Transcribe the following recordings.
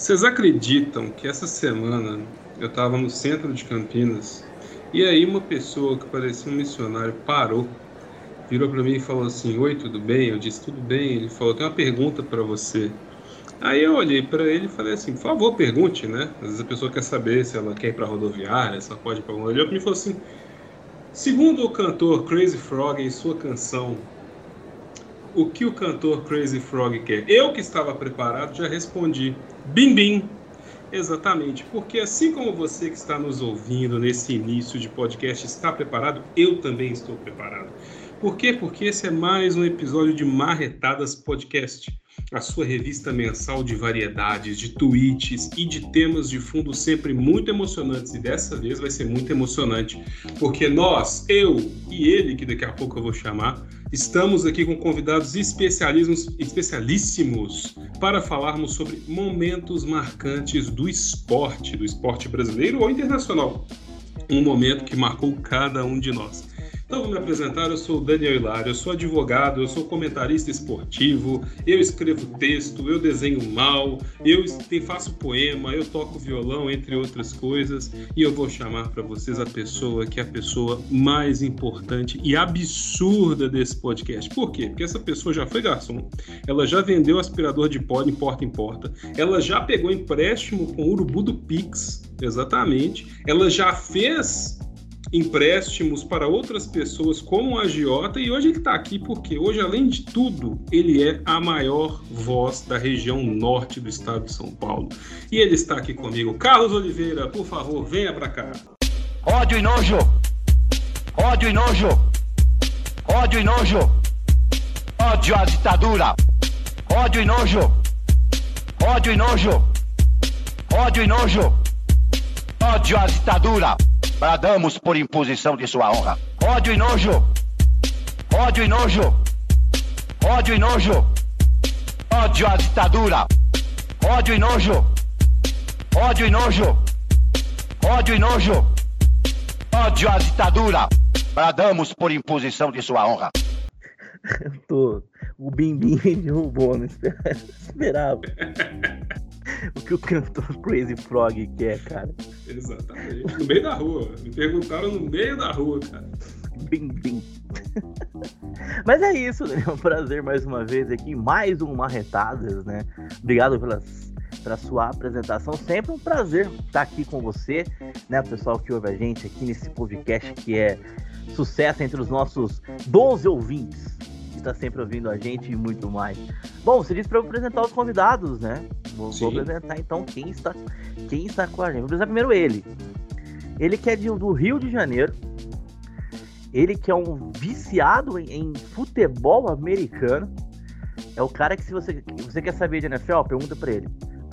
Vocês acreditam que essa semana eu estava no centro de Campinas e aí uma pessoa que parecia um missionário parou, virou para mim e falou assim: Oi, tudo bem? Eu disse: Tudo bem. Ele falou: Tem uma pergunta para você. Aí eu olhei para ele e falei assim: Por favor, pergunte, né? Às vezes a pessoa quer saber se ela quer ir para rodoviária, se ela pode ir para algum. Ele olhou falou assim: Segundo o cantor Crazy Frog em sua canção o que o cantor Crazy Frog quer? Eu que estava preparado já respondi: Bim Bim. Exatamente, porque assim como você que está nos ouvindo nesse início de podcast está preparado, eu também estou preparado. Por quê? Porque esse é mais um episódio de Marretadas Podcast, a sua revista mensal de variedades, de tweets e de temas de fundo sempre muito emocionantes. E dessa vez vai ser muito emocionante, porque nós, eu e ele, que daqui a pouco eu vou chamar, Estamos aqui com convidados especialíssimos para falarmos sobre momentos marcantes do esporte, do esporte brasileiro ou internacional. Um momento que marcou cada um de nós. Então, vou me apresentar. Eu sou o Daniel Hilário, eu sou advogado, eu sou comentarista esportivo, eu escrevo texto, eu desenho mal, eu faço poema, eu toco violão, entre outras coisas. E eu vou chamar para vocês a pessoa que é a pessoa mais importante e absurda desse podcast. Por quê? Porque essa pessoa já foi garçom, ela já vendeu aspirador de pó de porta em porta, ela já pegou empréstimo com o urubu do Pix, exatamente, ela já fez empréstimos para outras pessoas como agiota e hoje ele está aqui porque hoje, além de tudo, ele é a maior voz da região norte do estado de São Paulo. E ele está aqui comigo. Carlos Oliveira, por favor, venha para cá. Ódio e nojo! Ódio e nojo! Ódio e nojo! Ódio à ditadura! Ódio e nojo! Ódio e nojo! Ódio e nojo! Ódio à ditadura! Bradamos por imposição de sua honra. Ódio e nojo! Ódio e nojo! Ódio e nojo! Ódio à ditadura! Ódio e nojo! Ódio e nojo! Ódio e nojo! Ódio à ditadura! Bradamos por imposição de sua honra. Tô... O Bim Bim me derrubou, não esperava. o que o cantor Crazy Frog quer, cara. Exatamente. No meio da rua. Me perguntaram no meio da rua, cara. Bim, bim. Mas é isso, né? É um prazer mais uma vez aqui, mais um Marretadas, né? Obrigado pelas, pela sua apresentação. Sempre um prazer estar aqui com você, né? O pessoal que ouve a gente aqui nesse podcast que é sucesso entre os nossos 12 ouvintes está sempre ouvindo a gente e muito mais. Bom, você disse para eu apresentar os convidados, né? Vou, vou, apresentar então quem está, quem está com a gente. Vou apresentar primeiro ele. Ele que é de, do Rio de Janeiro. Ele que é um viciado em, em futebol americano. É o cara que se você, você quer saber de NFL, pergunta para ele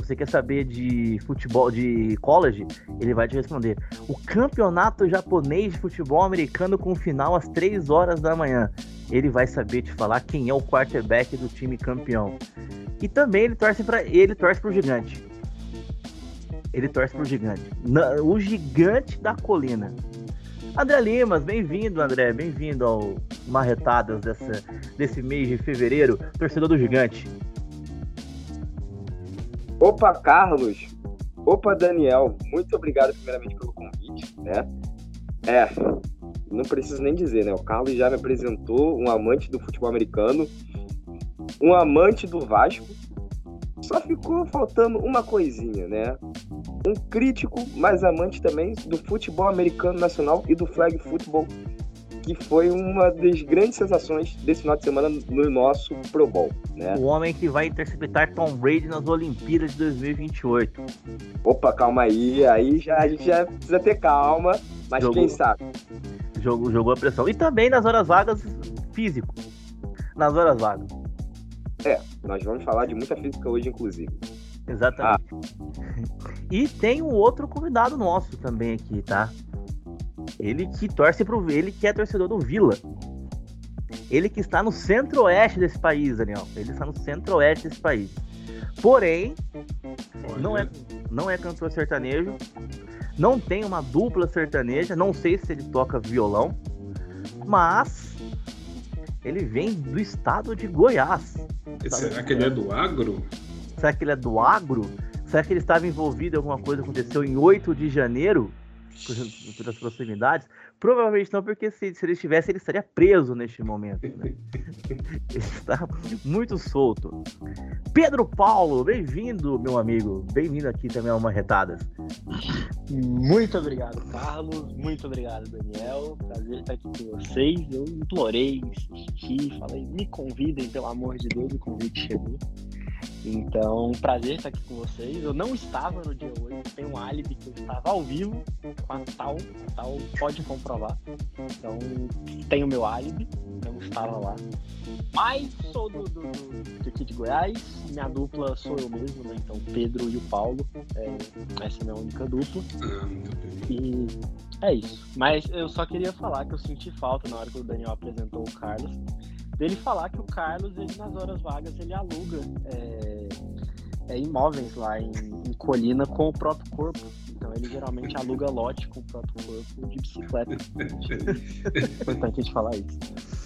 você quer saber de futebol, de college, ele vai te responder. O campeonato japonês de futebol americano com final às 3 horas da manhã. Ele vai saber te falar quem é o quarterback do time campeão. E também ele torce para ele torce pro gigante. Ele torce pro gigante. O gigante da colina. André Limas, bem-vindo, André. Bem-vindo ao Marretadas dessa, desse mês de fevereiro, torcedor do gigante. Opa, Carlos. Opa, Daniel. Muito obrigado, primeiramente, pelo convite, né? É, não preciso nem dizer, né? O Carlos já me apresentou um amante do futebol americano, um amante do Vasco. Só ficou faltando uma coisinha, né? Um crítico, mas amante também do futebol americano nacional e do flag football que foi uma das grandes sensações desse final de semana no nosso Pro Bowl. Né? O homem que vai interceptar Tom Brady nas Olimpíadas de 2028. Opa, calma aí, aí já, a gente já precisa ter calma, mas jogou, quem sabe? Jogou, jogou a pressão. E também nas horas vagas, físico. Nas horas vagas. É, nós vamos falar de muita física hoje, inclusive. Exatamente. Ah. E tem um outro convidado nosso também aqui, tá? Ele que torce pro. Ele que é torcedor do Vila. Ele que está no centro-oeste desse país, Daniel. Ele está no centro-oeste desse país. Porém, não é, não é cantor sertanejo. Não tem uma dupla sertaneja. Não sei se ele toca violão. Mas ele vem do estado de Goiás. Será que ele é do agro? Será que ele é do agro? Será que ele estava envolvido em alguma coisa que aconteceu em 8 de janeiro? Pelas proximidades? Provavelmente não, porque se, se ele estivesse, ele estaria preso neste momento. Né? ele está muito solto. Pedro Paulo, bem-vindo, meu amigo. Bem-vindo aqui também ao Marretadas. Muito obrigado, Carlos. Muito obrigado, Daniel. Prazer estar aqui com vocês. Eu implorei, insisti, falei, me convidem, pelo amor de Deus, o convite chegou. Então, prazer estar aqui com vocês. Eu não estava no dia 8, tem um álibi que eu estava ao vivo com a Tal. A Tal pode comprovar. Então, tenho meu álibi, não estava lá. Mas sou do, do, do, aqui de Goiás, minha dupla sou eu mesmo, né? Então, Pedro e o Paulo. É, essa é a minha única dupla. E é isso. Mas eu só queria falar que eu senti falta na hora que o Daniel apresentou o Carlos dele falar que o Carlos, ele, nas horas vagas, ele aluga é, é, imóveis lá em, em, Colina com o próprio corpo. Então ele geralmente aluga lote com o próprio corpo de bicicleta. é importante a gente falar isso.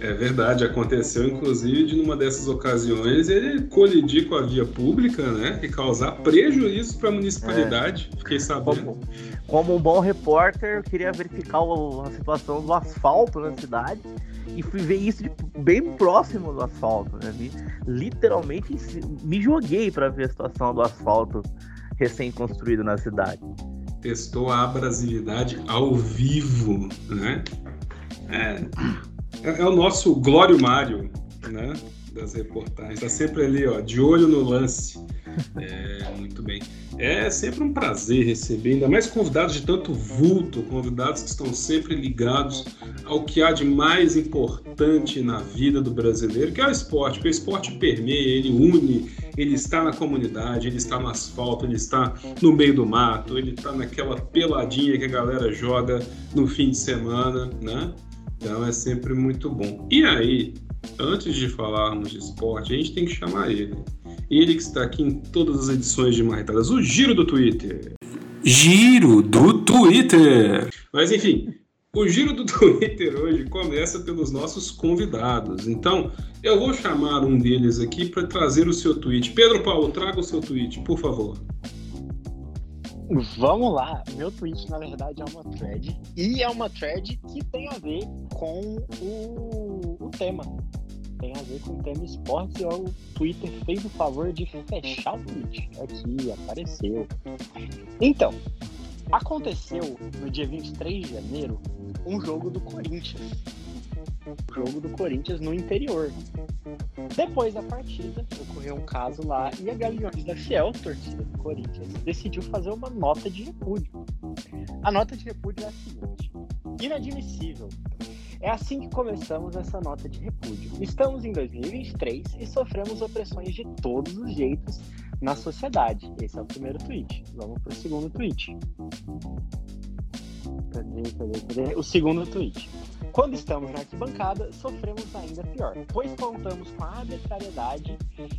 É verdade, aconteceu inclusive de numa dessas ocasiões ele colidir com a via pública, né? E causar prejuízo para a municipalidade. É. Fiquei sabendo. Como, como, um bom repórter, eu queria verificar o, a situação do asfalto na cidade e fui ver isso de, bem próximo do asfalto, né? Me, literalmente me joguei para ver a situação do asfalto recém-construído na cidade. Testou a abrasividade ao vivo, né? É, é, é o nosso Glório Mário, né? Das reportagens. Tá sempre ali, ó, de olho no lance. É, muito bem. É sempre um prazer receber, ainda mais convidados de tanto vulto, convidados que estão sempre ligados ao que há de mais importante na vida do brasileiro, que é o esporte, porque o esporte permeia, ele une, ele está na comunidade, ele está no asfalto, ele está no meio do mato, ele está naquela peladinha que a galera joga no fim de semana, né? Então é sempre muito bom. E aí, antes de falarmos de esporte, a gente tem que chamar ele. Ele que está aqui em todas as edições de Marretadas, o Giro do Twitter. Giro do Twitter! Mas enfim, o Giro do Twitter hoje começa pelos nossos convidados. Então, eu vou chamar um deles aqui para trazer o seu tweet. Pedro Paulo, traga o seu tweet, por favor. Vamos lá, meu tweet na verdade é uma thread e é uma thread que tem a ver com o, o tema. Tem a ver com o tema esporte e o Twitter fez o favor de fechar o tweet. Aqui, apareceu. Então, aconteceu no dia 23 de janeiro um jogo do Corinthians jogo do Corinthians no interior. Depois da partida, ocorreu um caso lá e a Gaviões da Fiel, torcida do Corinthians, decidiu fazer uma nota de repúdio. A nota de repúdio é a seguinte: inadmissível. É assim que começamos essa nota de repúdio. Estamos em 2023 e sofremos opressões de todos os jeitos na sociedade. Esse é o primeiro tweet. Vamos para o segundo tweet. Cadê, cadê, cadê? O segundo tweet. Quando estamos na arquibancada, sofremos ainda pior, pois contamos com a arbitrariedade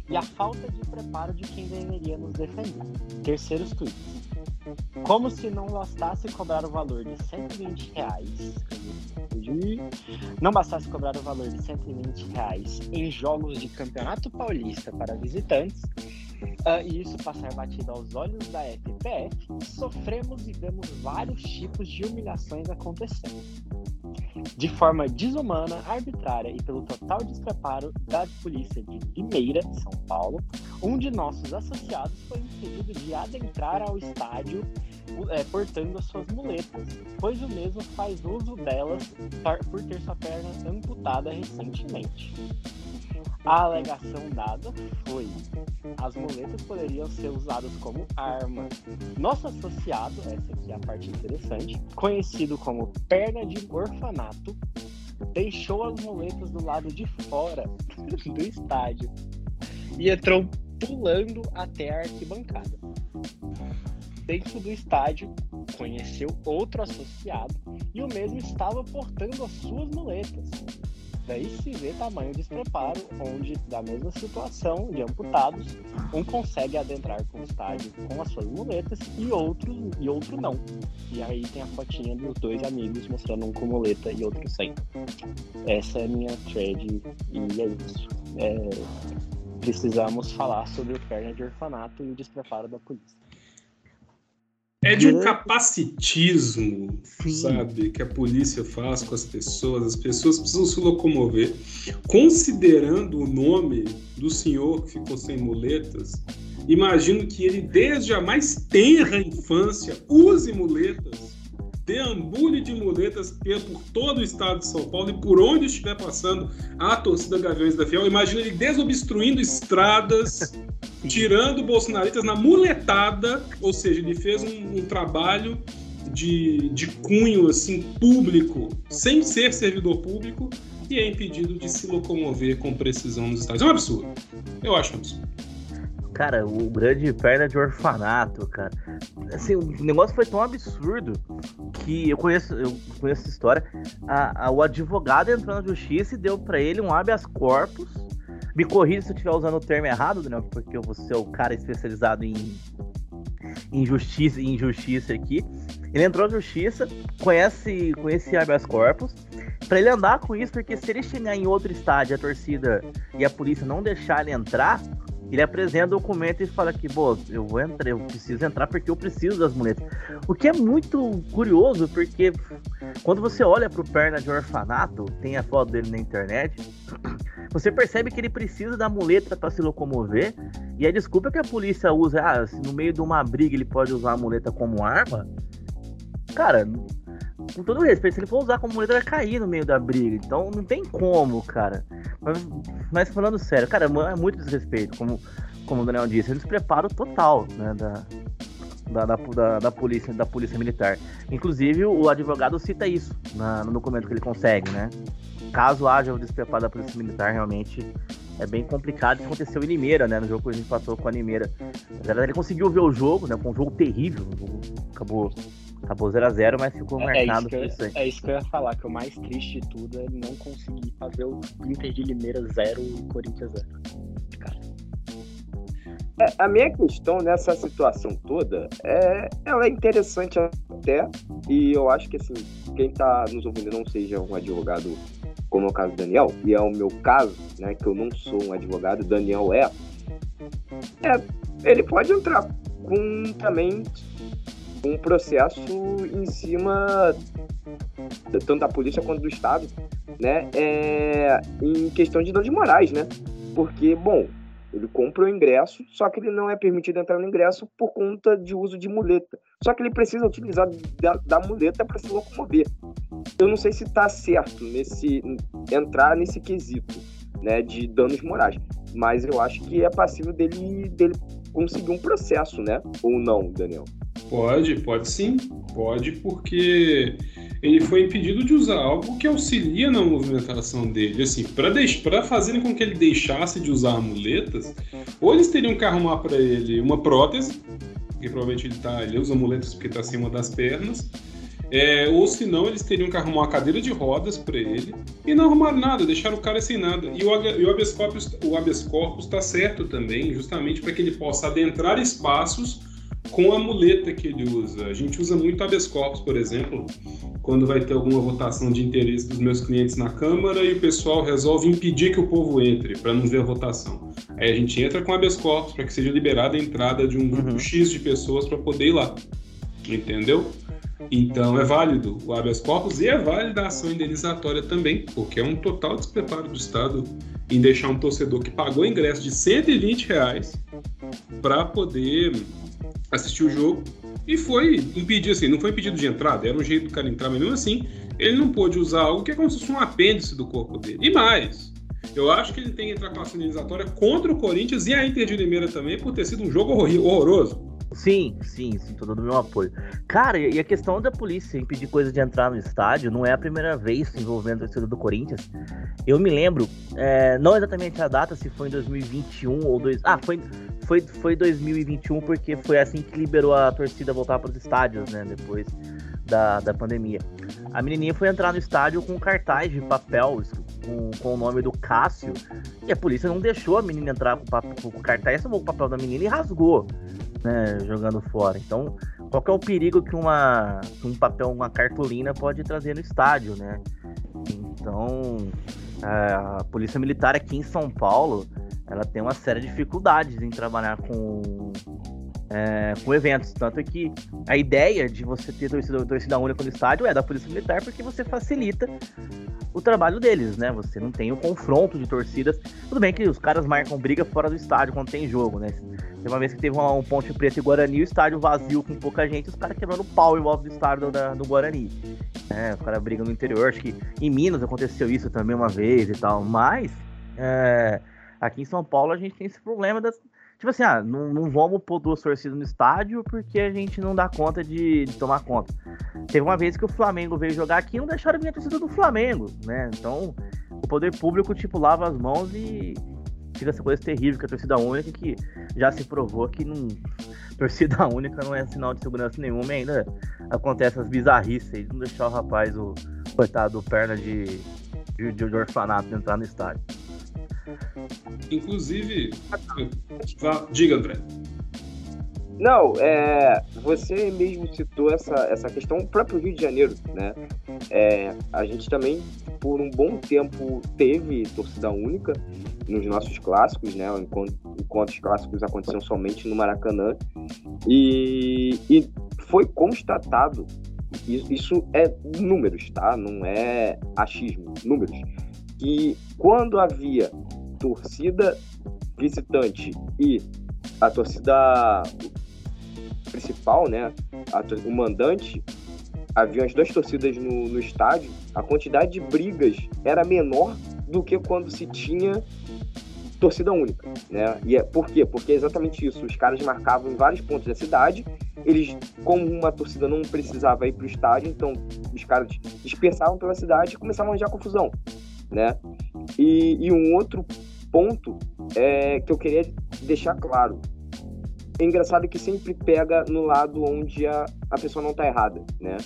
e a falta de preparo de quem deveria nos defender. Terceiros tweets. Como se não bastasse cobrar o valor de 120 reais. Não bastasse cobrar o valor de 120 reais em jogos de campeonato paulista para visitantes, Uh, e isso passar batido aos olhos da FPF, sofremos e vemos vários tipos de humilhações acontecendo. De forma desumana, arbitrária e pelo total despreparo da polícia de Limeira, São Paulo, um de nossos associados foi impedido de adentrar ao estádio é, portando as suas muletas, pois o mesmo faz uso delas por ter sua perna amputada recentemente. A alegação dada foi: as muletas poderiam ser usadas como arma. Nosso associado, essa aqui é a parte interessante, conhecido como perna de orfanato, deixou as muletas do lado de fora do estádio e entrou pulando até a arquibancada. Dentro do estádio, conheceu outro associado e o mesmo estava portando as suas muletas. Daí se vê tamanho despreparo, onde, da mesma situação de amputados, um consegue adentrar com o estádio com as suas muletas e outro, e outro não. E aí tem a fotinha dos dois amigos mostrando um com muleta e outro sem. Essa é a minha thread e é isso. É... precisamos falar sobre o perna de orfanato e o despreparo da polícia. É de um capacitismo, Sim. sabe, que a polícia faz com as pessoas. As pessoas precisam se locomover. Considerando o nome do senhor que ficou sem muletas, imagino que ele, desde a mais tenra infância, use muletas deambule de muletas por todo o estado de São Paulo e por onde estiver passando a torcida Gaviões da Fiel. Imagina ele desobstruindo estradas, tirando bolsonaristas na muletada, ou seja, ele fez um, um trabalho de, de cunho assim público, sem ser servidor público, e é impedido de se locomover com precisão nos estádios. É um absurdo. Eu acho um absurdo. Cara, o grande perna de orfanato, cara. Assim, o negócio foi tão absurdo que eu conheço, eu conheço essa história. A, a, o advogado entrou na justiça e deu para ele um habeas corpus. Me corrija se eu estiver usando o termo errado, Daniel, porque eu vou ser o cara especializado em injustiça e injustiça aqui. Ele entrou na justiça, conhece, conhece habeas corpus, para ele andar com isso, porque se ele chegar em outro estádio, a torcida e a polícia não deixar ele entrar, ele apresenta o documento e fala que, pô, eu vou entrar, eu preciso entrar porque eu preciso das muletas. O que é muito curioso, porque quando você olha pro perna de orfanato, tem a foto dele na internet, você percebe que ele precisa da muleta para se locomover. E a desculpa que a polícia usa, ah, no meio de uma briga ele pode usar a muleta como arma. Cara, com todo respeito, se ele for usar como muleta, vai cair no meio da briga. Então não tem como, cara. Mas, mas falando sério, cara, é muito desrespeito, como, como o Daniel disse, é um despreparo total, né, da, da, da, da, da, polícia, da polícia militar. Inclusive, o advogado cita isso na, no documento que ele consegue, né? Caso haja o despreparo da polícia militar, realmente é bem complicado. Isso aconteceu em Limeira, né? No jogo que a gente passou com a Limeira. Ele conseguiu ver o jogo, né? Com um jogo terrível. O jogo acabou Acabou 0x0, mas ficou é, marcado é isso, eu, é isso que eu ia falar, que o mais triste de tudo é não conseguir fazer o Inter de Limeira 0 e Corinthians 0. Cara. É, a minha questão nessa situação toda é ela é interessante até, e eu acho que assim, quem está nos ouvindo não seja um advogado como é o caso do Daniel, e é o meu caso, né, que eu não sou um advogado, Daniel é, é ele pode entrar com também um processo em cima tanto da polícia quanto do Estado, né, é, em questão de danos morais, né? Porque, bom, ele compra o ingresso, só que ele não é permitido entrar no ingresso por conta de uso de muleta. Só que ele precisa utilizar da, da muleta para se locomover. Eu não sei se está certo nesse entrar nesse quesito, né, de danos morais, mas eu acho que é passível dele, dele conseguir um processo, né? Ou não, Daniel? Pode, pode sim, pode, porque ele foi impedido de usar algo que auxilia na movimentação dele. Assim, para fazerem com que ele deixasse de usar muletas, ou eles teriam que arrumar para ele uma prótese, porque provavelmente ele, tá, ele usa muletas porque está acima das pernas, é, ou senão eles teriam que arrumar uma cadeira de rodas para ele e não arrumaram nada, deixaram o cara sem nada. E o, e o habeas corpus está certo também, justamente para que ele possa adentrar espaços com a muleta que ele usa. A gente usa muito habeas corpus, por exemplo, quando vai ter alguma votação de interesse dos meus clientes na Câmara e o pessoal resolve impedir que o povo entre para não ver a votação. Aí a gente entra com habeas corpus para que seja liberada a entrada de um grupo uhum. X de pessoas para poder ir lá. Entendeu? Então é válido o habeas corpus e é válida a ação indenizatória também, porque é um total despreparo do Estado em deixar um torcedor que pagou ingresso de 120 reais para poder assistir o jogo e foi impedido, assim, não foi impedido de entrada, era um jeito do cara entrar, mas mesmo assim, ele não pôde usar algo que é como se fosse um apêndice do corpo dele. E mais, eu acho que ele tem que entrar com a ação contra o Corinthians e a Inter de Limeira também por ter sido um jogo horroroso. Sim, sim, sim, tô dando meu apoio. Cara, e a questão da polícia impedir coisa de entrar no estádio não é a primeira vez envolvendo a torcida do Corinthians. Eu me lembro, é, não exatamente a data, se foi em 2021 ou dois. Ah, foi, foi, foi 2021, porque foi assim que liberou a torcida voltar para os estádios, né? Depois da, da pandemia. A menininha foi entrar no estádio com um cartaz de papel com, com o nome do Cássio e a polícia não deixou a menina entrar com, com, o cartaz, tomou o papel da menina e rasgou né, jogando fora. Então, qual é o perigo que uma um papel, uma cartolina pode trazer no estádio, né? Então, a polícia militar aqui em São Paulo, ela tem uma série de dificuldades em trabalhar com, é, com eventos. Tanto que a ideia de você ter torcida, torcida única no estádio é da Polícia Militar, porque você facilita o trabalho deles, né? Você não tem o confronto de torcidas. Tudo bem que os caras marcam briga fora do estádio quando tem jogo, né? Tem uma vez que teve um, um Ponte Preto e Guarani, o estádio vazio com pouca gente, os caras quebrando pau em volta do estádio do, do Guarani. É, os caras brigam no interior. Acho que em Minas aconteceu isso também uma vez e tal. Mas é, aqui em São Paulo a gente tem esse problema das. Tipo assim, ah, não, não vamos pôr duas torcidas no estádio porque a gente não dá conta de, de tomar conta. Teve uma vez que o Flamengo veio jogar aqui e não deixaram vir a torcida do Flamengo, né? Então, o poder público, tipo, lava as mãos e fica essa coisa terrível que a torcida única, que já se provou que não, torcida única não é sinal de segurança nenhuma e ainda acontece as bizarrices aí, não deixar o rapaz, o coitado do perna de, de, de orfanato entrar no estádio. Inclusive, diga, André. Não, é, você mesmo citou essa, essa questão, o próprio Rio de Janeiro, né? É, a gente também, por um bom tempo, teve torcida única nos nossos clássicos, né? Enquanto, enquanto os clássicos aconteciam somente no Maracanã. E, e foi constatado, isso é números, tá? Não é achismo, números. Que quando havia torcida visitante e a torcida principal, né, a, o mandante, havia as duas torcidas no, no estádio, a quantidade de brigas era menor do que quando se tinha torcida única, né? E é por quê? Porque é exatamente isso. Os caras marcavam em vários pontos da cidade. Eles, como uma torcida não precisava ir para o estádio, então os caras dispersavam pela cidade e começavam a arranjar confusão, né? E, e um outro ponto é, que eu queria deixar claro. É engraçado que sempre pega no lado onde a, a pessoa não tá errada, né?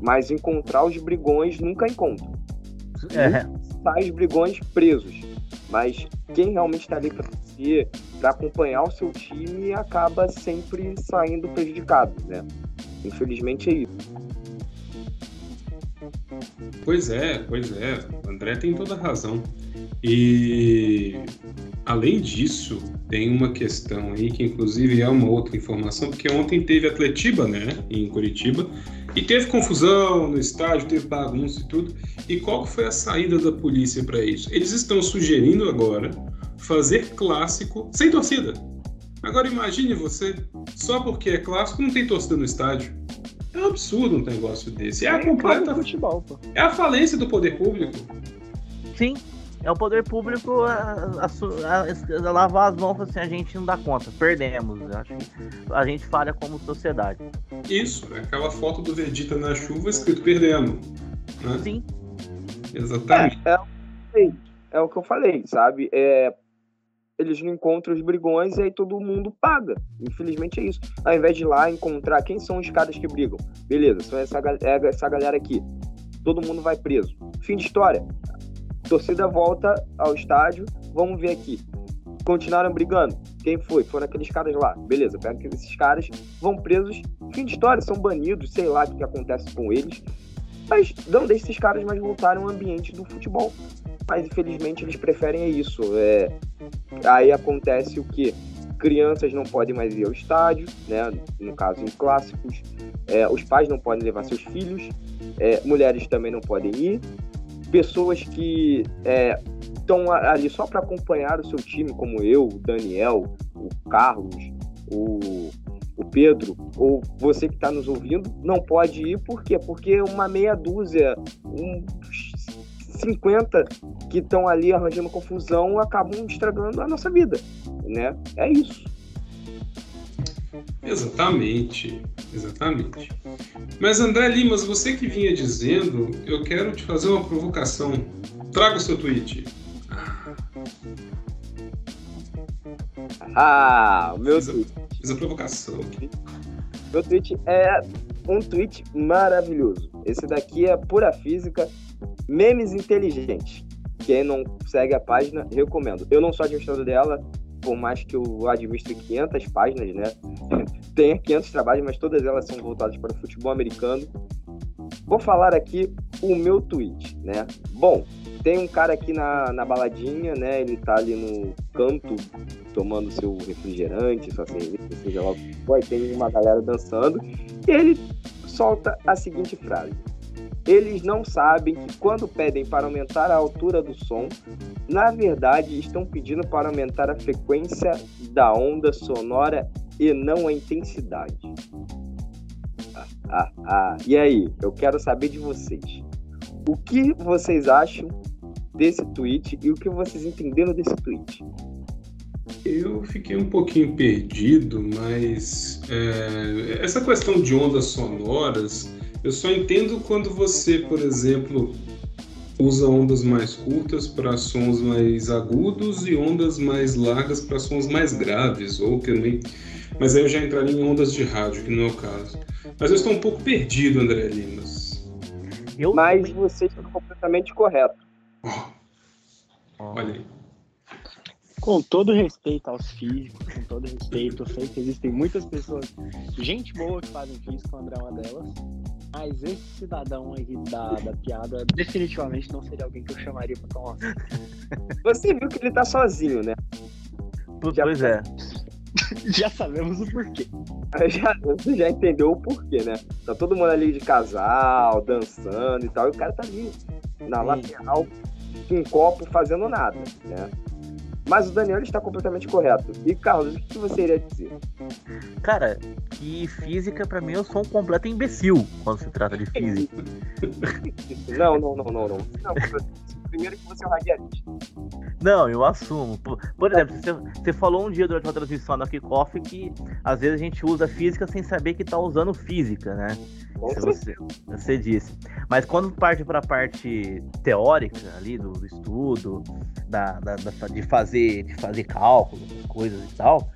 Mas encontrar os brigões nunca encontra. É. Sai os brigões presos. Mas quem realmente está ali para para acompanhar o seu time, acaba sempre saindo prejudicado, né? Infelizmente é isso. Pois é, pois é. O André tem toda a razão. E além disso, tem uma questão aí que inclusive é uma outra informação, porque ontem teve Atletiba, né, em Curitiba, e teve confusão no estádio, teve bagunça e tudo. E qual foi a saída da polícia para isso? Eles estão sugerindo agora fazer clássico sem torcida. Agora imagine você, só porque é clássico não tem torcida no estádio. É um absurdo um negócio desse. É a completa. Futebol, pô. É a falência do poder público. Sim, é o poder público a, a, a, a lavar as mãos assim, a gente não dá conta, perdemos. A gente falha como sociedade. Isso, é aquela foto do Vegeta na chuva escrito perdemos. Né? Sim. Exatamente. É, é, é, o que eu falei, sabe? É, eles não encontram os brigões e aí todo mundo paga. Infelizmente é isso. Ao invés de ir lá encontrar quem são os caras que brigam. Beleza, são essa, é essa galera aqui. Todo mundo vai preso. Fim de história torcida volta ao estádio, vamos ver aqui. Continuaram brigando. Quem foi? Foram aqueles caras lá. Beleza, pega esses caras, vão presos. Fim de história, são banidos, sei lá o que, acontece com eles. Mas não deixe esses caras mais voltarem ao ambiente do futebol. Mas infelizmente eles preferem isso. É... Aí acontece o que? Crianças não podem mais ir ao estádio, né? no caso em clássicos. É, os pais não podem levar seus filhos. É, mulheres também não podem ir pessoas que estão é, ali só para acompanhar o seu time, como eu, o Daniel, o Carlos, o, o Pedro, ou você que está nos ouvindo, não pode ir, por quê? Porque uma meia dúzia, uns 50 que estão ali arranjando confusão acabam estragando a nossa vida, né? É isso. Exatamente, exatamente. Mas André Limas, você que vinha dizendo, eu quero te fazer uma provocação. Traga o seu tweet. Ah, meu fiz tweet. A, fiz a provocação. Meu tweet é um tweet maravilhoso. Esse daqui é pura física, memes inteligentes. Quem não segue a página, recomendo. Eu não sou administrador dela, por mais que eu administre 500 páginas, né? Tenha 500 trabalhos, mas todas elas são voltadas para o futebol americano. Vou falar aqui o meu tweet, né? Bom, tem um cara aqui na, na baladinha, né? Ele tá ali no canto tomando seu refrigerante, sua cerveja, seja lá o que tem uma galera dançando, e ele solta a seguinte frase. Eles não sabem que quando pedem para aumentar a altura do som, na verdade estão pedindo para aumentar a frequência da onda sonora e não a intensidade. Ah, ah, ah. E aí, eu quero saber de vocês. O que vocês acham desse tweet e o que vocês entenderam desse tweet? Eu fiquei um pouquinho perdido, mas é, essa questão de ondas sonoras, eu só entendo quando você, por exemplo, usa ondas mais curtas para sons mais agudos e ondas mais largas para sons mais graves, ou que nem. Mas aí eu já entraria em ondas de rádio, que não é o caso. Mas eu estou um pouco perdido, André Limas. Eu... Mas você está completamente correto. Oh. Olha aí com todo respeito aos físicos, com todo respeito, eu sei que existem muitas pessoas, gente boa que fazem físico, o André é uma delas, mas esse cidadão aí da, da piada definitivamente não seria alguém que eu chamaria pra tomar. Você viu que ele tá sozinho, né? Já, pois é. já sabemos o porquê. Já, você já entendeu o porquê, né? Tá todo mundo ali de casal, dançando e tal, e o cara tá ali na lateral com um copo fazendo nada, né? Mas o Daniel está completamente correto. E Carlos, o que você iria dizer? Cara, que física para mim eu sou um completo imbecil quando se trata de física. não, não, não, não, não. não primeiro que você é um radialista. Não, eu assumo. Por, por exemplo, você, você, falou um dia durante uma transmissão na Kickoff que às vezes a gente usa física sem saber que está usando física, né? Você, você, disse. Mas quando parte para a parte teórica ali do, do estudo, da, da, da, de fazer de fazer cálculos, coisas e tal,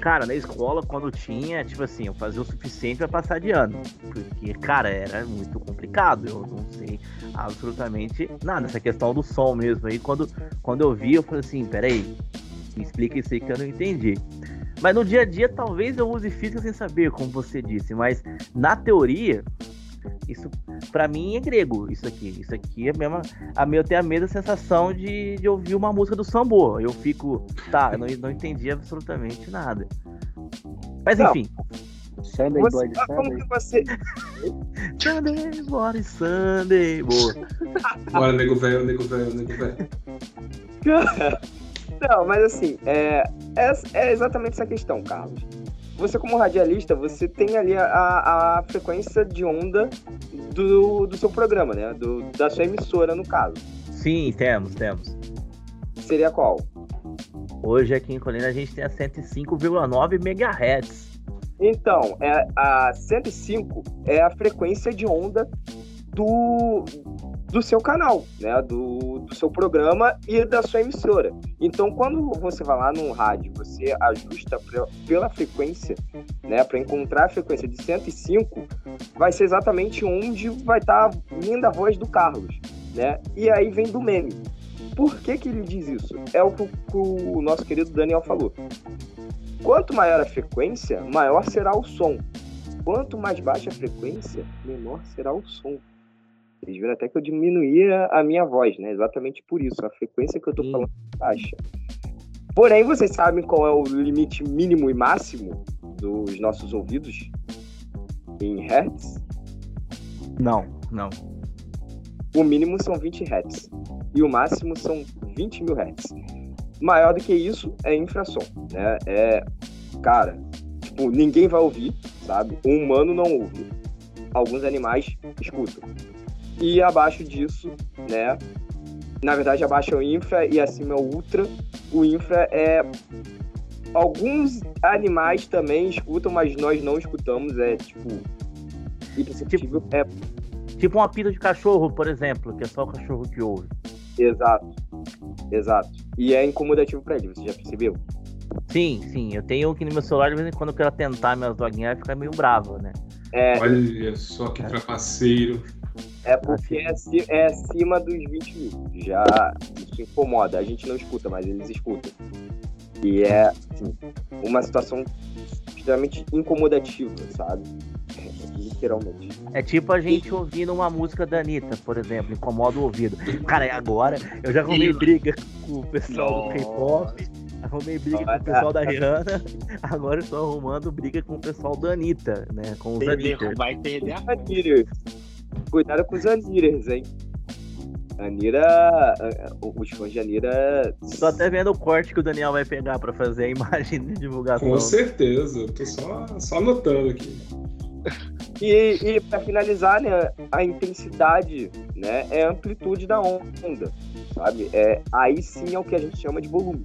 cara, na escola quando tinha, tipo assim, eu fazia o suficiente para passar de ano, porque cara era muito complicado. Eu não sei absolutamente nada essa questão do som mesmo. Aí quando quando eu vi, eu falei assim, peraí, me explica isso aí que eu não entendi. Mas no dia a dia, talvez eu use física sem saber, como você disse. Mas na teoria, isso para mim é grego. Isso aqui, isso aqui é mesmo. A eu tenho a mesma sensação de, de ouvir uma música do sambô. Eu fico, tá, eu não, não entendi absolutamente nada. Mas enfim. Sunday você, Bloody Sunday. Como que você. Sunday Bloody Sunday. Boa. Bora, nego velho, nego velho, nego velho. Não, mas assim, é, é, é, exatamente essa questão, Carlos. Você, como radialista, você tem ali a, a frequência de onda do, do seu programa, né? Do, da sua emissora, no caso. Sim, temos, temos. Seria qual? Hoje aqui em Colina a gente tem a 105,9 MHz. Então, é, a 105 é a frequência de onda do, do seu canal, né? Do, do seu programa e da sua emissora. Então, quando você vai lá no rádio, você ajusta pra, pela frequência, né? Para encontrar a frequência de 105, vai ser exatamente onde vai estar tá vindo a voz do Carlos, né? E aí vem do meme. Por que, que ele diz isso? É o que o nosso querido Daniel falou. Quanto maior a frequência, maior será o som. Quanto mais baixa a frequência, menor será o som. Eles viram até que eu diminuía a minha voz, né? Exatamente por isso, a frequência que eu tô Sim. falando é baixa. Porém, vocês sabem qual é o limite mínimo e máximo dos nossos ouvidos em hertz? Não, não. O mínimo são 20 hertz e o máximo são 20 mil hertz. Maior do que isso é infrasom, né? É, cara, tipo, ninguém vai ouvir, sabe? Um humano não ouve. Alguns animais escutam. E abaixo disso, né? Na verdade, abaixo é o infra e acima é o ultra. O infra é. Alguns animais também escutam, mas nós não escutamos. É tipo. Imperceptível. Tipo, é... tipo um apito de cachorro, por exemplo, que é só o cachorro que ouve. Exato. Exato. E é incomodativo pra ele, você já percebeu? Sim, sim. Eu tenho aqui no meu celular, de vez em quando eu quero tentar minhas doguinhas, fica meio bravo, né? É... Olha só que trapaceiro. É porque é, é acima dos 20 mil. Já isso incomoda. A gente não escuta, mas eles escutam. E é, assim, uma situação extremamente incomodativa, sabe? literalmente. É tipo a gente ouvindo uma música da Anitta, por exemplo, incomoda o ouvido. Cara, e agora eu já arrumei briga com o pessoal do K-pop, arrumei briga com o pessoal da Rihanna, agora eu tô arrumando briga com o pessoal da Anitta, né? Com os Anitta. Vai perder a Anirers. Cuidado com os Anirers, hein? Anira. Os fãs de Anira. Tô até vendo o corte que o Daniel vai pegar pra fazer a imagem de divulgação. Com certeza, eu tô só, só anotando aqui. E, e para finalizar, né, a intensidade, né, é a amplitude da onda, sabe? É, aí sim é o que a gente chama de volume.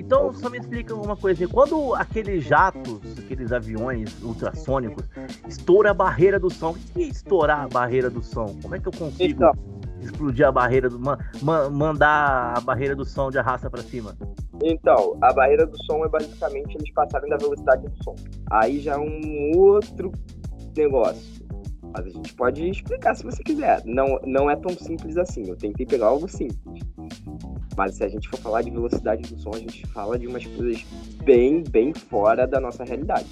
Então, só me explica uma coisa. Quando aqueles jatos, aqueles aviões ultrassônicos, estoura a barreira do som, o que é estourar a barreira do som? Como é que eu consigo Então, explodir a barreira do. ma- ma- mandar a barreira do som de arrasta pra cima? então, a barreira do som é basicamente eles passarem da velocidade do som. Aí já é um outro negócio. Mas a gente pode explicar se você quiser. Não, não é tão simples assim. Eu tentei pegar algo simples. Mas se a gente for falar de velocidade do som, a gente fala de umas coisas bem, bem fora da nossa realidade.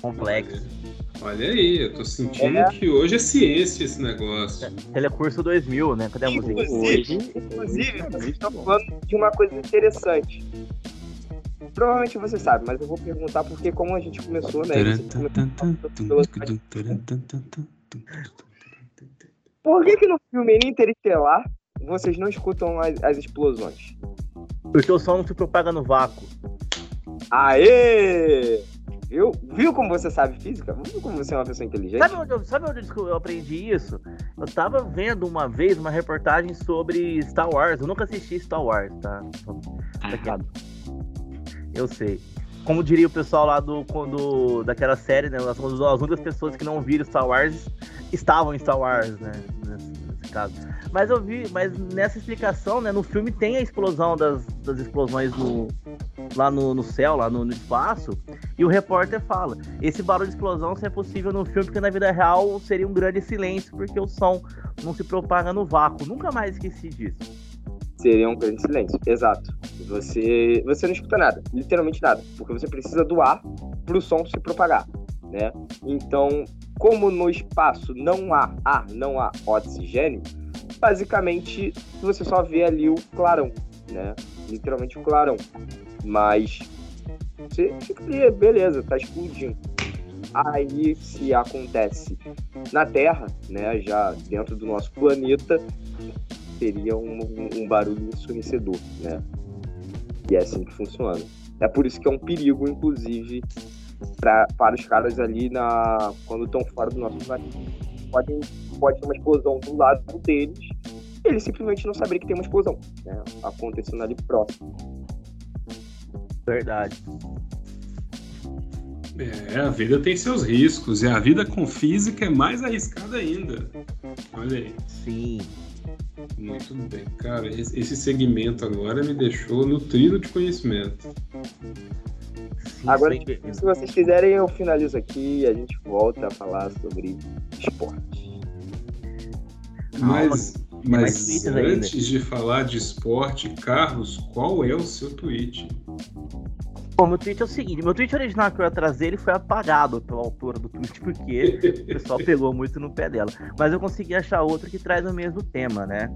Complexo. Olha aí, eu tô sentindo É. que hoje é ciência esse negócio. Telecurso 2000, né? Cadê a música? Inclusive, inclusive, vocês estão falando de uma coisa interessante. Provavelmente você sabe, mas eu vou perguntar porque como a gente começou, né? Por que, que no filme Interestelar vocês não escutam as, as explosões? Porque o som não se propaga no vácuo. Aê! Viu? Viu como você sabe física? Viu como você é uma pessoa inteligente? Sabe onde, eu, sabe onde eu aprendi isso? Eu tava vendo uma vez uma reportagem sobre Star Wars. Eu nunca assisti Star Wars, tá? Tá errado. Eu sei. Como diria o pessoal lá do quando daquela série, né? As, as únicas pessoas que não viram Star Wars estavam em Star Wars, né? Nesse, nesse caso. Mas eu vi, mas nessa explicação, né? No filme tem a explosão das, das explosões no, lá no, no céu, lá no, no espaço. E o repórter fala: esse barulho de explosão só é possível no filme, porque na vida real seria um grande silêncio, porque o som não se propaga no vácuo. Nunca mais esqueci disso. Seria um grande silêncio. Exato. Você, você não escuta nada, literalmente nada, porque você precisa do ar para o som se propagar, né? Então, como no espaço não há ar, não há oxigênio, basicamente você só vê ali o clarão, né? Literalmente o clarão. Mas você fica ali, beleza, tá explodindo. Aí, se acontece na Terra, né, já dentro do nosso planeta, seria um, um- barulho ensurdecedor, né? E é assim que funciona. É por isso que é um perigo, inclusive, pra, para os caras ali na quando estão fora do nosso planeta. Pode, pode ter uma explosão do lado deles, e eles simplesmente não saberem que tem uma explosão, né? Acontecendo ali próximo. Verdade. É, a vida tem seus riscos e a vida com física é mais arriscada ainda. Olha aí, Sim. muito bem. Cara, esse segmento agora me deixou nutrido de conhecimento. Sim, Agora, Se vocês quiserem, eu finalizo aqui e a gente volta a falar sobre esporte. Mas, mas tweets ainda. antes de falar de esporte, Carlos, qual é o seu tweet? Bom, meu tweet é o seguinte: meu tweet original que eu ia trazer ele foi apagado pela autora do tweet, porque o pessoal pegou muito no pé dela. Mas eu consegui achar outro que traz o mesmo tema, né?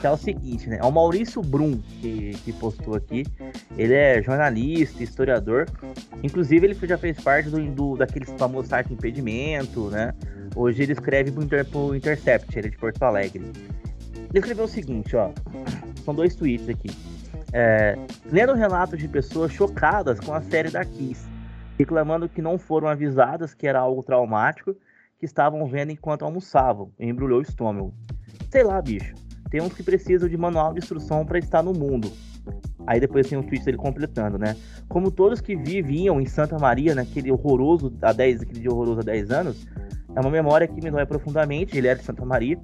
Que é o seguinte, né? É o Maurício Brum que, que postou aqui. Ele é jornalista, historiador. Inclusive, ele já fez parte do, do daquele famoso site Impedimento, né? Hoje ele escreve pro, Inter, pro Intercept, ele é de Porto Alegre. Ele escreveu o seguinte, ó. São dois tweets aqui. É, lendo relatos de pessoas chocadas com a série da Kiss, reclamando que não foram avisadas que era algo traumático, que estavam vendo enquanto almoçavam, embrulhou o estômago. Sei lá, bicho. Tem uns que precisam de manual de instrução para estar no mundo. Aí depois tem um tweet dele completando, né? Como todos que viviam em Santa Maria, naquele horroroso, há 10, aquele dia horroroso há 10 anos, é uma memória que me dói profundamente, ele é de Santa Maria,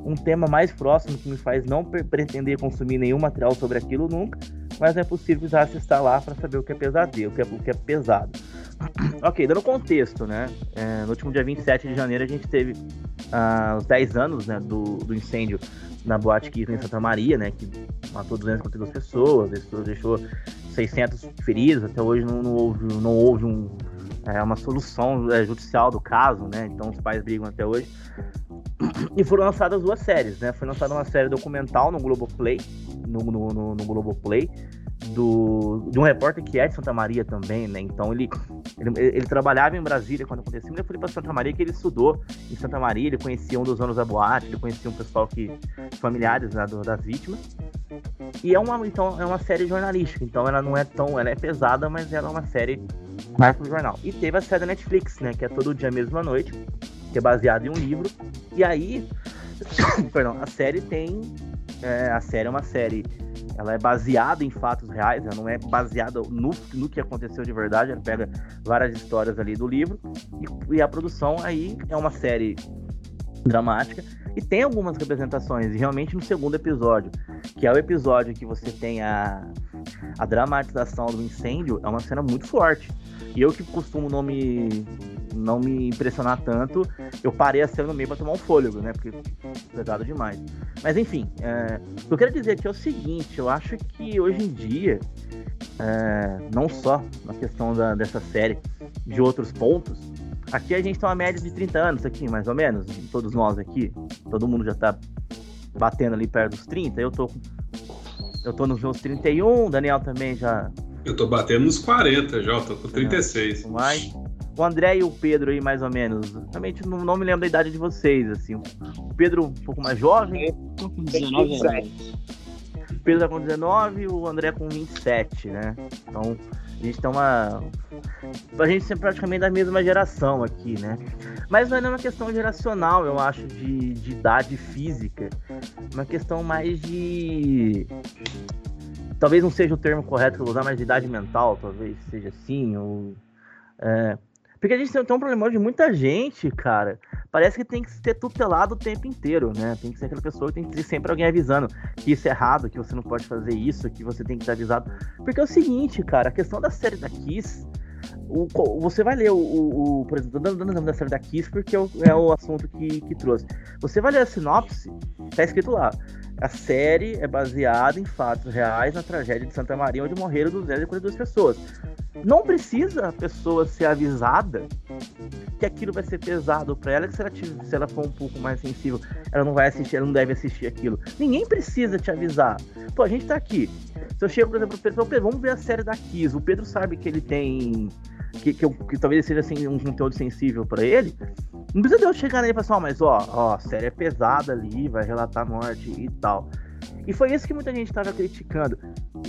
um tema mais próximo que me faz não pre- pretender consumir nenhum material sobre aquilo nunca, mas é possível precisar se estar lá para saber o que é pesadelo, o que é, o que é pesado. ok, dando contexto, né? É, no último dia 27 de janeiro a gente teve ah, os 10 anos né, do, do incêndio na Boate Kiss em Santa Maria, né? Que matou 252 pessoas, deixou, deixou 600 feridos, até hoje não, não houve, não houve um, é uma solução é, judicial do caso, né? Então os pais brigam até hoje. E foram lançadas duas séries, né? Foi lançada uma série documental no Globoplay, no, no, no, no Globoplay, do, de um repórter que é de Santa Maria também, né? Então ele, ele, ele trabalhava em Brasília quando aconteceu, ele foi para Santa Maria que ele estudou em Santa Maria, ele conhecia um dos anos da boate, ele conhecia um pessoal que familiares né, das vítimas. E é uma então é uma série jornalística, então ela não é tão, ela é pesada, mas ela é uma série mais pro jornal. E teve a série da Netflix, né, que é todo dia mesmo à noite, que é baseado em um livro. E aí, perdão, a série tem é, a série é uma série ela é baseada em fatos reais, ela não é baseada no, no que aconteceu de verdade, ela pega várias histórias ali do livro e, e a produção aí é uma série dramática e tem algumas representações, realmente no segundo episódio, que é o episódio que você tem a, a dramatização do incêndio, é uma cena muito forte. E eu que costumo não me, não me impressionar tanto, eu parei a cena no meio para tomar um fôlego, né? Porque pesado demais. Mas enfim, é, o que eu quero dizer aqui é o seguinte, eu acho que hoje em dia, é, não só na questão da, dessa série, de outros pontos, aqui a gente tem uma média de 30 anos aqui, mais ou menos, todos nós aqui, todo mundo já tá batendo ali perto dos 30, eu tô eu tô nos meus 31, Daniel também já eu tô batendo nos 40 já, tô com 36. É, mais. O André e o Pedro aí, mais ou menos. Realmente não, não me lembro da idade de vocês, assim. O Pedro um pouco mais jovem. Eu tô com 19 anos. O Pedro tá com 19 o André com 27, né? Então, a gente tem uma. A gente sempre praticamente da mesma geração aqui, né? Mas não é uma questão geracional, eu acho, de, de idade física. Uma questão mais de talvez não seja o termo correto que eu vou usar, mas de idade mental, talvez seja assim, ou... É, porque a gente tem um problema de muita gente, cara. Parece que tem que ser tutelado o tempo inteiro, né? Tem que ser aquela pessoa que tem que ter sempre alguém avisando que isso é errado, que você não pode fazer isso, que você tem que estar avisado. Porque é o seguinte, cara, a questão da série da Kiss. O, você vai ler o, o, o por exemplo, dando o nome da série da Kiss porque é o, é o assunto que, que trouxe. Você vai ler a sinopse, tá escrito lá. A série é baseada em fatos reais na tragédia de Santa Maria, onde morreram 242 pessoas. Não precisa a pessoa ser avisada que aquilo vai ser pesado para ela, que se ela, se ela for um pouco mais sensível, ela não vai assistir, ela não deve assistir aquilo. Ninguém precisa te avisar. Pô, a gente tá aqui. Se eu chego, por exemplo, pro Pedro, Pedro, vamos ver a série da Kiss. O Pedro sabe que ele tem que, que, que, talvez seja assim, um conteúdo sensível para ele, não precisa de eu chegar nele e falar assim, ó, mas ó, ó, a série é pesada ali, vai relatar morte e tal. E foi isso que muita gente estava criticando.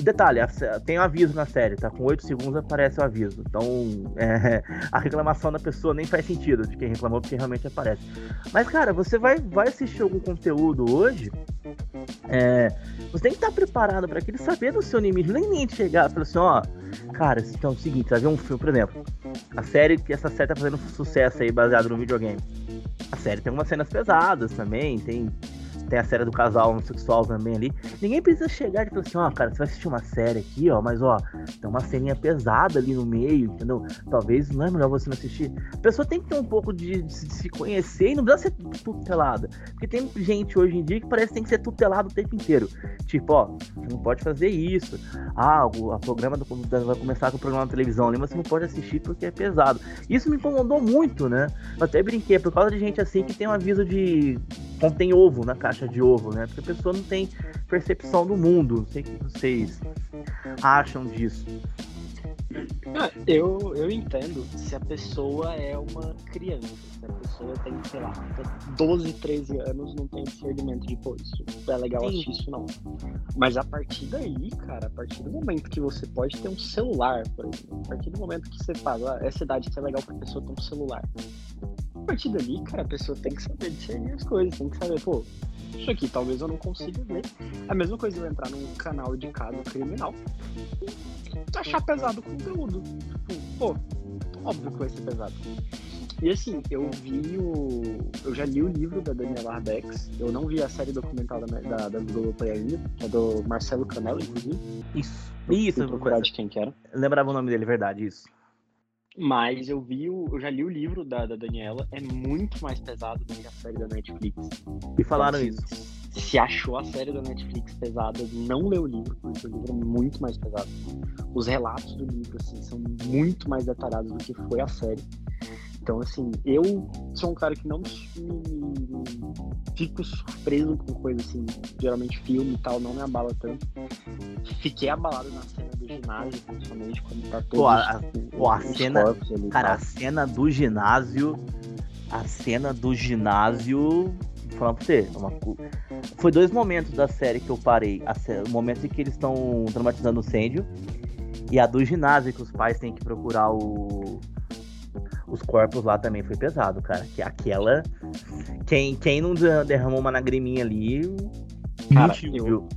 Detalhe, tem um aviso na série, tá? Com 8 segundos aparece o aviso. Então, é, a reclamação da pessoa nem faz sentido de quem reclamou, porque realmente aparece. Mas, cara, você vai, vai assistir algum conteúdo hoje, é, você tem que estar preparado para aquele saber do seu limite. Nem nem chegar e falar assim, ó, cara, então é o seguinte, vai ver um filme, por exemplo, a série que essa série tá fazendo sucesso aí, baseado no videogame. A série tem umas cenas pesadas também, tem tem a série do casal homossexual também ali. Ninguém precisa chegar e falar assim, ó, oh, cara, você vai assistir uma série aqui, ó, mas ó, tem uma ceninha pesada ali no meio, entendeu? Talvez não é melhor você não assistir. A pessoa tem que ter um pouco de, de se conhecer e não precisa ser tutelada. Porque tem gente hoje em dia que parece que tem que ser tutelado o tempo inteiro. Tipo, ó, você não pode fazer isso. Ah, o a programa do, vai começar com o programa na televisão ali, mas você não pode assistir porque é pesado. Isso me incomodou muito, né? Eu até brinquei, por causa de gente assim que tem um aviso de contém ovo na caixa de ovo, né? Porque a pessoa não tem percepção do mundo. Não sei o que vocês acham disso. Ah, eu, eu entendo se a pessoa é uma criança, se a pessoa tem, sei lá, 12, 13 anos, não tem discernimento de, pô, isso é legal Sim. assistir isso não. Mas a partir daí, cara, a partir do momento que você pode ter um celular, por exemplo, a partir do momento que você fala, ah, essa idade que é legal pra pessoa ter um celular. A partir dali, cara, a pessoa tem que saber discernir as coisas, tem que saber, pô, isso aqui talvez eu não consiga ver. A mesma coisa eu entrar num canal de caso criminal e achar pesado o conteúdo. Tipo, pô, óbvio que vai ser pesado. E assim, eu vi o. Eu já li o livro da Daniela Arbex. Eu não vi a série documental da, da, da Globoplay ainda, que é do Marcelo Canelo, inclusive. Isso. Eu isso, procurar de quem que era. lembrava o nome dele, verdade, isso. Mas eu vi o, eu já li o livro da, da Daniela, é muito mais pesado do que a série da Netflix. E falaram então, isso. se achou a série da Netflix pesada, não leu o livro, porque o livro é muito mais pesado. Os relatos do livro, assim, são muito mais detalhados do que foi a série. Então, assim, eu sou um cara que não me, fico surpreso com coisa assim, geralmente filme e tal, não me abala tanto. Fiquei abalado na cena do ginásio, principalmente quando tá todo. Pô, a, pô, a cena. Ali, cara, a cena do ginásio. A cena do ginásio. Vou falar pra você, é uma, foi dois momentos da série que eu parei. o momento em que eles estão dramatizando o incêndio e a do ginásio que os pais têm que procurar o, os corpos lá também foi pesado, cara. Que aquela. Quem, quem não derramou uma lagriminha ali. Cara, eu,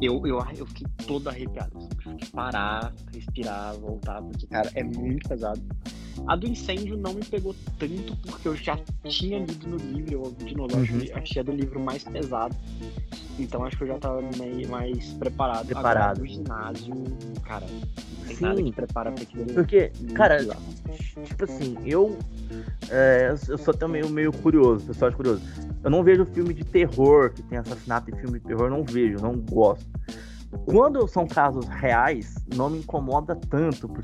eu, eu, eu fiquei todo arrepiado. Tive que parar, respirar, voltar, porque, cara, é muito pesado. A do incêndio não me pegou tanto porque eu já tinha lido no livro, eu, de novo, uhum. achei, achei a do livro mais pesado. Então acho que eu já tava meio mais preparado. Preparado. Agora, no ginásio, cara, Sim, nada que prepara pra aquilo. Porque, cara, tipo assim, eu. É, eu sou também meio curioso, pessoal curioso. Eu não vejo filme de terror, que tem assassinato em filme de terror, não vejo, não gosto. Quando são casos reais, não me incomoda tanto. Por,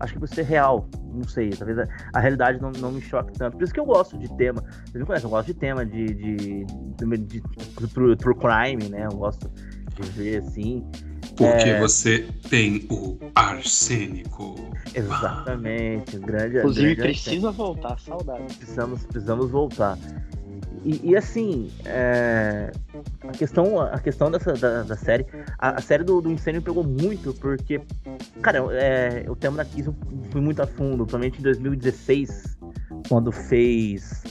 acho que por ser real, não sei, talvez a, a, realidade não, não me choque tanto. Por isso que eu gosto de tema. Vocês me conhecem, eu gosto de tema de, de, de, de, de true, true crime, né? Eu gosto de ver assim. Porque é... você tem o arsênico. Exatamente, grande. Inclusive grande precisa voltar, saudade. Precisamos, precisamos voltar. E, e assim, é... a questão, a questão dessa da, da série, a, a, série do, do incêndio pegou muito porque, cara, é, o tema da Kiss eu fui muito a fundo, principalmente em 2016, quando fez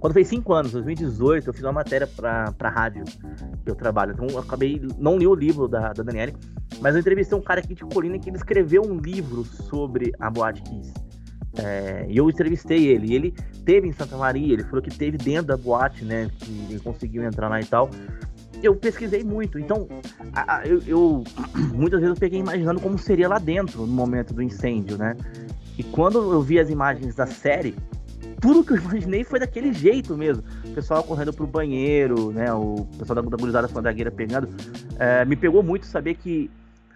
quando fez cinco anos, 2018, eu fiz uma matéria pra rádio que eu trabalho. Então eu acabei. Não li o livro da, da Daniele, mas eu entrevistei um cara aqui de Colina que ele escreveu um livro sobre a Boate Kiss. É, e eu entrevistei ele. E ele teve em Santa Maria, ele falou que teve dentro da boate, né? Que ele conseguiu entrar lá e tal. Eu pesquisei muito, então a, a, eu, eu, muitas vezes eu peguei imaginando como seria lá dentro no momento do incêndio, né? E quando eu vi as imagens da série, tudo que eu imaginei foi daquele jeito mesmo. O pessoal correndo pro banheiro, né? O pessoal da, da gurizada fandagueira pegando. É, me pegou muito saber que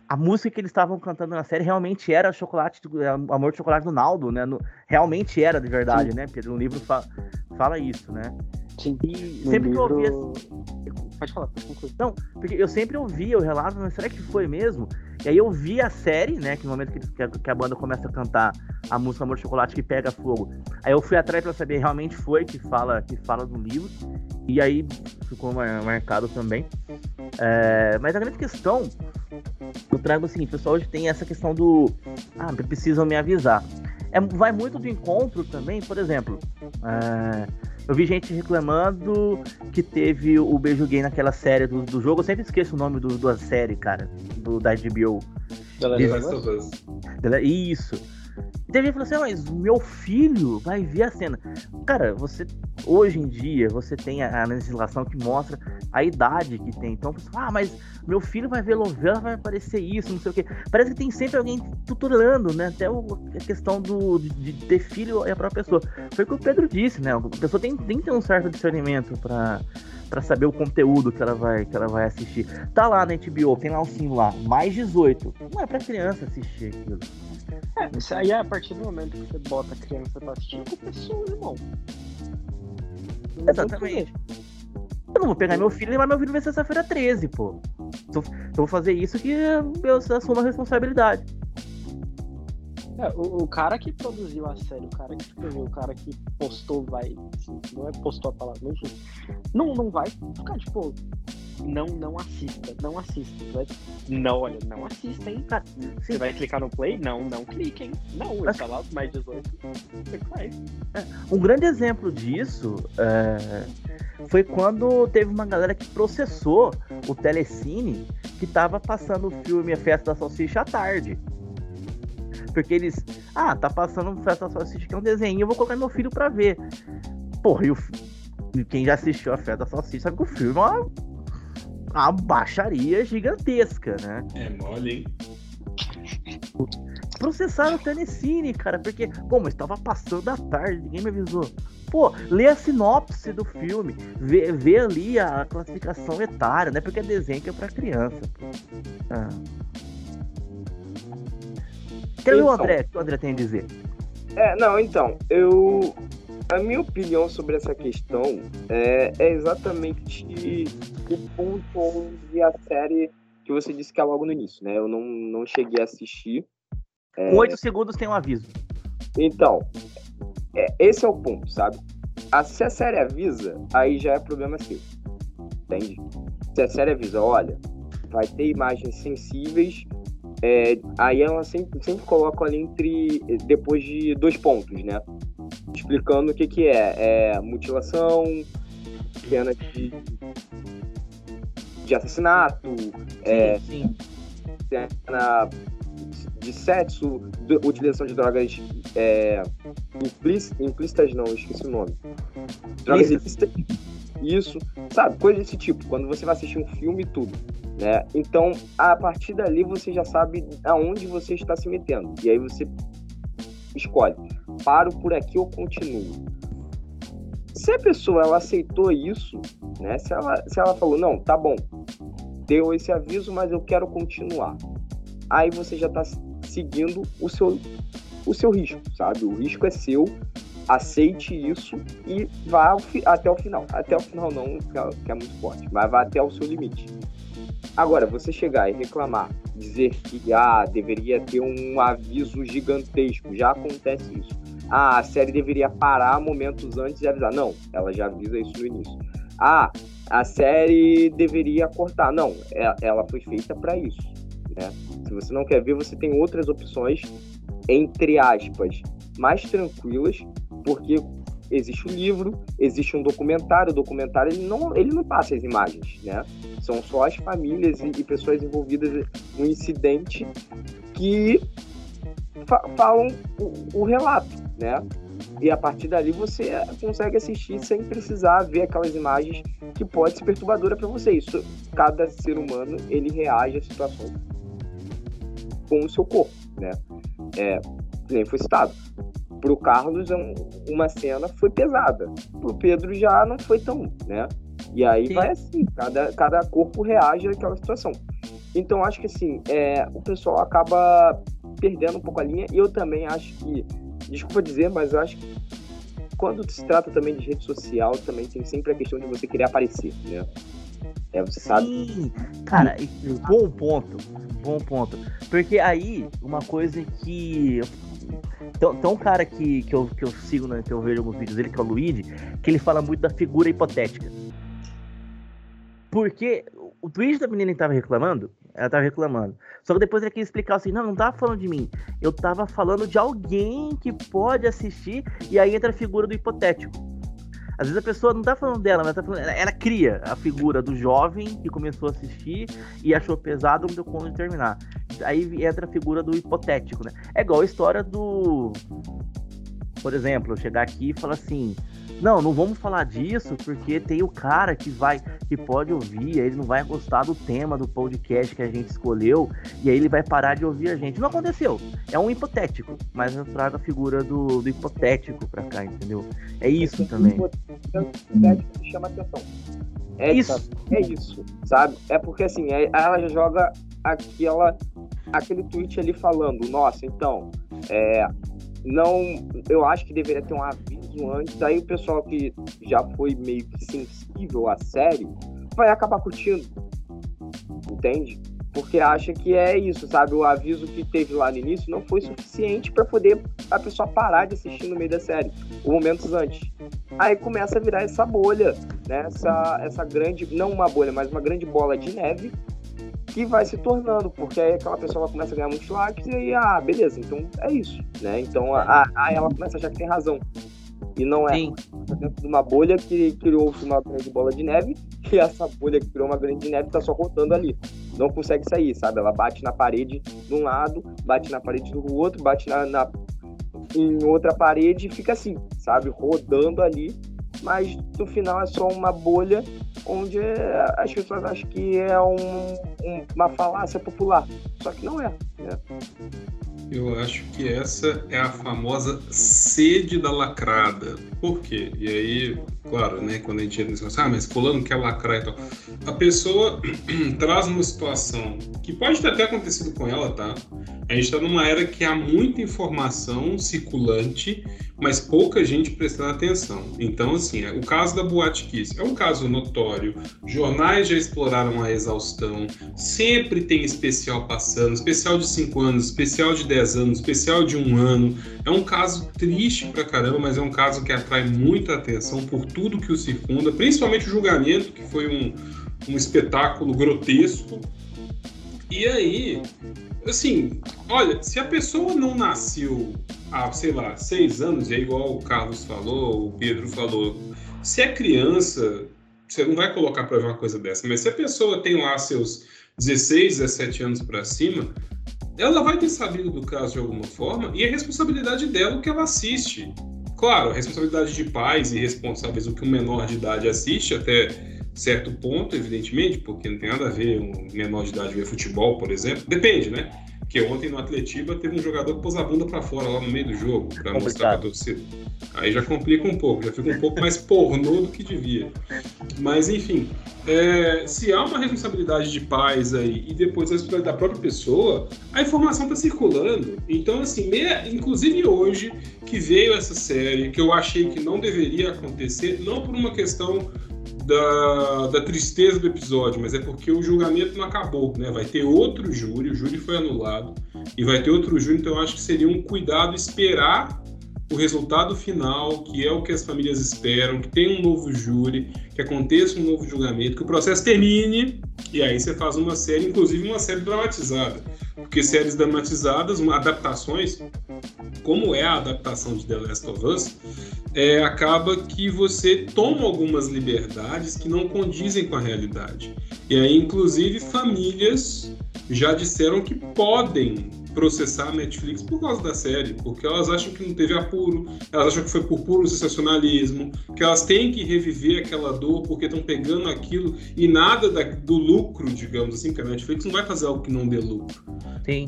a música que eles estavam cantando na série realmente era Chocolate, é, Amor de Chocolate do Naldo, né? No, realmente era de verdade, Sim. né? Porque no livro fa, fala isso, né? Sim. E sempre livro... que eu ouvia. Pode falar, pode concluir. Não, porque eu sempre ouvia o relato, mas será que foi mesmo? E aí eu vi a série, né? Que no momento que, a, que a banda começa a cantar a música Amor de Chocolate que pega fogo. Aí eu fui atrás para saber realmente foi que fala que fala do livro. E aí ficou marcado também. É, mas a grande questão, eu trago o seguinte, pessoal, hoje tem essa questão do. Ah, precisam me avisar. É, vai muito do encontro também, por exemplo. É, eu vi gente reclamando que teve o beijo gay naquela série do, do jogo. Eu sempre esqueço o nome do, da série, cara, do, da HBO. The Last of Us. Isso. Teve gente falou assim, ah, mas meu filho vai ver a cena. Cara, você hoje em dia você tem a, a legislação que mostra a idade que tem. Então, ah, mas meu filho vai ver novela, vai aparecer isso, não sei o quê. Parece que tem sempre alguém tutorando, né? Até o, a questão do, de, de, ter filho é a própria pessoa. Foi o que o Pedro disse, né? A pessoa tem, tem que ter um certo discernimento para para saber o conteúdo que ela vai que ela vai assistir. Tá lá na HBO, tem lá o sim lá, mais 18. Não é para criança assistir aquilo. É, isso aí é a partir do momento que você bota a criança pra assistir, a pessoa, irmão. Exatamente. Eu não vou pegar meu filho e levar meu filho ver sexta-feira 13, pô. Se eu, se eu vou fazer isso, que eu assumo a responsabilidade. É, o, o, cara que produziu a série, o cara que escreveu, o cara que postou, vai. Assim, não é postou a palavra, enfim. Não, não vai ficar, tipo, não, não assista, não assista. Vai, não, olha, não assista, hein? Cara, você vai clicar no play? Não, não clique, hein? Não, ele tá lá mais 18. É, um grande exemplo disso é, foi quando teve uma galera que processou o Telecine que tava passando o filme A Festa da Salsicha à tarde. Porque eles. Ah, tá passando Festa Salsicha, que é um desenho, eu vou colocar meu filho pra ver. Porra, e, o, quem já assistiu a Festa Salsicha sabe que o filme é uma, uma baixaria gigantesca, né? É mole, hein? Processaram o Telecine, cara, porque, pô, mas estava passando da tarde, ninguém me avisou. Pô, lê a sinopse do filme, vê, vê ali a classificação etária, né? Porque é desenho que é pra criança. Ah. Quero ver o Então. André, o que o André tem a dizer. É, não, então, eu. A minha opinião sobre essa questão é, é exatamente o ponto onde a série que você disse que é logo no início, né? Eu não, não cheguei a assistir. Com 8 segundos tem um aviso. Então, é, esse é o ponto, sabe? A- se a série avisa, aí já é problema seu. Entende? Se a série avisa, olha, vai ter imagens sensíveis, é, aí ela sempre, sempre coloca ali entre. depois de dois pontos, né? Explicando o que, que é. É mutilação, cena de, de assassinato, é, sim. cena de sexo, de- utilização de drogas é, implíc- implícitas, não, esqueci o nome. Drogas ilícitas. Isso, sabe? Coisa desse tipo, quando você vai assistir um filme e tudo. Né? Então, a partir dali você já sabe aonde você está se metendo. E aí você escolhe, paro por aqui ou continuo. Se a pessoa ela aceitou isso, né? Se ela, se ela falou, não, tá bom, deu esse aviso, mas eu quero continuar. Aí você já está seguindo o seu, o seu risco, sabe? O risco é seu, aceite isso e vá até o final. Até o final não, que é, que é muito forte, mas vá até o seu limite. Agora, você chegar e reclamar, dizer que ah, deveria ter um aviso gigantesco, já acontece isso. Ah, a série deveria parar momentos antes de avisar. Não, ela já avisa isso no início. Ah, a série deveria cortar. Não, é- ela foi feita para isso. Né? Se você não quer ver, você tem outras opções, entre aspas, mais tranquilas, porque existe o livro, existe um documentário. O documentário ele não, ele não passa as imagens, né? São só as famílias e, e pessoas envolvidas no incidente que fa- falam o, o relato, né? E a partir dali você consegue assistir sem precisar ver aquelas imagens que pode ser perturbadora para você. Isso, cada ser humano ele reage a situações com o seu corpo, né? É, nem foi citado. Pro Carlos, é um- uma cena foi pesada. Pro Pedro já não foi tão, né? E aí Sim. vai assim, cada, cada corpo reage àquela situação. Então acho que assim, é, o pessoal acaba perdendo um pouco a linha. E eu também acho que, desculpa dizer, mas eu acho que quando se trata também de rede social, também tem sempre a questão de você querer aparecer, né? É, você sabe. Sim, cara, e- bom ponto, bom ponto. Porque aí, uma coisa que. Tem, tem um cara que, que, eu, que eu sigo, né, que eu vejo alguns vídeos dele, que é o Luigi, que ele fala muito da figura hipotética. Porque o- tweet da menina que tava reclamando, ela tava reclamando. Só que depois ele quis explicar assim, não, não tava falando de mim. Eu tava falando de alguém que pode assistir, e aí entra a figura do hipotético. Às vezes a pessoa não tá falando dela, mas tá falando, ela, ela cria a figura do jovem que começou a assistir e achou pesado, não deu conta de terminar. Aí entra a figura do hipotético, né? É igual a história do. Por exemplo, chegar aqui e falar assim. Não, não vamos falar disso porque tem o cara que vai, que pode ouvir, aí ele não vai gostar do tema do podcast que a gente escolheu e aí ele vai parar de ouvir a gente. Não aconteceu. É um hipotético, mas eu trago a figura do, do hipotético pra cá, entendeu? É isso também. hipotético que chama atenção. É Isso. É isso, sabe? É porque assim, é- ela já joga aquela, aquele tweet ali falando, nossa, então, é, não, eu acho que deveria ter um aviso antes, aí o pessoal que já foi meio que sensível à série vai acabar curtindo, entende? Porque acha que é isso, sabe? O aviso que teve lá no início não foi suficiente para poder a pessoa parar de assistir no meio da série, ou momentos antes. Aí começa a virar essa bolha, né? Essa, essa grande, não uma bolha, mas uma grande bola de neve que vai se tornando, porque aí aquela pessoa começa a ganhar muitos likes e aí, ah, beleza, então é isso, né? Então a, a- ela começa a achar que tem razão. E não é. Sim. Dentro de uma bolha que criou-se uma grande bola de neve, e essa bolha que criou uma grande neve tá só rodando ali. Não consegue sair, sabe? Ela bate na parede de um lado, bate na parede do outro, bate na, na- em outra parede e fica assim, sabe? Rodando ali. Mas no final é só uma bolha onde é, as pessoas acham que é um- um- uma falácia popular. Só que não é, né? Eu acho que essa é a famosa sede da lacrada. Por quê? E aí, claro, né, quando a gente entra nesse ah, mas fulano quer lacrar e tal. A pessoa traz uma situação que pode ter até acontecido com ela, tá? A gente está numa era que há muita informação circulante mas pouca gente prestando atenção. Então, assim, o caso da Boate Kiss é um caso notório, jornais já exploraram a exaustão, sempre tem especial passando, especial de 5 anos, especial de 10 anos, especial de um ano. É um caso triste pra caramba, mas é um caso que atrai muita atenção por tudo que o circunda, principalmente o julgamento, que foi um, um espetáculo grotesco. E aí, assim, olha, se a pessoa não nasceu há, sei lá, seis anos, é igual o Carlos falou, o Pedro falou, se é criança, você não vai colocar para ver uma coisa dessa, mas se a pessoa tem lá seus 16, 17 anos para cima, ela vai ter sabido do caso de alguma forma e é responsabilidade dela o que ela assiste. Claro, a responsabilidade de pais e responsáveis o que um menor de idade assiste até certo ponto, evidentemente, porque não tem nada a ver um menor de idade ver futebol, por exemplo. Depende, né? Porque ontem no Atletiba teve um jogador que pôs a bunda pra fora lá no meio do jogo para mostrar pra torcida. Aí já complica um pouco, já fica um pouco mais pornô do que devia. Mas enfim, é, se há uma responsabilidade de pais aí e depois a responsabilidade da própria pessoa, a informação está circulando. Então, assim, inclusive hoje que veio essa série, que eu achei que não deveria acontecer, não por uma questão da, da tristeza do episódio, mas é porque o julgamento não acabou, né? Vai ter outro júri, o júri foi anulado e vai ter outro júri, então eu acho que seria um cuidado esperar o resultado final, que é o que as famílias esperam, que tenha um novo júri, que aconteça um novo julgamento, que o processo termine, e aí você faz uma série, inclusive uma série dramatizada. Porque séries dramatizadas, adaptações, como é a adaptação de The Last of Us, é, acaba que você toma algumas liberdades que não condizem com a realidade. E aí, inclusive, famílias já disseram que podem processar a Netflix por causa da série, porque elas acham que não teve apuro, elas acham que foi por puro sensacionalismo, que elas têm que reviver aquela dor porque estão pegando aquilo e nada da, do lucro, digamos assim, que a Netflix não vai fazer algo que não dê lucro.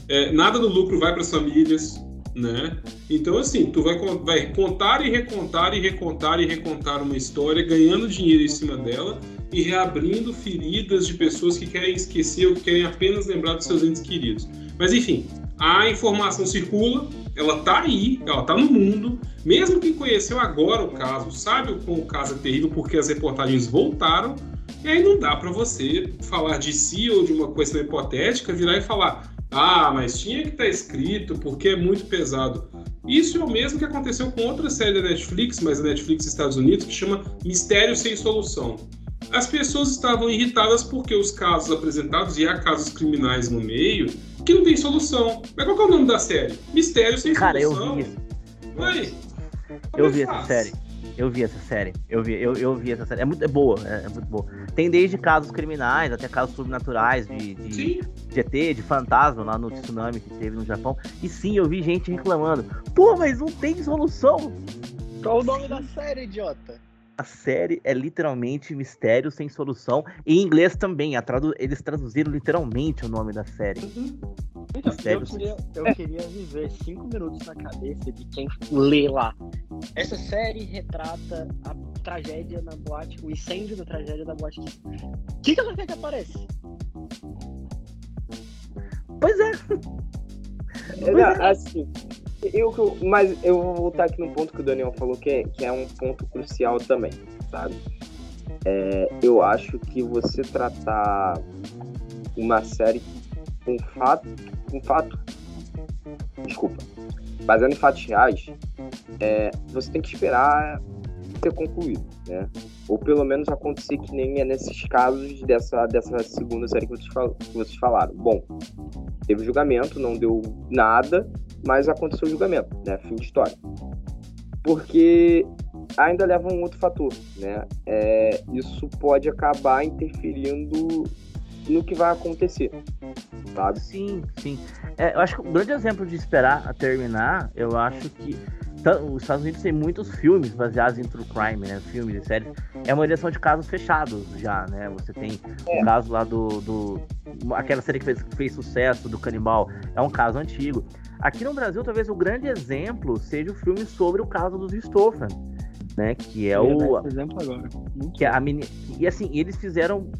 É, nada do lucro vai para as famílias, né? Então, assim, tu vai, vai contar e recontar e recontar e recontar uma história, ganhando dinheiro em cima dela e reabrindo feridas de pessoas que querem esquecer ou que querem apenas lembrar dos seus entes queridos. Mas, enfim, a informação circula, ela tá aí, ela tá no mundo. Mesmo quem conheceu agora o caso sabe como o caso é terrível porque as reportagens voltaram. E aí não dá para você falar de si ou de uma questão hipotética, virar e falar: ah, mas tinha que estar tá escrito porque é muito pesado. Isso é o mesmo que aconteceu com outra série da Netflix, mas da Netflix Estados Unidos, que chama Mistério Sem Solução. As pessoas estavam irritadas porque os casos apresentados, e há casos criminais no meio, que não tem solução. Mas qual é o nome da série? Mistério Sem Cara, Solução. Cara, eu vi isso. Ué, eu vi essa série. Eu vi essa série. Eu vi, eu, eu vi essa série. É muito é boa, é, é, muito boa. Tem desde casos criminais até casos sobrenaturais de, de, de ET, de fantasma lá no tsunami que teve no Japão. E sim, eu vi gente reclamando. Pô, mas não tem solução. Qual o nome da série, idiota? A série é literalmente Mistério Sem Solução. Em inglês também. Tradu eles traduziram literalmente o nome da série. Uhum. Então, eu, queria, eu queria viver cinco minutos na cabeça de quem lê lá. Essa série retrata a tragédia na boate, o incêndio da tragédia da boate. O que, que ela quer que apareça? Pois é. Pois é. Assim, eu, mas eu vou voltar aqui no ponto que o Daniel falou, que é, que é um ponto crucial também, sabe? É, eu acho que você tratar uma série com fato, com fato, desculpa, baseado em fatos reais, é, você tem que esperar ter concluído, né? Ou pelo menos acontecer que nem é nesses casos dessa, dessa segunda série que vocês, fal que vocês falaram. Bom, teve julgamento, não deu nada, mas aconteceu o julgamento, né? Fim de história. Porque ainda leva um outro fator, né? É, isso pode acabar interferindo no que vai acontecer, sabe? Sim, sim. É, eu acho que um grande exemplo de esperar a terminar, eu acho que os Estados Unidos tem muitos filmes baseados em true crime, né? Filmes e séries. É uma direção de casos fechados já, né? Você tem é. o caso lá do, do. Aquela série que fez, fez sucesso do canibal. É um caso antigo. Aqui no Brasil, talvez o grande exemplo seja o filme sobre o caso dos Stoffen, né? Que é o. Exemplo agora. que é a meni... E assim, eles fizeram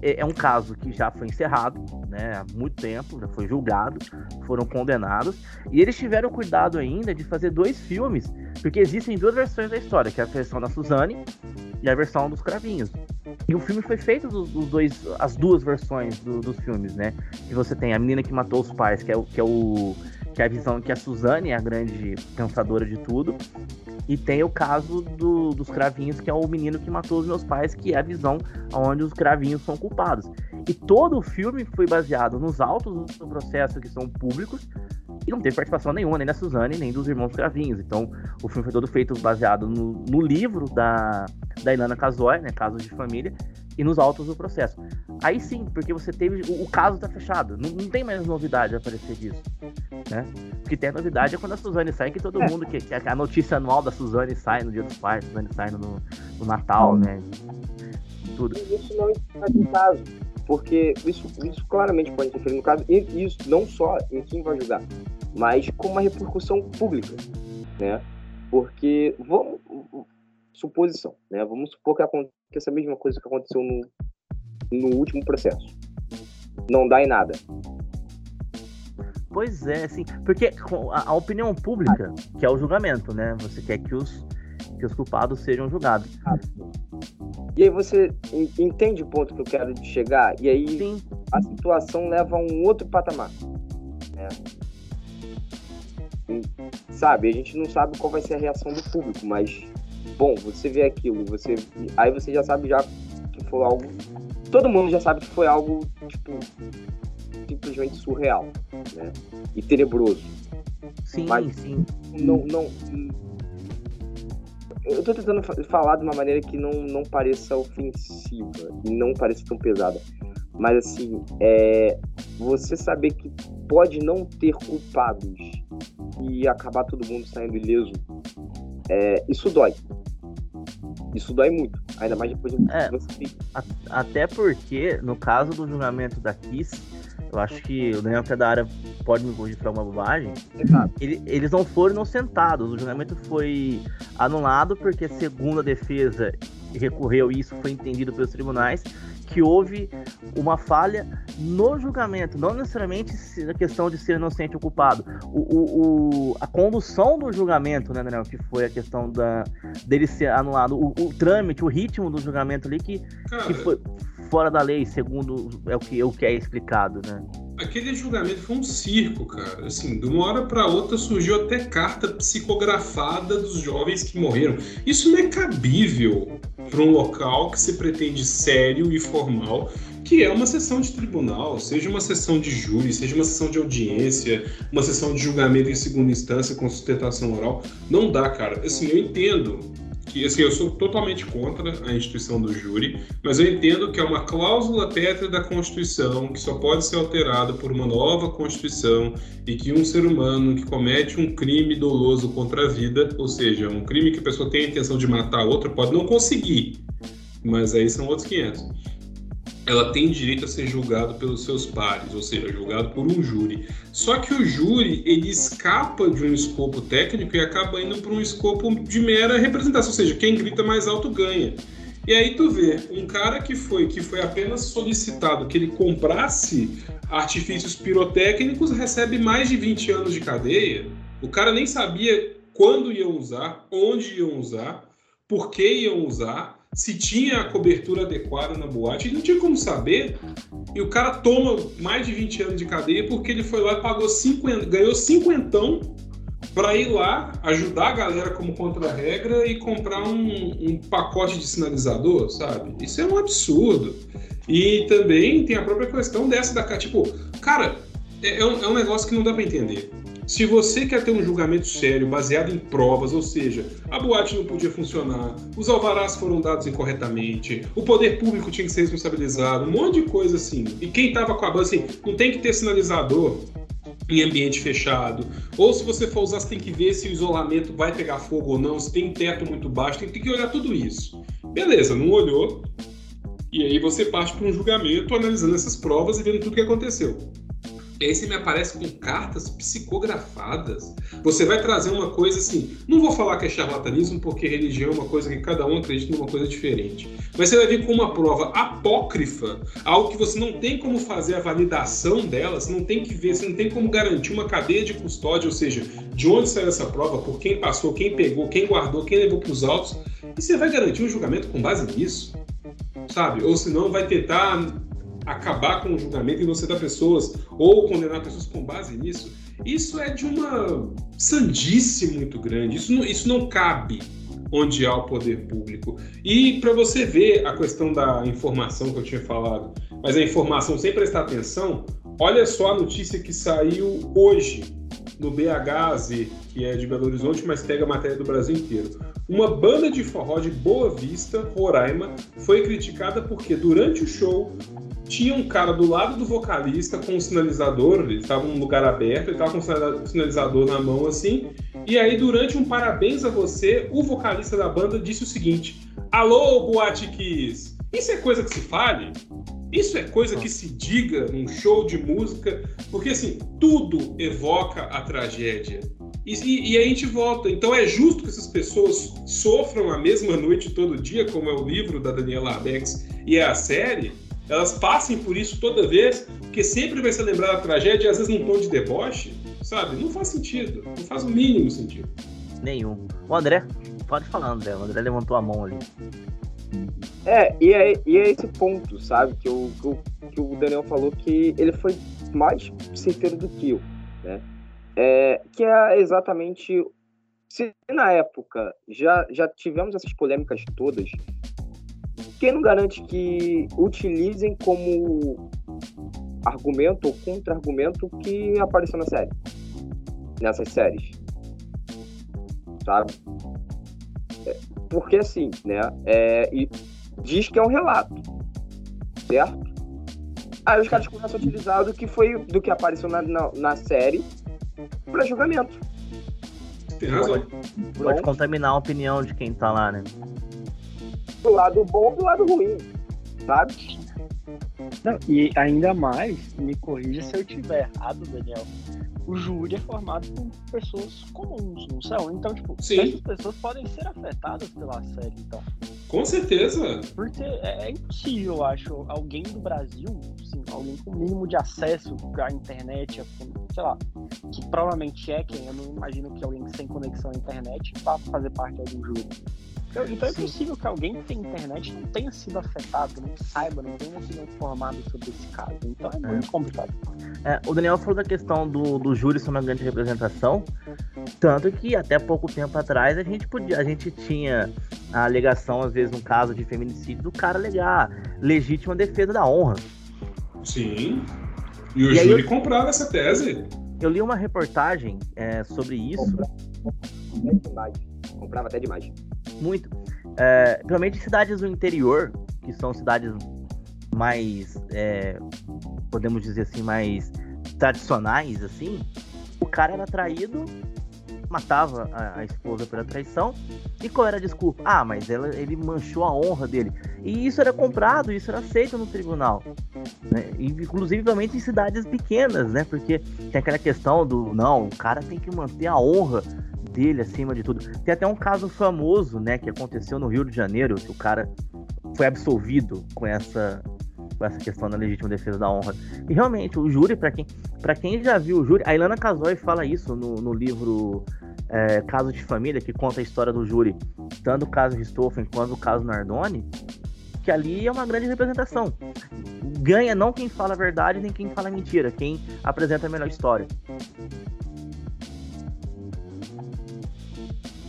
é, é um caso que já foi encerrado, né, há muito tempo, já foi julgado, foram condenados, e eles tiveram cuidado ainda de fazer dois filmes, porque existem duas versões da história, que é a versão da Suzane e a versão dos Cravinhos. E o filme foi feito dos, dos dois, as duas versões do, dos filmes, né? Que você tem a menina que matou os pais, que é o que é o que é a visão que a Suzane é a grande pensadora de tudo, e tem o caso do, dos cravinhos, que é o menino que matou os meus pais, que é a visão onde os cravinhos são culpados. E todo o filme foi baseado nos autos do processo que são públicos, e não teve participação nenhuma, nem da Suzane, nem dos irmãos cravinhos. Então, o filme foi todo feito baseado no, no livro da, da Ilana Casoy, né, Casos de Família, e nos autos do processo. Aí sim, porque você teve. O, o caso tá fechado. Não, não, tem mais novidade a aparecer disso. Né? O que tem novidade é quando a Suzane sai, que todo é. mundo. Que, que, a notícia anual da Suzane sai no dia dos pais, a Suzane sai no, no Natal, né? Tudo. Isso não está no caso. Porque isso, isso claramente pode interferir no caso, e isso não só em quem vai julgar, mas com uma repercussão pública. Né? Porque, vamos, suposição, né? Vamos supor que aconteça a mesma coisa que aconteceu no, no último processo. Não dá em nada. Pois é, sim, porque a, a, opinião pública, que é o julgamento, né? Você quer que os, que os culpados sejam julgados. E aí você entende o ponto que eu quero chegar? E aí sim. a situação leva a um outro patamar. Né? Sabe, a gente não sabe qual vai ser a reação do público, mas bom, você vê aquilo, você aí você já sabe já que foi algo todo mundo já sabe que foi algo tipo simplesmente surreal, né? E tenebroso. Sim, Mas sim. Não, não. Eu tô tentando falar de uma maneira que não, não pareça ofensiva e não pareça tão pesada. Mas assim, é, você saber que pode não ter culpados e acabar todo mundo saindo ileso, é, isso dói. Isso dói muito, ainda mais depois de é, você Até porque, no caso do julgamento da Kiss, eu acho que o Daniel que é da área pode me corrigir para uma bobagem. Ele, eles não foram inocentados. O julgamento foi anulado porque, segundo a defesa, recorreu e isso foi entendido pelos tribunais que houve uma falha no julgamento, não necessariamente a questão de ser inocente ou culpado. O, o, o, a condução do julgamento, né, Daniel, que foi a questão da, dele ser anulado, o, o trâmite, o ritmo do julgamento ali que, que foi fora da lei, segundo é o que, é o que é explicado, né? Aquele julgamento foi um circo, cara. Assim, de uma hora para outra surgiu até carta psicografada dos jovens que morreram. Isso não é cabível para um local que se pretende sério e formal, que é uma sessão de tribunal, seja uma sessão de júri, seja uma sessão de audiência, uma sessão de julgamento em segunda instância com sustentação oral. Não dá, cara. Assim, eu entendo que assim, eu sou totalmente contra a instituição do júri, mas eu entendo que é uma cláusula pétrea da Constituição que só pode ser alterada por uma nova Constituição e que um ser humano que comete um crime doloso contra a vida, ou seja, um crime que a pessoa tem a intenção de matar outra, pode não conseguir, mas aí são outros 500 ela tem direito a ser julgado pelos seus pares, ou seja, julgado por um júri. Só que o júri ele escapa de um escopo técnico e acaba indo para um escopo de mera representação, ou seja, quem grita mais alto ganha. E aí tu vê um cara que foi que foi apenas solicitado que ele comprasse artifícios pirotécnicos recebe mais de 20 anos de cadeia. O cara nem sabia quando iam usar, onde iam usar, por que iam usar se tinha a cobertura adequada na boate, ele não tinha como saber. E o cara toma mais de 20 anos de cadeia porque ele foi lá e pagou 50, ganhou cinquentão para ir lá ajudar a galera como contra-regra e comprar um, um, pacote de sinalizador, sabe? Isso é um absurdo. E também tem a própria questão dessa da tipo, cara, é, é, um, é um negócio que não dá para entender. Se você quer ter um julgamento sério, baseado em provas, ou seja, a boate não podia funcionar, os alvarás foram dados incorretamente, o poder público tinha que ser responsabilizado, um monte de coisa assim. E quem estava com a banda, assim, não tem que ter sinalizador, em ambiente fechado. Ou se você for usar, você tem que ver se o isolamento vai pegar fogo ou não, se tem teto muito baixo, tem, tem que olhar tudo isso. Beleza, não olhou. E aí você parte para um julgamento analisando essas provas e vendo tudo o que aconteceu. E aí você me aparece com cartas psicografadas. Você vai trazer uma coisa assim. Não vou falar que é charlatanismo, porque religião é uma coisa que cada um acredita numa coisa diferente. Mas você vai vir com uma prova apócrifa, algo que você não tem como fazer a validação dela, você não tem que ver, você não tem como garantir uma cadeia de custódia, ou seja, de onde saiu essa prova, por quem passou, quem pegou, quem guardou, quem levou para os autos. E você vai garantir um julgamento com base nisso, sabe? Ou senão vai tentar acabar com o julgamento e inocente pessoas ou condenar pessoas com base nisso, isso é de uma sandice muito grande. Isso não, isso não cabe onde há o poder público. E para você ver a questão da informação que eu tinha falado, mas a informação sem prestar atenção, olha só a notícia que saiu hoje no BHZ, que é de Belo Horizonte, mas pega a matéria do Brasil inteiro. Uma banda de forró de Boa Vista, Roraima, foi criticada porque durante o show tinha um cara do lado do vocalista com um sinalizador, ele estava num lugar aberto, ele estava com um sinalizador na mão assim, e aí durante um parabéns a você, o vocalista da banda disse o seguinte: Alô, Boate Kiss! Isso é coisa que se fale? Isso é coisa que se diga num show de música? Porque assim, tudo evoca a tragédia. E, e, e, a gente volta. Então é justo que essas pessoas sofram a mesma noite todo dia, como é o livro da Daniela Arbex e é a série, elas passem por isso toda vez, porque sempre vai ser lembrada a tragédia, às vezes num tom de deboche, sabe? Não faz sentido, não faz o mínimo sentido. Nenhum. O André, pode falar, André. O André levantou a mão ali. É, e é, e é esse ponto, sabe, que o, que, o, que o Daniel falou que ele foi mais certeiro do que eu, né? É, que é exatamente se na época já, já tivemos essas polêmicas todas, quem não garante que utilizem como argumento ou contra-argumento que apareceu na série? Nessas séries. Sabe? É, porque assim, né? É, e diz que é um relato. Certo? Aí os caras começam a utilizar do que foi do que apareceu na, na, na série para julgamento. Tem razão. Pode, pode contaminar a opinião de quem tá lá, né? Do lado bom e do lado ruim, sabe? Não, e ainda mais, me corrija se eu estiver errado, Daniel. O júri é formado por pessoas comuns, não são? Então, tipo, Sim. essas pessoas podem ser afetadas pela série, então. Com certeza. Porque é, é impossível, eu acho, alguém do Brasil, assim, alguém com o mínimo de acesso à internet, sei lá, que provavelmente é quem, eu não imagino que alguém sem conexão à internet vá fazer parte de algum júri. Então, então é possível que alguém que tem internet não tenha sido afetado, não saiba, não tenha sido informado sobre esse caso. Então é, é. muito complicado. É, o Daniel falou da questão do, do júri ser uma grande representação, tanto que até pouco tempo atrás a gente podia, a gente tinha a alegação, às vezes, no caso de feminicídio, do cara alegar legítima defesa da honra. Sim. E o e júri eu, comprava essa tese. Eu li uma reportagem é, sobre isso. Comprava. Comprava até demais muito. É, principalmente cidades do interior, que são cidades mais, é, podemos dizer assim, mais tradicionais, assim, o cara era traído, matava a, a, esposa pela traição, e qual era a desculpa? Ah, mas ela, ele manchou a honra dele. E isso era comprado, isso era aceito no tribunal. Né? Inclusive em cidades pequenas, né? Porque tem aquela questão do, não, o cara tem que manter a honra dele acima de tudo. Tem até um caso famoso, né, que aconteceu no Rio de Janeiro, que o cara foi absolvido com essa com essa questão da legítima defesa da honra. E realmente, o júri, para quem, pra quem já viu o júri, a Ilana Casoy fala isso no, no livro é, Caso de Família, que conta a história do júri, tanto o caso Ristoffen quanto o caso Nardoni, que ali é uma grande representação. Ganha não quem fala a verdade, nem quem fala a mentira, quem apresenta a melhor história.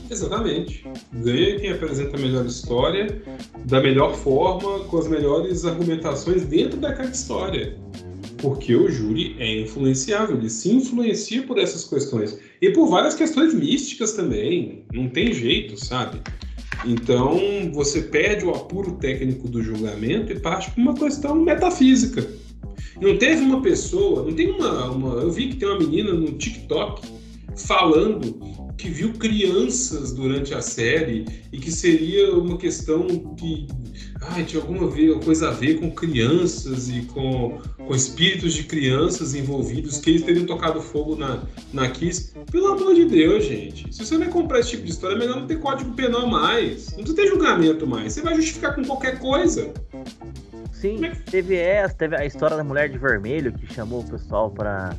Exatamente. Ganha quem apresenta a melhor história, da melhor forma, com as melhores argumentações dentro daquela história. Porque o júri é influenciável, ele se influencia por essas questões. E por várias questões místicas também. Não tem jeito, sabe? Então você perde o apuro técnico do julgamento e parte para uma questão metafísica. Não teve uma pessoa, não tem uma, uma. Eu vi que tem uma menina no TikTok falando que viu crianças durante a série e que seria uma questão que ai, tinha alguma coisa a ver com crianças e com, com espíritos de crianças envolvidos, que eles teriam tocado fogo na, na Kiss. Pelo amor de Deus, gente. Se você vai comprar esse tipo de história, é melhor não ter código penal mais. Não precisa ter julgamento mais. Você vai justificar com qualquer coisa. Sim, é teve essa, teve a história da mulher de vermelho que chamou o pessoal para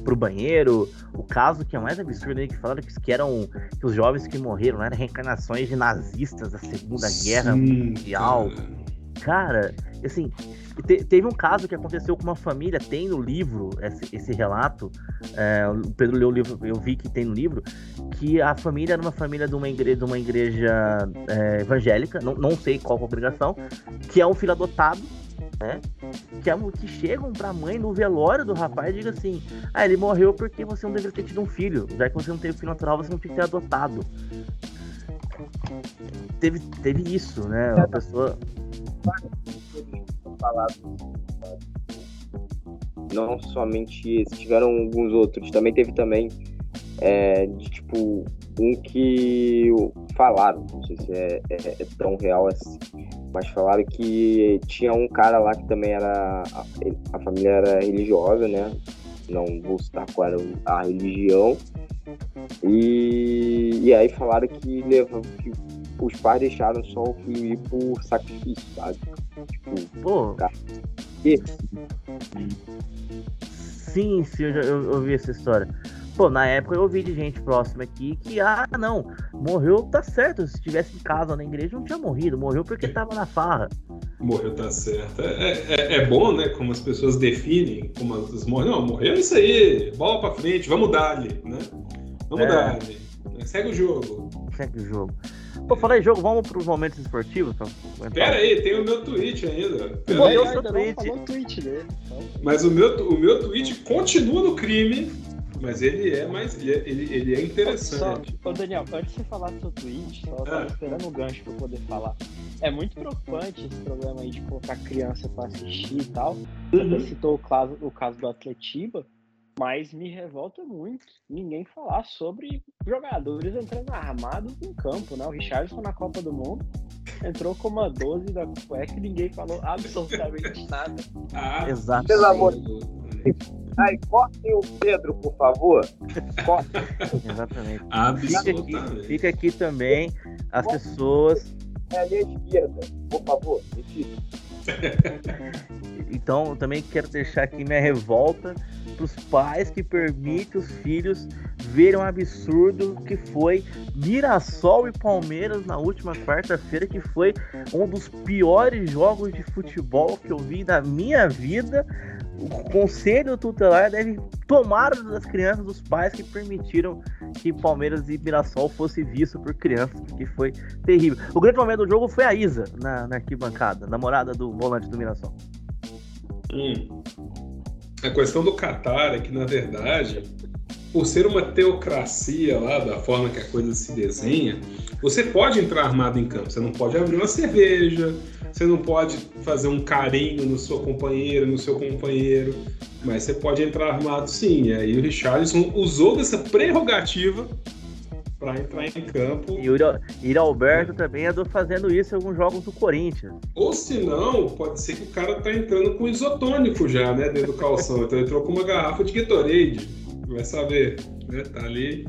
pro banheiro. O caso que é mais absurdo aí, que falaram que, que eram que os jovens que morreram eram reencarnações de nazistas da Segunda Sim, Guerra Mundial. Cara, assim, te, teve um caso que aconteceu com uma família, tem no livro esse, esse relato. É, o Pedro leu o livro, eu vi que tem no livro, que a família era uma família de uma igreja, de uma igreja é, evangélica, não, não sei qual congregação, que é um filho adotado né? Que, é, que chegam pra mãe no velório do rapaz e digam assim: Ah, ele morreu porque você não deveria ter tido um filho. Já que você não teve filho natural, você não tinha que ter adotado. Teve, teve isso, né? Uma pessoa. Não somente esse, tiveram alguns outros. Também teve também é, de tipo um que falaram, não sei se é, é, é, tão real assim, mas falaram que tinha um cara lá que também era. A, a família era religiosa, né? Não vou citar qual era a religião. E, e aí falaram que, levou, que os pais deixaram só o filho ir por sacrifício, sabe? Tipo, Pô. Cara, sim, sim, eu, eu, eu vi essa história. Pô, na época eu ouvi de gente próxima aqui que, ah, não, morreu, tá certo. Se estivesse em casa ou na igreja, não tinha morrido. Morreu porque tava na farra. Morreu, tá certo. É, é, é bom, né, como as pessoas definem como elas morrem. Não, morreu isso aí, bola pra frente, vamos dar ali, né? Vamos é. dar ali. Segue o jogo. Segue o jogo. Pô, falar em jogo, vamos pros momentos esportivos? Pera aí, tem o meu tweet ainda. Pera aí, o seu tweet. tweet dele. Mas o meu, o meu tweet continua no crime mas ele é mais. Ele é, ele, ele é interessante. Só, ô Daniel, antes de você falar do seu tweet, só ah. esperando o gancho pra eu poder falar. É muito preocupante esse problema aí de colocar criança pra assistir e tal. Uhum. Você citou o caso, o caso do Atletiba, mas me revolta muito ninguém falar sobre jogadores entrando armados em campo, né? O Richardson na Copa do Mundo entrou com uma 12 da cueca e ninguém falou absolutamente nada. Ah, Exato. Pelo amor de Deus. Ai, cortem o Pedro, por favor. Cortem. Exatamente. Fica aqui, fica aqui também as pessoas. É a linha esquerda, por favor, retire. Então, também quero deixar aqui minha revolta para os pais que permitem os filhos verem um absurdo que foi Mirassol e Palmeiras na última quarta-feira, que foi um dos piores jogos de futebol que eu vi na minha vida o conselho tutelar deve tomar das crianças dos pais que permitiram que Palmeiras e Mirassol fosse visto por crianças, porque foi terrível. O grande momento do jogo foi a Isa na, na arquibancada, namorada do volante do Mirassol. Hum. A questão do Qatar é que, na verdade, por ser uma teocracia lá, da forma que a coisa se desenha, você pode entrar armado em campo, você não pode abrir uma cerveja, você não pode fazer um carinho no seu companheiro, no seu companheiro, mas você pode entrar armado sim. E aí o Richarlison usou dessa prerrogativa para entrar em campo. E o Iri Alberto também andou fazendo isso em alguns jogos do Corinthians. Ou se não, pode ser que o cara tá entrando com isotônico já, né, dentro do calção. então entrou com uma garrafa de Gatorade. Vai saber, né? Tá ali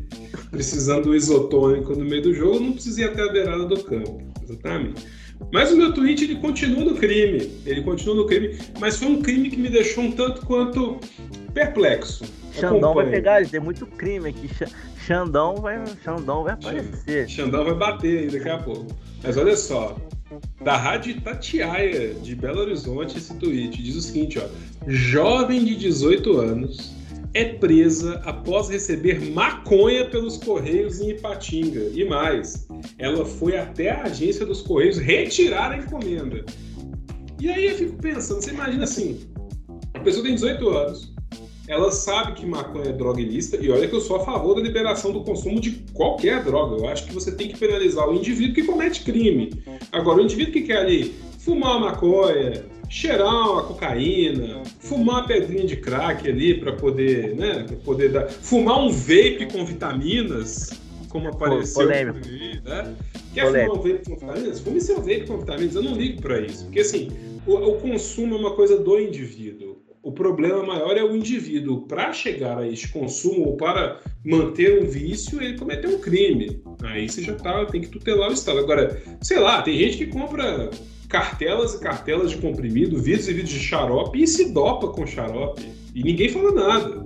precisando do isotônico no meio do jogo, não precisa ir até a beirada do campo. Exatamente. Mas o meu tweet ele continua no crime. Ele continua no crime, mas foi um crime que me deixou um tanto quanto perplexo. Xandão vai pegar, tem muito crime aqui. Xandão vai, Xandão vai aparecer. Xandão vai bater aí daqui a pouco. Mas olha só, da Rádio Itatiaia de Belo Horizonte esse tweet diz o seguinte, ó: jovem de 18 anos é presa após receber maconha pelos Correios em Ipatinga. E mais, ela foi até a agência dos Correios retirar a encomenda. E aí eu fico pensando, você imagina assim, a pessoa tem 18 anos, ela sabe que maconha é droga ilícita, e olha que eu sou a favor da liberação do consumo de qualquer droga. Eu acho que você tem que penalizar o indivíduo que comete crime. Agora, o indivíduo que quer ali fumar maconha, cheirar uma cocaína, fumar uma pedrinha de crack ali para poder, né, pra poder dar, fumar um vape com vitaminas, como apareceu polêmico. por aí, né? Quer Polêmico. fumar um vape com vitaminas? Fume seu vape com vitaminas, eu não ligo para isso, porque assim, o, o consumo é uma coisa do indivíduo. O problema maior é o indivíduo. Para chegar a este consumo ou para manter um vício, ele cometeu um crime. Aí você já tá, tem que tutelar o Estado. Agora, sei lá, tem gente que compra cartelas e cartelas de comprimido, vidros e vidros de xarope e se dopa com xarope. E ninguém fala nada.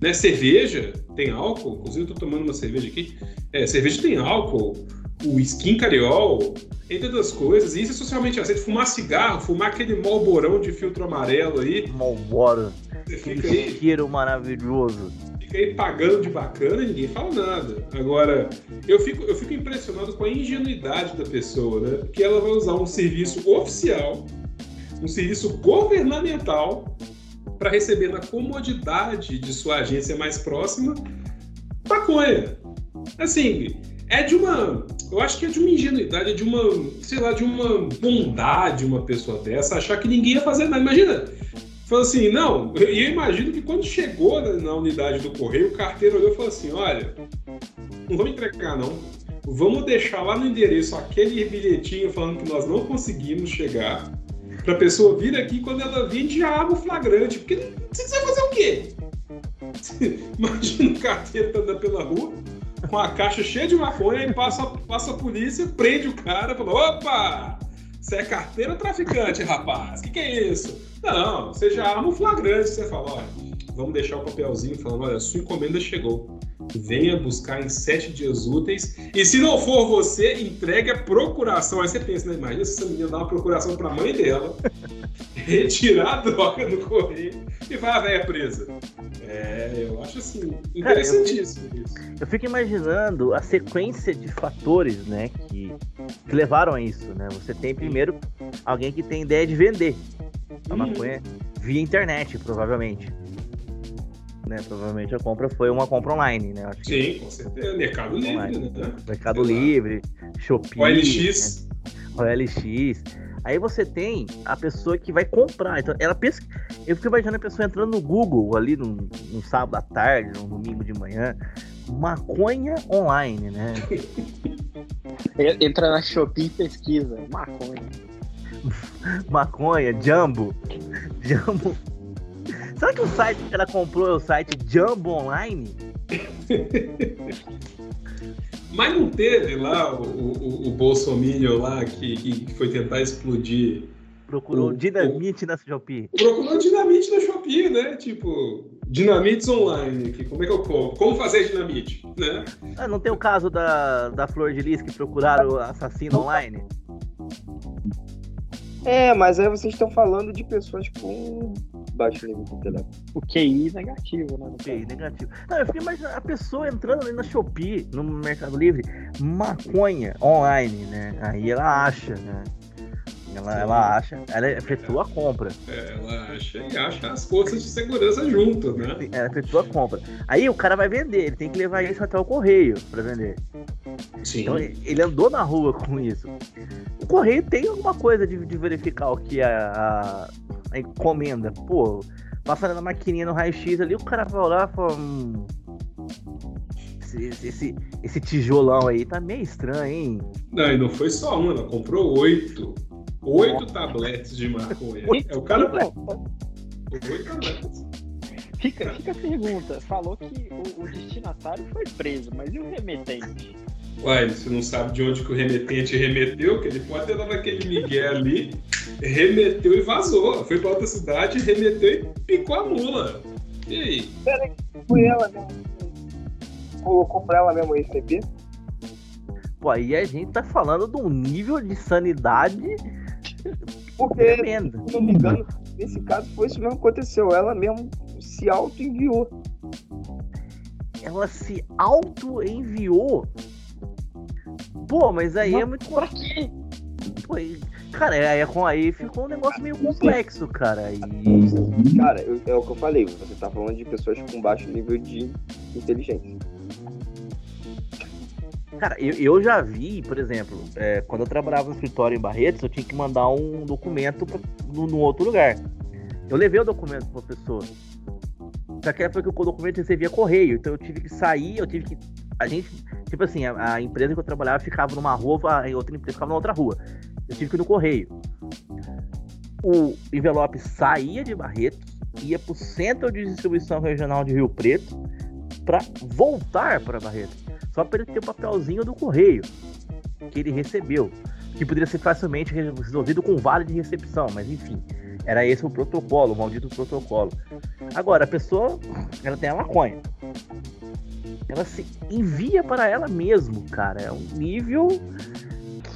Né? Cerveja tem álcool, inclusive eu tô tomando uma cerveja aqui. É, cerveja tem álcool, o skin cariol, entre outras coisas. E isso é socialmente aceito. Fumar cigarro, fumar aquele malborão de filtro amarelo aí. Malboro. Você fica Aquele aí, cheiro maravilhoso. Fica aí pagando de bacana e ninguém fala nada. Agora, eu fico, eu fico impressionado com a ingenuidade da pessoa, né? Porque ela vai usar um serviço oficial, um serviço governamental, para receber na comodidade de sua agência mais próxima maconha. Assim, é de uma. Eu acho que é de uma ingenuidade, é de uma, sei lá, de uma bondade uma pessoa dessa achar que ninguém ia fazer nada. Imagina, falou assim, não, e eu imagino que quando chegou na, unidade do correio, o carteiro olhou e falou assim: olha, não vamos entregar não. Vamos deixar lá no endereço aquele bilhetinho falando que nós não conseguimos chegar. Pra pessoa vir aqui quando ela vir, a gente já abre o flagrante. Porque você vai fazer o quê? Imagina o carteiro andando pela rua com a caixa cheia de maconha e passa, passa a polícia, prende o cara, fala: opa! Você é carteiro ou traficante, rapaz? O que, que é isso? Não, você já arma o flagrante. Você fala: olha, vamos deixar o papelzinho falando: olha, sua encomenda chegou. Venha buscar em sete dias úteis. E se não for você, entregue a procuração. Aí você pensa, né? Imagina se essa menina dá uma procuração pra mãe dela, retirar a droga do correio e vai a véia presa. É, eu acho assim, interessantíssimo isso. Eu fico imaginando a sequência de fatores, né, que, que levaram a isso, né? Você tem primeiro alguém que tem ideia de vender a Hum. maconha via internet, provavelmente. Né, provavelmente a compra foi uma compra online, né? Acho que Sim, com certeza. Mercado Livre, Online. né? Mercado lá. Livre, Shopee, OLX. OLX. Aí você tem a pessoa que vai comprar. Então, ela pensa. Eu fico imaginando a pessoa entrando no Google ali num, num sábado à tarde, num domingo de manhã. Maconha online, né? Entra na Shopee e pesquisa. Maconha. Maconha, Jumbo. Jumbo. Será que o site que ela comprou é o site Jumbo Online? Mas não teve lá o, o, o Bolsominion lá que, que foi tentar explodir. Procurou O- dinamite na Shopee. Procurou dinamite na Shopee, né? Tipo, dinamites online. Que, como é que eu compro? Como fazer dinamite, né? Ah, não tem o caso da, da Flor de Lis que procuraram o assassino online? É, mas aí vocês estão falando de pessoas com baixo nível de intelecto. O QI negativo, né? Ok, caso. negativo. Não, eu fiquei imaginando a pessoa entrando ali na Shopee, no Mercado Livre, maconha online, né? Aí ela acha, né? Ela, ela acha, ela efetua a compra. É, ela acha e acha as forças de segurança junto, né? Ela efetua a compra. Aí o cara vai vender, ele tem que levar isso até o correio pra vender. Sim. Então ele andou na rua com isso. O correio tem alguma coisa de, de verificar o que é a, a encomenda. Pô, passando na maquininha no raio-x ali, o cara vai olhar e fala. Hum, esse, esse- esse, tijolão aí tá meio estranho, hein? Não, e não foi só uma, ela comprou oito. Oito tabletes de maconha. É o cara. Oito tabletes. Fica, fica a pergunta. Falou que o, o destinatário foi preso, mas e o remetente? Uai, você não sabe de onde que o remetente remeteu, que ele pode ter dado aquele migué ali, remeteu e vazou. Foi pra outra cidade, remeteu e picou a mula. E aí? Foi ela mesmo. Colocou pra ela mesmo esse EP? Pô, aí a gente tá falando de um nível de sanidade Porque, tremendo. se não me engano, nesse caso foi isso mesmo que aconteceu. Ela mesmo se auto-enviou. Ela se auto-enviou. Pô, mas aí é muito. Pra quê? Pô, cara, aí, é aí ficou um negócio meio complexo, cara. E. Cara, é o que eu falei. Você tá falando de pessoas com baixo nível de inteligência. Cara, eu, eu já vi, por exemplo, é, quando eu trabalhava no escritório em Barretos, eu tinha que mandar um documento pra, no, no outro lugar. Eu levei o documento pro professor. Só que foi que o documento recebia correio, então eu tive que sair, eu tive que. A gente, tipo assim, a, a empresa que eu trabalhava ficava numa rua, a outra empresa ficava na outra rua. Eu tive que ir no correio. O envelope saía de Barretos, ia pro centro de distribuição regional de Rio Preto, para voltar para Barretos. Só para ele ter o papelzinho do correio que ele recebeu, que poderia ser facilmente resolvido com vale de recepção, mas enfim. Era esse o protocolo, o maldito protocolo. Agora, a pessoa, ela tem a maconha. Ela se envia para ela mesmo, cara. É um nível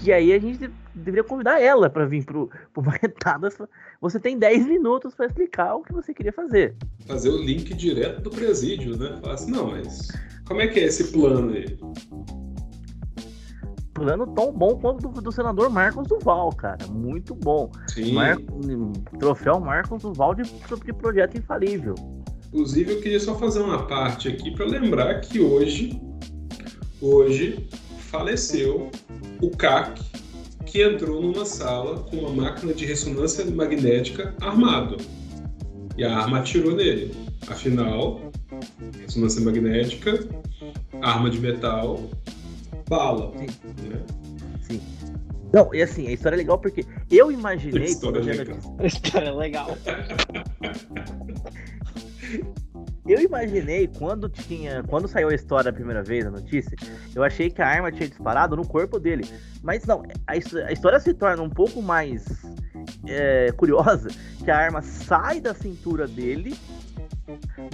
que aí a gente deveria convidar ela para vir pro, pro Marretadas. Você tem 10 minutos para explicar o que você queria fazer. Fazer o link direto do presídio, né? Falar assim, não, mas como é que é esse plano aí? plano tão bom quanto do, do senador Marcos Duval, cara. Muito bom. Sim. Mar... Troféu Marcos Duval de, de projeto infalível. Inclusive, eu queria só fazer uma parte aqui para lembrar que hoje, hoje faleceu o CAC, que entrou numa sala com uma máquina de ressonância magnética armado. E a arma atirou nele. Afinal, ressonância magnética, arma de metal, bala. Sim. Né? Sim. Não, e assim, a história é legal porque eu imaginei. A história é legal. A história é legal. Eu imaginei quando tinha. Quando saiu a história a primeira vez, a notícia, eu achei que a arma tinha disparado no corpo dele. Mas não, a, a história se torna um pouco mais é, curiosa, que a arma sai da cintura dele,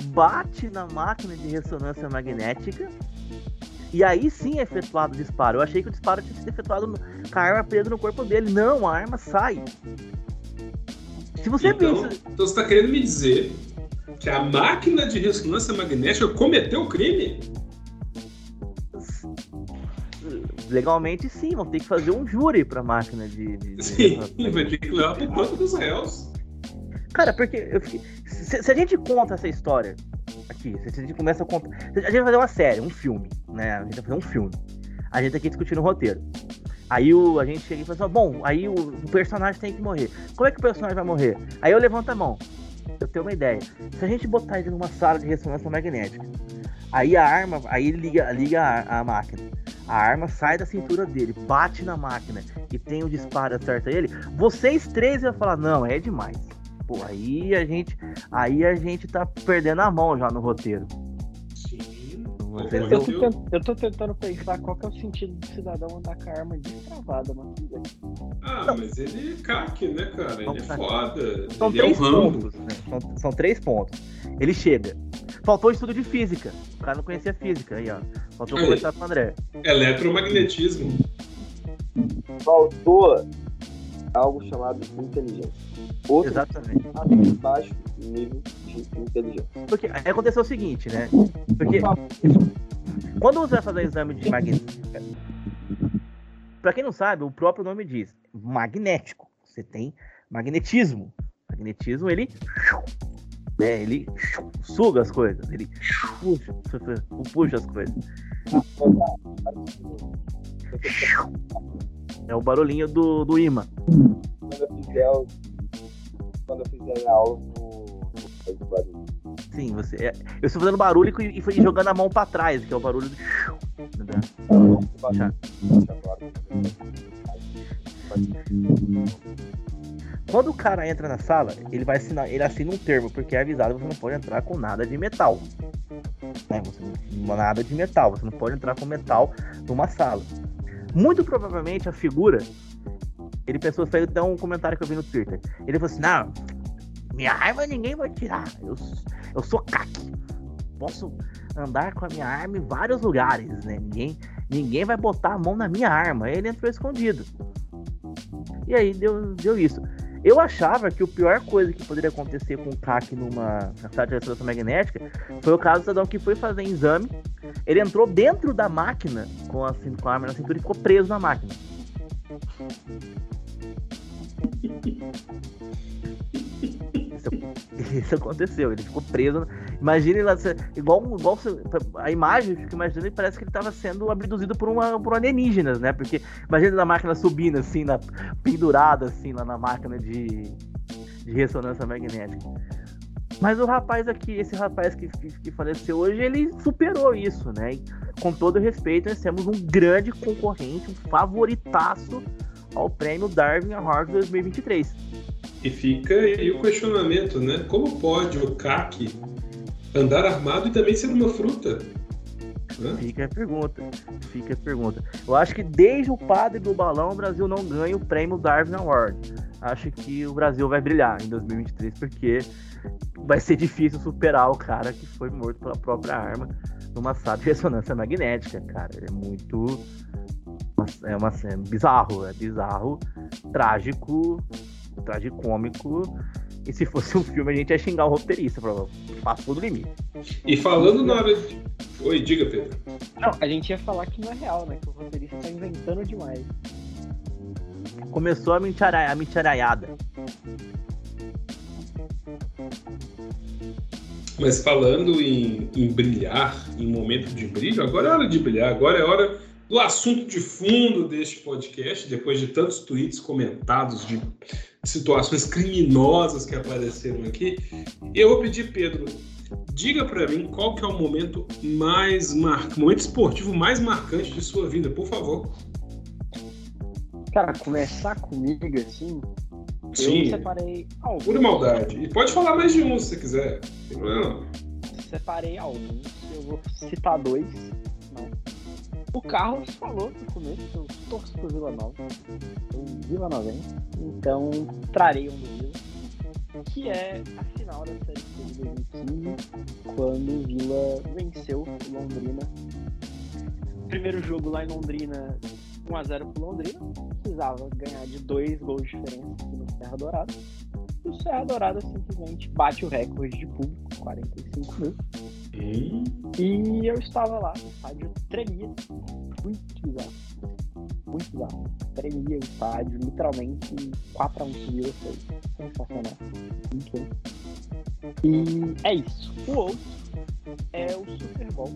bate na máquina de ressonância magnética e aí sim é efetuado o disparo. Eu achei que o disparo tinha sido efetuado no, com a arma presa no corpo dele. Não, a arma sai. Se você então, pensa. Então você está querendo me dizer que a máquina de ressonância magnética cometeu o crime? Legalmente sim, vão ter que fazer um júri pra máquina de. de, de sim, vai ter que levar pro banco dos réus. Cara, porque eu fiquei... se, se, a gente conta essa história aqui, se a gente começa a contar. A gente vai fazer uma série, um filme, né? A gente vai fazer um filme. A gente tá aqui discutindo o roteiro. Aí o, a gente chega e fala assim, bom, aí o, o, personagem tem que morrer. Como é que o personagem vai morrer? Aí eu levanto a mão. Eu tenho uma ideia. Se a gente botar ele numa sala de ressonância magnética, aí a arma, aí ele liga, liga a, a máquina. A arma sai da cintura dele, bate na máquina e tem o disparo acerta ele. Vocês três vão falar, não, é demais. Pô, aí a gente, aí a gente tá perdendo a mão já no roteiro. Eu deu- tô, tent- eu tô tentando pensar qual que é o sentido do cidadão andar com a arma destravada, mano. Ah, mas ele é caque, né, cara? Ele é São- foda. São ele é o três Rambo. pontos, né? São, são três pontos. Ele chega. Faltou estudo de física. O cara não conhecia física aí, ó. Faltou Aí. conversar com o André. Eletromagnetismo. Faltou algo chamado inteligência. Exatamente. baixo nível de inteligência. Porque aconteceu o seguinte, né? Porque quando você vai fazer o exame de magnética, pra quem não sabe, o próprio nome diz magnético. Você tem magnetismo. Magnetismo, ele. né, ele suga as coisas, ele puxa, puxa as coisas. É o barulhinho do, do imã. Quando eu fizer, o- quando eu fizer a aula no. Sim, você. é- eu estou fazendo barulho e, e jogando a mão pra trás, que é o barulho do. Quando o cara entra na sala, ele vai assinar, ele assina um termo, porque é avisado você não pode entrar com nada de metal. Né? Você nada de metal, você não pode entrar com metal numa sala. Muito provavelmente a figura, ele pensou, foi até um comentário que eu vi no Twitter. Ele falou assim: não, minha arma ninguém vai tirar. Eu, eu sou caque. Posso andar com a minha arma em vários lugares, né? Ninguém, ninguém vai botar a mão na minha arma. Ele entrou escondido. E aí deu, deu isso. Eu achava que a pior coisa que poderia acontecer com o CAC numa sala de ressonância magnética foi o caso do cidadão que foi fazer exame. Ele entrou dentro da máquina com a, com a arma na cintura e ficou preso na máquina. Isso, isso aconteceu, ele ficou preso. Imagina ele igual, igual a imagem, fica imaginando, parece que ele estava sendo abduzido por, uma, por alienígenas, né? Porque imagina a máquina subindo assim, na, pendurada assim lá na máquina de, de ressonância magnética. Mas o rapaz aqui, esse rapaz que, que, que, faleceu hoje, ele superou isso, né? E, com todo respeito, nós temos um grande concorrente, um favoritaço ao prêmio Darwin Award 2023. E fica aí o questionamento, né? Como pode o CAC andar armado e também ser uma fruta? Fica a pergunta. Fica a pergunta. Eu acho que desde o padre do balão o Brasil não ganha o prêmio Darwin Award. Acho que o Brasil vai brilhar em 2023 porque vai ser difícil superar o cara que foi morto pela própria arma numa sala de ressonância magnética, cara. É muito. É, uma, é bizarro, é bizarro, trágico, tragicômico. E se fosse um filme, a gente ia xingar o roteirista, passou do limite. E falando na hora de. Oi, diga, Pedro. Não, a gente ia falar que não é real, né? Que o roteirista tá inventando demais. Começou a mentiraiada. Mas falando em, em brilhar, em momento de brilho, agora é hora de brilhar, agora é hora do assunto de fundo deste podcast, depois de tantos tweets comentados de situações criminosas que apareceram aqui. Eu vou pedir, Pedro, diga para mim qual que é o momento mais mar... momento esportivo mais marcante de sua vida, por favor. Cara, começar comigo assim, Sim. Eu separei alguns. Pura maldade. E pode falar mais de um se você quiser. Não tem problema Separei alguns. Eu vou citar dois. Né? O Carlos falou no começo que eu torço pro Vila Nova. Eu Vila Novense. Então trarei um do Vila. Que é a final da Série C de 2015, quando o Vila venceu o Londrina. Primeiro jogo lá em Londrina 1x0 pro Londrina. Precisava ganhar de dois gols de diferença aqui no Serra Dourada. E o Serra Dourada simplesmente bate o recorde de público, 45 mil. E eu estava lá, o estádio tremia. Muito bizarro. Muito bizarro. Tremia o estádio, literalmente 4x1 subiu, foi sensacional. Muito bom. E é isso. O outro é o Super Bowl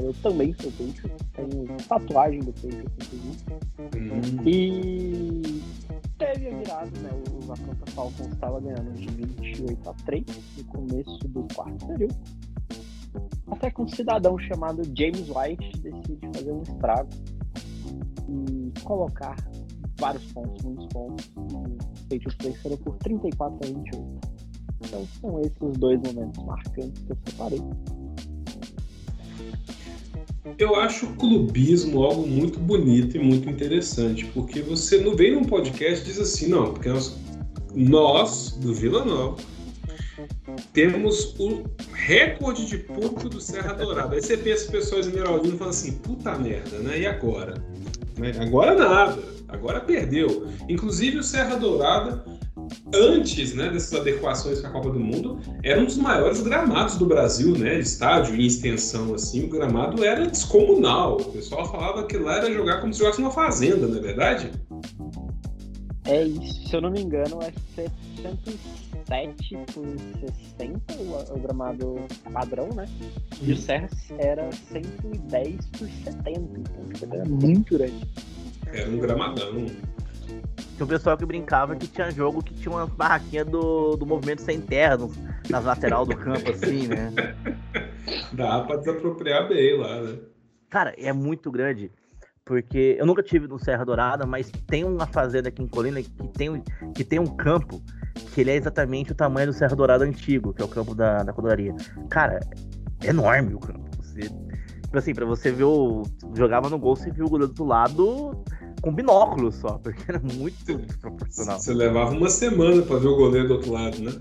eu também sou peixe, tenho tatuagem do peixe, inclusive. Hum. E teve a virada, né? O Atlanta Falcons estava ganhando de 28 a 3 no começo do quarto período. Até que um cidadão chamado James White decide fazer um estrago e colocar vários pontos, muitos pontos. E os Patriots venceram por 34 a 28. Então são esses os dois momentos marcantes que eu separei eu acho o clubismo algo muito bonito e muito interessante, porque você não vem num podcast e diz assim, não, porque nós, nós do Vila Nova, temos o recorde de público do Serra Dourada. Aí você pensa pessoas esmeraldino e fala assim, puta merda, né? E agora? Né? Agora nada, agora perdeu. Inclusive o Serra Dourada antes né, dessas adequações para a Copa do Mundo, era um dos maiores gramados do Brasil, né? Estádio em extensão, assim, o gramado era descomunal. O pessoal falava que lá era jogar como se jogasse uma fazenda, não é verdade? É isso, se eu não me engano, é 107 por 60 o, o gramado padrão, né? E o Serra era 110 por 70, então era muito grande. Era um gramadão. Tinha um pessoal que brincava que tinha jogo que tinha uma barraquinha do, do movimento sem terra nas lateral do campo, assim, né? Dá pra desapropriar bem lá, né? Cara, é muito grande. Porque eu nunca tive no Serra Dourada, mas tem uma fazenda aqui em Colina que tem, que tem um campo que ele é exatamente o tamanho do Serra Dourada antigo, que é o campo da, da codoraria. Cara, é enorme o campo. Você, tipo assim, pra você ver o. Jogava no gol, você viu o goleiro do lado com binóculos só, porque era muito desproporcional. Você levava uma semana para ver o goleiro do outro lado, né?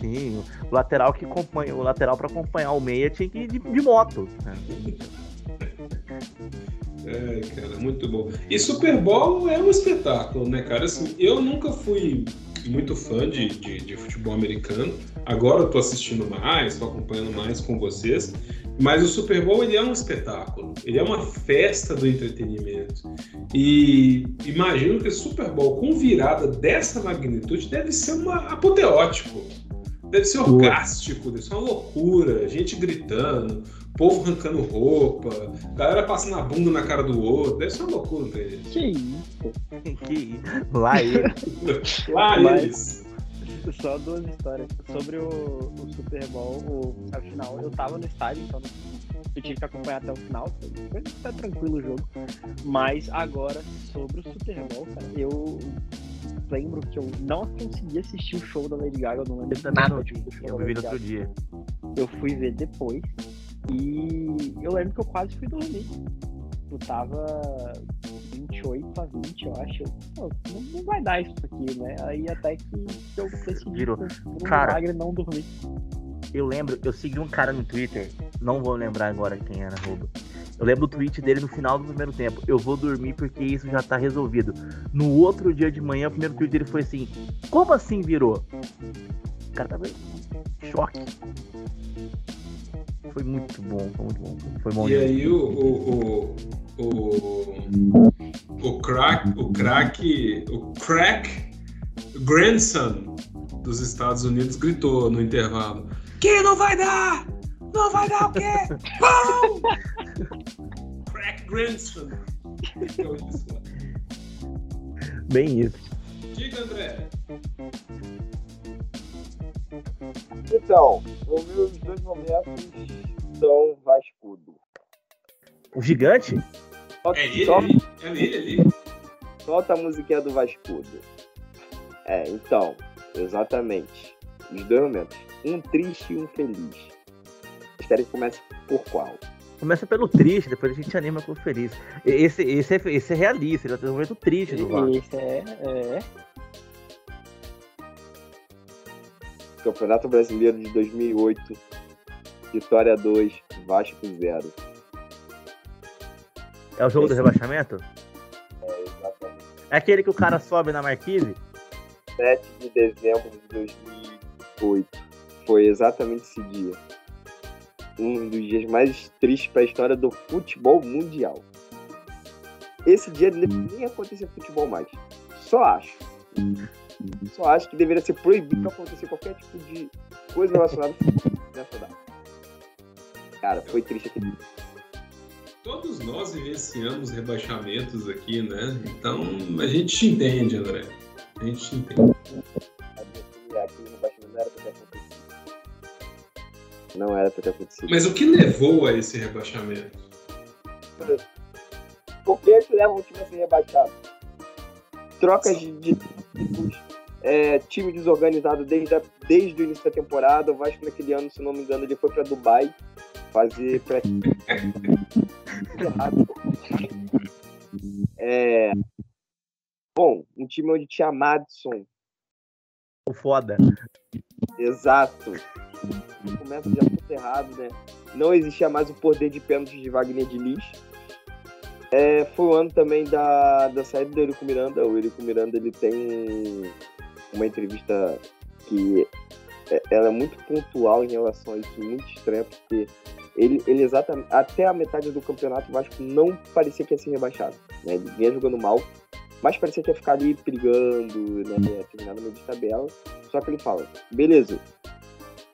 Sim, o lateral que acompanha, o lateral para acompanhar o meia tinha que ir de, de moto. Né? É, cara, muito bom. E Super Bowl é um espetáculo, né, cara? Assim, eu nunca fui muito fã de, de, de futebol americano. Agora eu tô assistindo mais, tô acompanhando mais com vocês. Mas o Super Bowl ele é um espetáculo, ele é uma festa do entretenimento. E imagino que o Super Bowl com virada dessa magnitude deve ser uma apoteótico, deve ser orgástico, deve ser uma loucura, gente gritando, povo arrancando roupa, galera passando a bunda na cara do outro, deve ser uma loucura, isso? Que isso? que isso? Lá eles. Lá eles só duas histórias. Sobre o, o Super Bowl, o, afinal, eu tava no estádio, então eu tive que acompanhar até o final. Foi até tranquilo o jogo. Mas agora, sobre o Super Bowl, cara, eu lembro que eu não consegui assistir o show da Lady Gaga, eu não lembro nada do show Eu vi no outro dia. Eu fui ver depois. E eu lembro que eu quase fui dormir. Eu tava 28 a 20, eu acho. Pô, não, não, vai dar isso aqui, né? Aí até que eu decidi Virou. por um cara, milagre não dormir. Eu lembro, eu segui um cara no Twitter, não vou lembrar agora quem era, rouba. Eu lembro do tweet dele no final do primeiro tempo. Eu vou dormir porque isso já tá resolvido. No outro dia de manhã, o primeiro tweet dele foi assim: Como assim virou? O cara tava em choque. Foi muito bom, foi muito bom. Foi bom. E aí o, o, o, o, o crack, o crack, o crack grandson dos Estados Unidos gritou no intervalo: Que não vai dar! Não vai dar o quê? Não! crack grandson. Bem isso. Diga, André. Então, os meus dois momentos são Vascudo. O gigante? É ele, Só... ali. É ele ali. Solta a musiquinha do Vascudo. É, então, exatamente. Os dois momentos. Um triste e um feliz. Vocês querem que comece por qual? Começa pelo triste, depois a gente anima com o feliz. Esse, esse, é, esse é realista, ele é um momento triste do Vasco. Esse é, é. Campeonato Brasileiro de 2008, Vitória 2, Vasco 0. É o jogo Esse... do rebaixamento? É, exatamente. É aquele que o cara sobe na marquise? 7 de dezembro de 2008. Foi exatamente esse dia. Um dos dias mais tristes para a história do futebol mundial. Esse dia nem acontecer futebol mais. Só acho. Só acho que deveria ser proibido acontecer qualquer tipo de coisa relacionada nessa data. Cara, foi triste aquele Todos nós vivenciamos rebaixamentos aqui, né? Então a gente te entende, André. A gente te entende. Não era pra ter acontecido. Mas o que levou a esse rebaixamento? Por que leva um time a ser rebaixado? Trocas de, de, é, time desorganizado desde, a, desde o início da temporada. O Vasco naquele ano, se não me engano, ele foi para Dubai fazer pré é, bom, um time onde tinha Madison. O foda. Exato. Começa já tudo errado, né? Não existia mais o poder de pênalti de Wagner de Lis. É, foi o ano também da, da saída do Eurico Miranda. O Eurico Miranda ele tem uma entrevista que é, ela é muito pontual em relação a isso, muito estranha, porque ele, ele exatamente, até a metade do campeonato o Vasco não parecia que ia ser rebaixado. Né? Ele vinha jogando mal, mas parecia que ia ficar ali brigando, né? terminar no meio de tabela. Só que ele fala, beleza,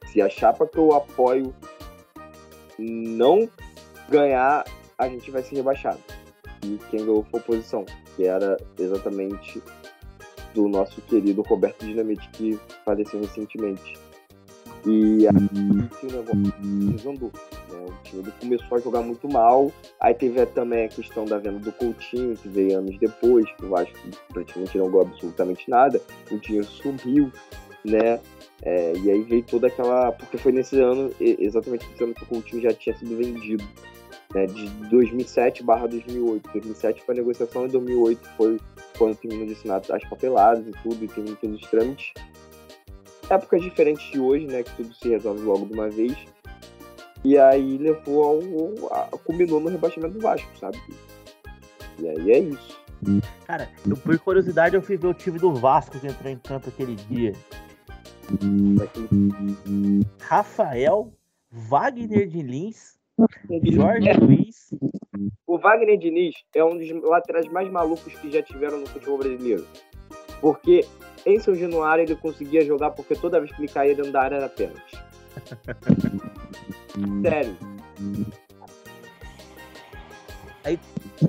se a chapa que eu apoio não ganhar, a gente vai ser rebaixado. Quem ganhou foi a oposição, que era exatamente do nosso querido Roberto Dinamite, que faleceu recentemente. E aí o negócio desandou. Né? O time começou a jogar muito mal. Aí teve também a questão da venda do Coutinho, que veio anos depois, que acho que praticamente não ganhou absolutamente nada. O dinheiro subiu, né? É, e aí veio toda aquela. Porque foi nesse ano, exatamente nesse ano que o Coutinho já tinha sido vendido. Né, de 2007 barra 2008. 2007 foi a negociação e 2008 foi quando terminou de assinar as papeladas e tudo, e terminou todos os trâmites épocas diferentes de hoje, né? Que tudo se resolve logo de uma vez. E aí levou ao. A, culminou no rebaixamento do Vasco, sabe? E aí é isso. Cara, eu, por curiosidade, eu fui ver o time do Vasco que entrou em campo aquele dia. Rafael, Wagner de Lins, Jorge Luiz. O Wagner Diniz é um dos laterais mais malucos que já tiveram no futebol brasileiro. Porque em São Januário ele conseguia jogar porque toda vez que ele caía dentro da área era pênalti. Sério.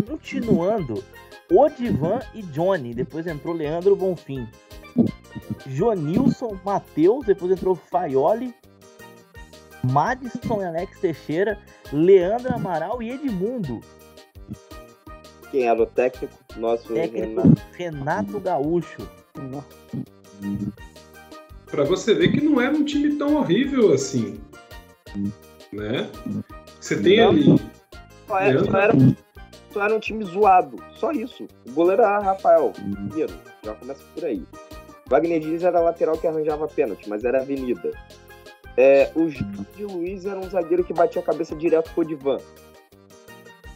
Continuando, Odivan e Johnny. Depois entrou Leandro Bonfim. Jonilson, Matheus. Depois entrou Faioli. Madison e Alex Teixeira. Leandro Amaral e Edmundo. Quem era o técnico? Nosso Técnico Renato. Renato Gaúcho. Pra você ver que não era um time tão horrível assim. Né? Você tem Não. ali. Só era, só, era, só era um time zoado. Só isso. O goleiro era Rafael. Primeiro, já começa por aí. Wagner Diniz era lateral que arranjava pênalti, mas era avenida. É, o Jorge Luiz era um zagueiro que batia a cabeça direto com o Divan.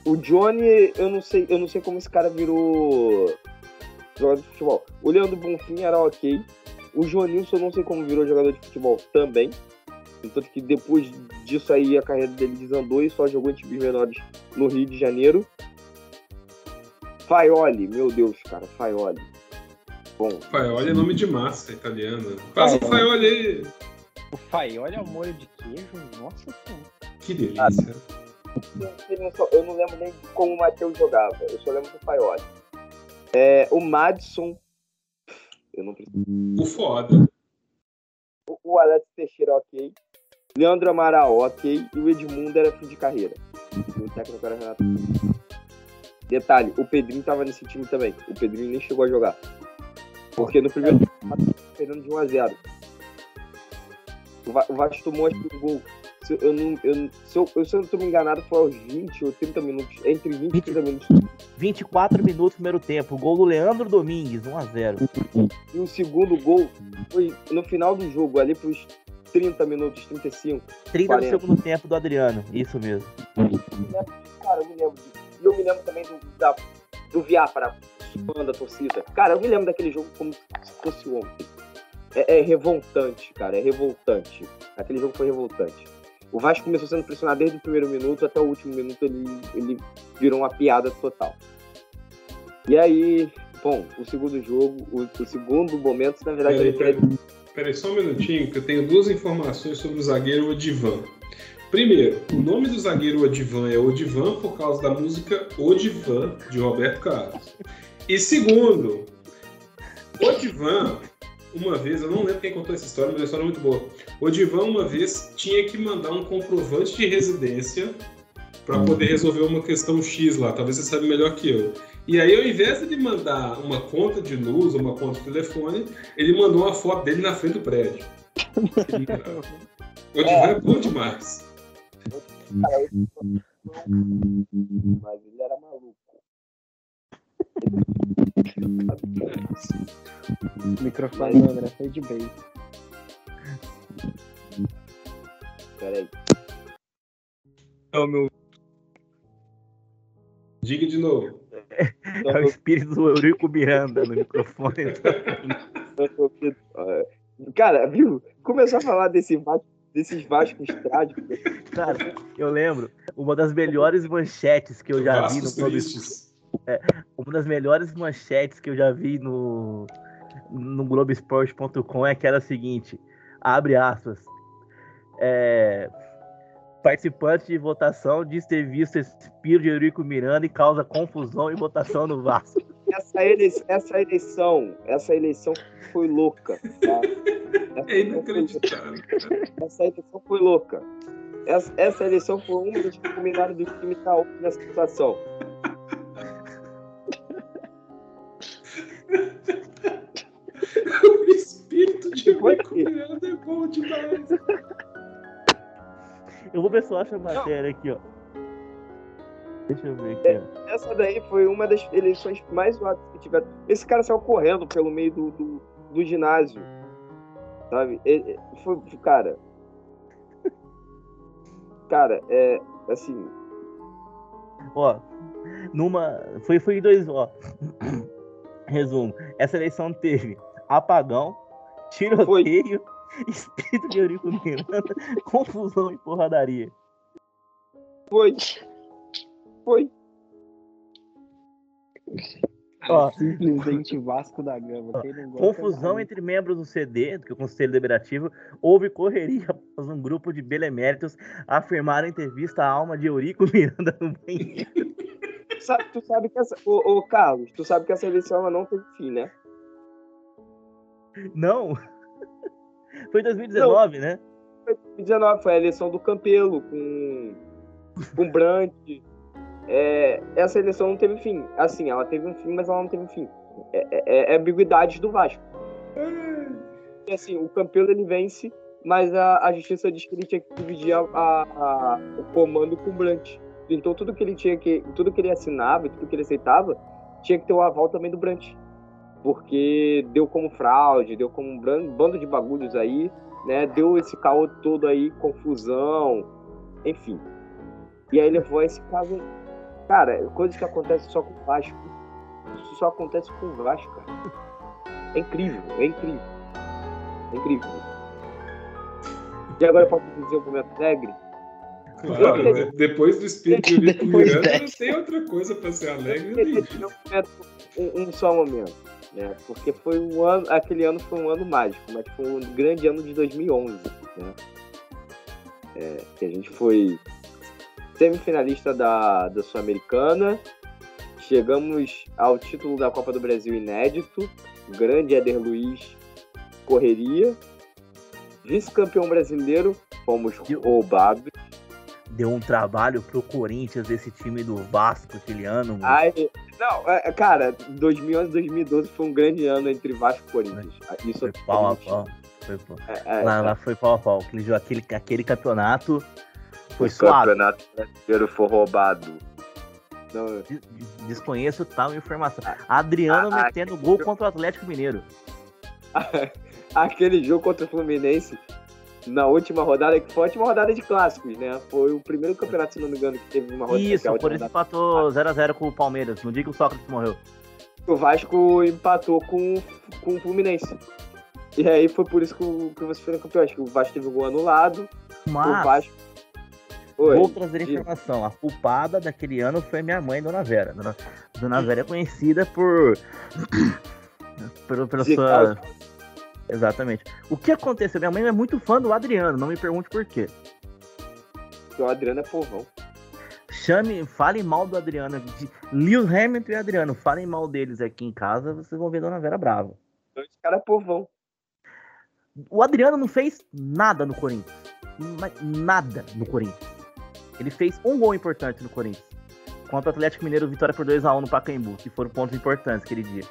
O Johnny, eu não sei, eu não sei como esse cara virou jogador de futebol. O Leandro Bonfim era ok. O Joanilson eu não sei como virou jogador de futebol também. Tanto que depois disso aí a carreira dele desandou e só jogou em times menores no Rio de Janeiro. Faioli, meu Deus, cara, Faioli. Bom, Faioli é nome de massa italiana. Faz o Faioli aí. O Fai, olha o molho de queijo. Nossa senhora. Que delícia. eu não, lembro nem de como o Matheus jogava, eu só lembro do Faioli. É, o Madison, eu não preciso. O foda. O- O Alex Teixeira, ok. Leandro Amaral, ok. E o Edmundo era fim de carreira. E o técnico era Renato. Detalhe, o Pedrinho tava nesse time também. O Pedrinho nem chegou a jogar. Porque no primeiro tempo, perdendo de 1 a 0 O Va- o Vasco tomou acho que um gol. Se eu, não, eu, se, eu, se eu não tô me enganado, foi aos 20 ou 30 minutos. Entre 20 e 30 minutos. 24 minutos primeiro tempo. Gol do Leandro Domingues, 1x0. E o segundo gol foi no final do jogo, ali pros 30 minutos, 35. 30 40. do segundo tempo do Adriano. Isso mesmo. Cara, eu me lembro disso. E eu me lembro também do, da, do Viapara, suando a torcida. Cara, eu me lembro daquele jogo como se fosse ontem. É, é revoltante, cara, é revoltante. Aquele jogo foi revoltante. O Vasco começou sendo pressionado desde o primeiro minuto até o último minuto, ele, ele virou uma piada total. E aí, bom, o segundo jogo, o, o segundo momento, na verdade, Peraí, peraí, peraí, só um minutinho, que eu tenho duas informações sobre o zagueiro Odivan. Primeiro, o nome do zagueiro Odivan é Odivan por causa da música Odivan, de Roberto Carlos. E segundo, Odivan, uma vez, eu não lembro quem contou essa história, mas a história é muito boa. Odivan, uma vez, tinha que mandar um comprovante de residência para poder resolver uma questão X lá. Talvez você saiba melhor que eu. E aí, ao invés de ele mandar uma conta de luz ou uma conta de telefone, ele mandou uma foto dele na frente do prédio. O Odivan é bom demais. Mas ele era. O microfone do André foi de bem. Peraí. Diga de novo. É o espírito do Eurico Miranda no microfone. Cara, viu? Começou a falar desse Vasco, desses Vascos trágicos. Cara, eu lembro, uma das melhores manchetes que eu já vi no Vascos Uma das melhores manchetes que eu já vi no, no Globoesporte.com é aquela seguinte: abre aspas. É, participante de votação diz ter visto espírito de Eurico Miranda e causa confusão em votação no Vasco. Essa eleição, essa eleição, essa eleição foi louca. Tá? Essa, É eleição foi, inacreditável. essa eleição foi louca. Essa, essa eleição foi uma das que combinaram do time estar nessa situação. é bom demais. Eu vou ver se eu acho a matéria aqui, ó. Deixa eu ver aqui, ó. Essa daí foi uma das eleições mais zoadas que tiveram. Esse cara saiu correndo pelo meio do, do, do ginásio. Sabe? Ele- foi, cara. Cara, é. Assim. Ó, numa. Foi, foi em dois. Ó. Resumo. Essa eleição teve apagão, tiroteio, espírito de Eurico Miranda, confusão e porradaria. Foi. Foi. Ó, Simplesmente Vasco da Gama. Quem não gosta, confusão vai. entre membros do CD, que é o Conselho Deliberativo, houve correria após um grupo de beleméritos afirmaram em entrevista a alma de Eurico Miranda no banheiro. Sabe- tu sabe que essa. Ô, ô, Carlos, tu sabe que essa eleição ela não teve fim, né? Não! Foi em 2019, né? 2019 foi a eleição do Campelo com, com Brandt. É, essa eleição não teve fim. Assim, ela teve um fim, mas ela não teve fim. É, é, é ambiguidade do Vasco. E, assim, o Campelo ele vence, mas a, a justiça diz que ele tinha que dividir a- a- a- o comando com o Brandt. Então tudo que ele tinha que. Tudo que ele assinava e tudo que ele aceitava tinha que ter o aval também do Brandt. Porque deu como fraude, deu como um bando de bagulhos aí né? Deu esse caô todo aí, confusão, enfim. E aí levou a esse caso. Cara, coisas que acontecem só com o Vasco. Isso só acontece com o Vasco, cara. É incrível, é incrível. É incrível. E agora eu posso dizer o momento alegre? Claro, né? depois do espírito de Miranda, não tem outra coisa pra ser alegre, um- um só momento, né? Porque foi um ano, aquele ano foi um ano mágico, mas foi um grande ano de 2011, né? É, que a gente foi semifinalista da, da Sul-Americana, chegamos ao título da Copa do Brasil inédito, grande Éder Luiz correria, vice-campeão brasileiro, fomos o- roubados. Deu um trabalho pro Corinthians, esse time do Vasco aquele ano. mano. Ai, não, é, cara, 2011 2012 foi um grande ano entre Vasco e Corinthians. Isso Foi é pau a pau. Foi pau. É, é, Lá, lá foi pau a pau. Aquele, aquele, aquele campeonato foi o suave. campeonato brasileiro foi roubado. Não, Des- Desconheço tal informação. Adriano Ah, metendo gol contra o Atlético Mineiro. aquele jogo contra o Fluminense, na última rodada, que foi a última rodada de clássicos, né? Foi o primeiro campeonato, se não me engano, que teve uma rodada. Isso, é a por isso empatou 0x0 com o Palmeiras. No dia que o Sócrates morreu. O Vasco empatou com, com o Fluminense. E aí foi por isso que, o, que vocês foram campeões. Que o Vasco teve um gol anulado. O Mas, Vasco. Oi, vou trazer diga. informação. A culpada daquele ano foi minha mãe, Dona Vera. Dona, Dona Vera é conhecida por. pela De sua. Exatamente. O que aconteceu? Minha mãe é muito fã do Adriano, não me pergunte por quê. O Adriano é povão. Chame, fale mal do Adriano. de- Lewis Hamilton e Adriano, falem mal deles aqui em casa, vocês vão ver Dona Vera brava. Esse cara é povão. O Adriano não fez nada no Corinthians. Nada no Corinthians. Ele fez um gol importante no Corinthians. Contra o Atlético Mineiro, vitória por 2x1 no Pacaembu, que foram pontos importantes aquele dia.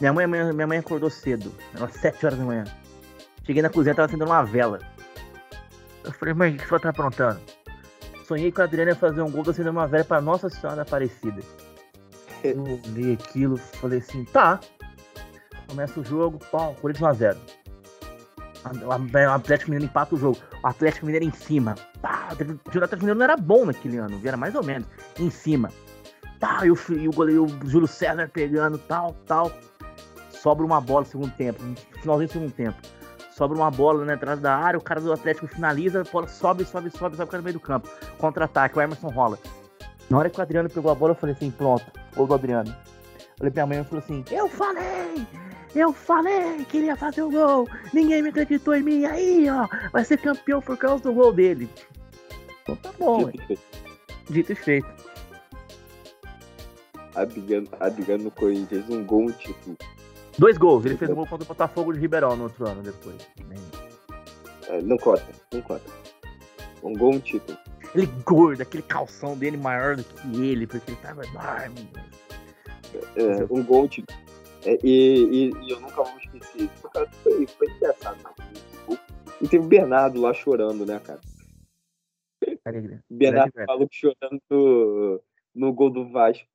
Minha mãe, minha, minha mãe acordou cedo, eram 7 horas da manhã. Cheguei na cozinha, tava acendendo uma vela. Eu falei, mãe, o que você tá aprontando? Sonhei que o Adriano ia fazer um gol acendendo uma vela pra Nossa Senhora Aparecida. Eu olhei aquilo, falei assim, tá. Começa o jogo, pau, Corinthians 1x0. O Atlético Mineiro empata o jogo. O Atlético Mineiro em cima. Pá, o Atlético Mineiro não era bom naquele ano, era mais ou menos. Em cima. Pá, e o, e o goleiro o Júlio César pegando, tal, tal. Sobra uma bola no segundo tempo. no Finalzinho do segundo tempo. Sobra uma bola na entrada da área, o cara do Atlético finaliza, a bola sobe, sobe, sobe, sobe, fica no meio do campo. Contra-ataque, o Emerson rola. Na hora que o Adriano pegou a bola, eu falei assim, pronto, gol do Adriano. Olhei pra minha mãe e falou assim, eu falei! Eu falei que ele ia fazer o gol! Ninguém me acreditou em mim, aí ó, vai ser campeão por causa do gol dele. Então tá bom, ué. dito e feito. Adriano, Adriano no Corinthians, um gol, um título. Dois gols, ele fez um gol contra o Botafogo de Ribeirão no outro ano depois. É, Não conta, não conta. Um gol, um título. Ele gordo, aquele calção dele maior do que ele, porque ele tava enorme. É, um gol, um título. É, e, e- e eu nunca vou esquecer. Cara, Foi, foi engraçado. E teve o Bernardo lá chorando, né, cara? Alegria. O Bernardo falou chorando no, no gol do Vasco.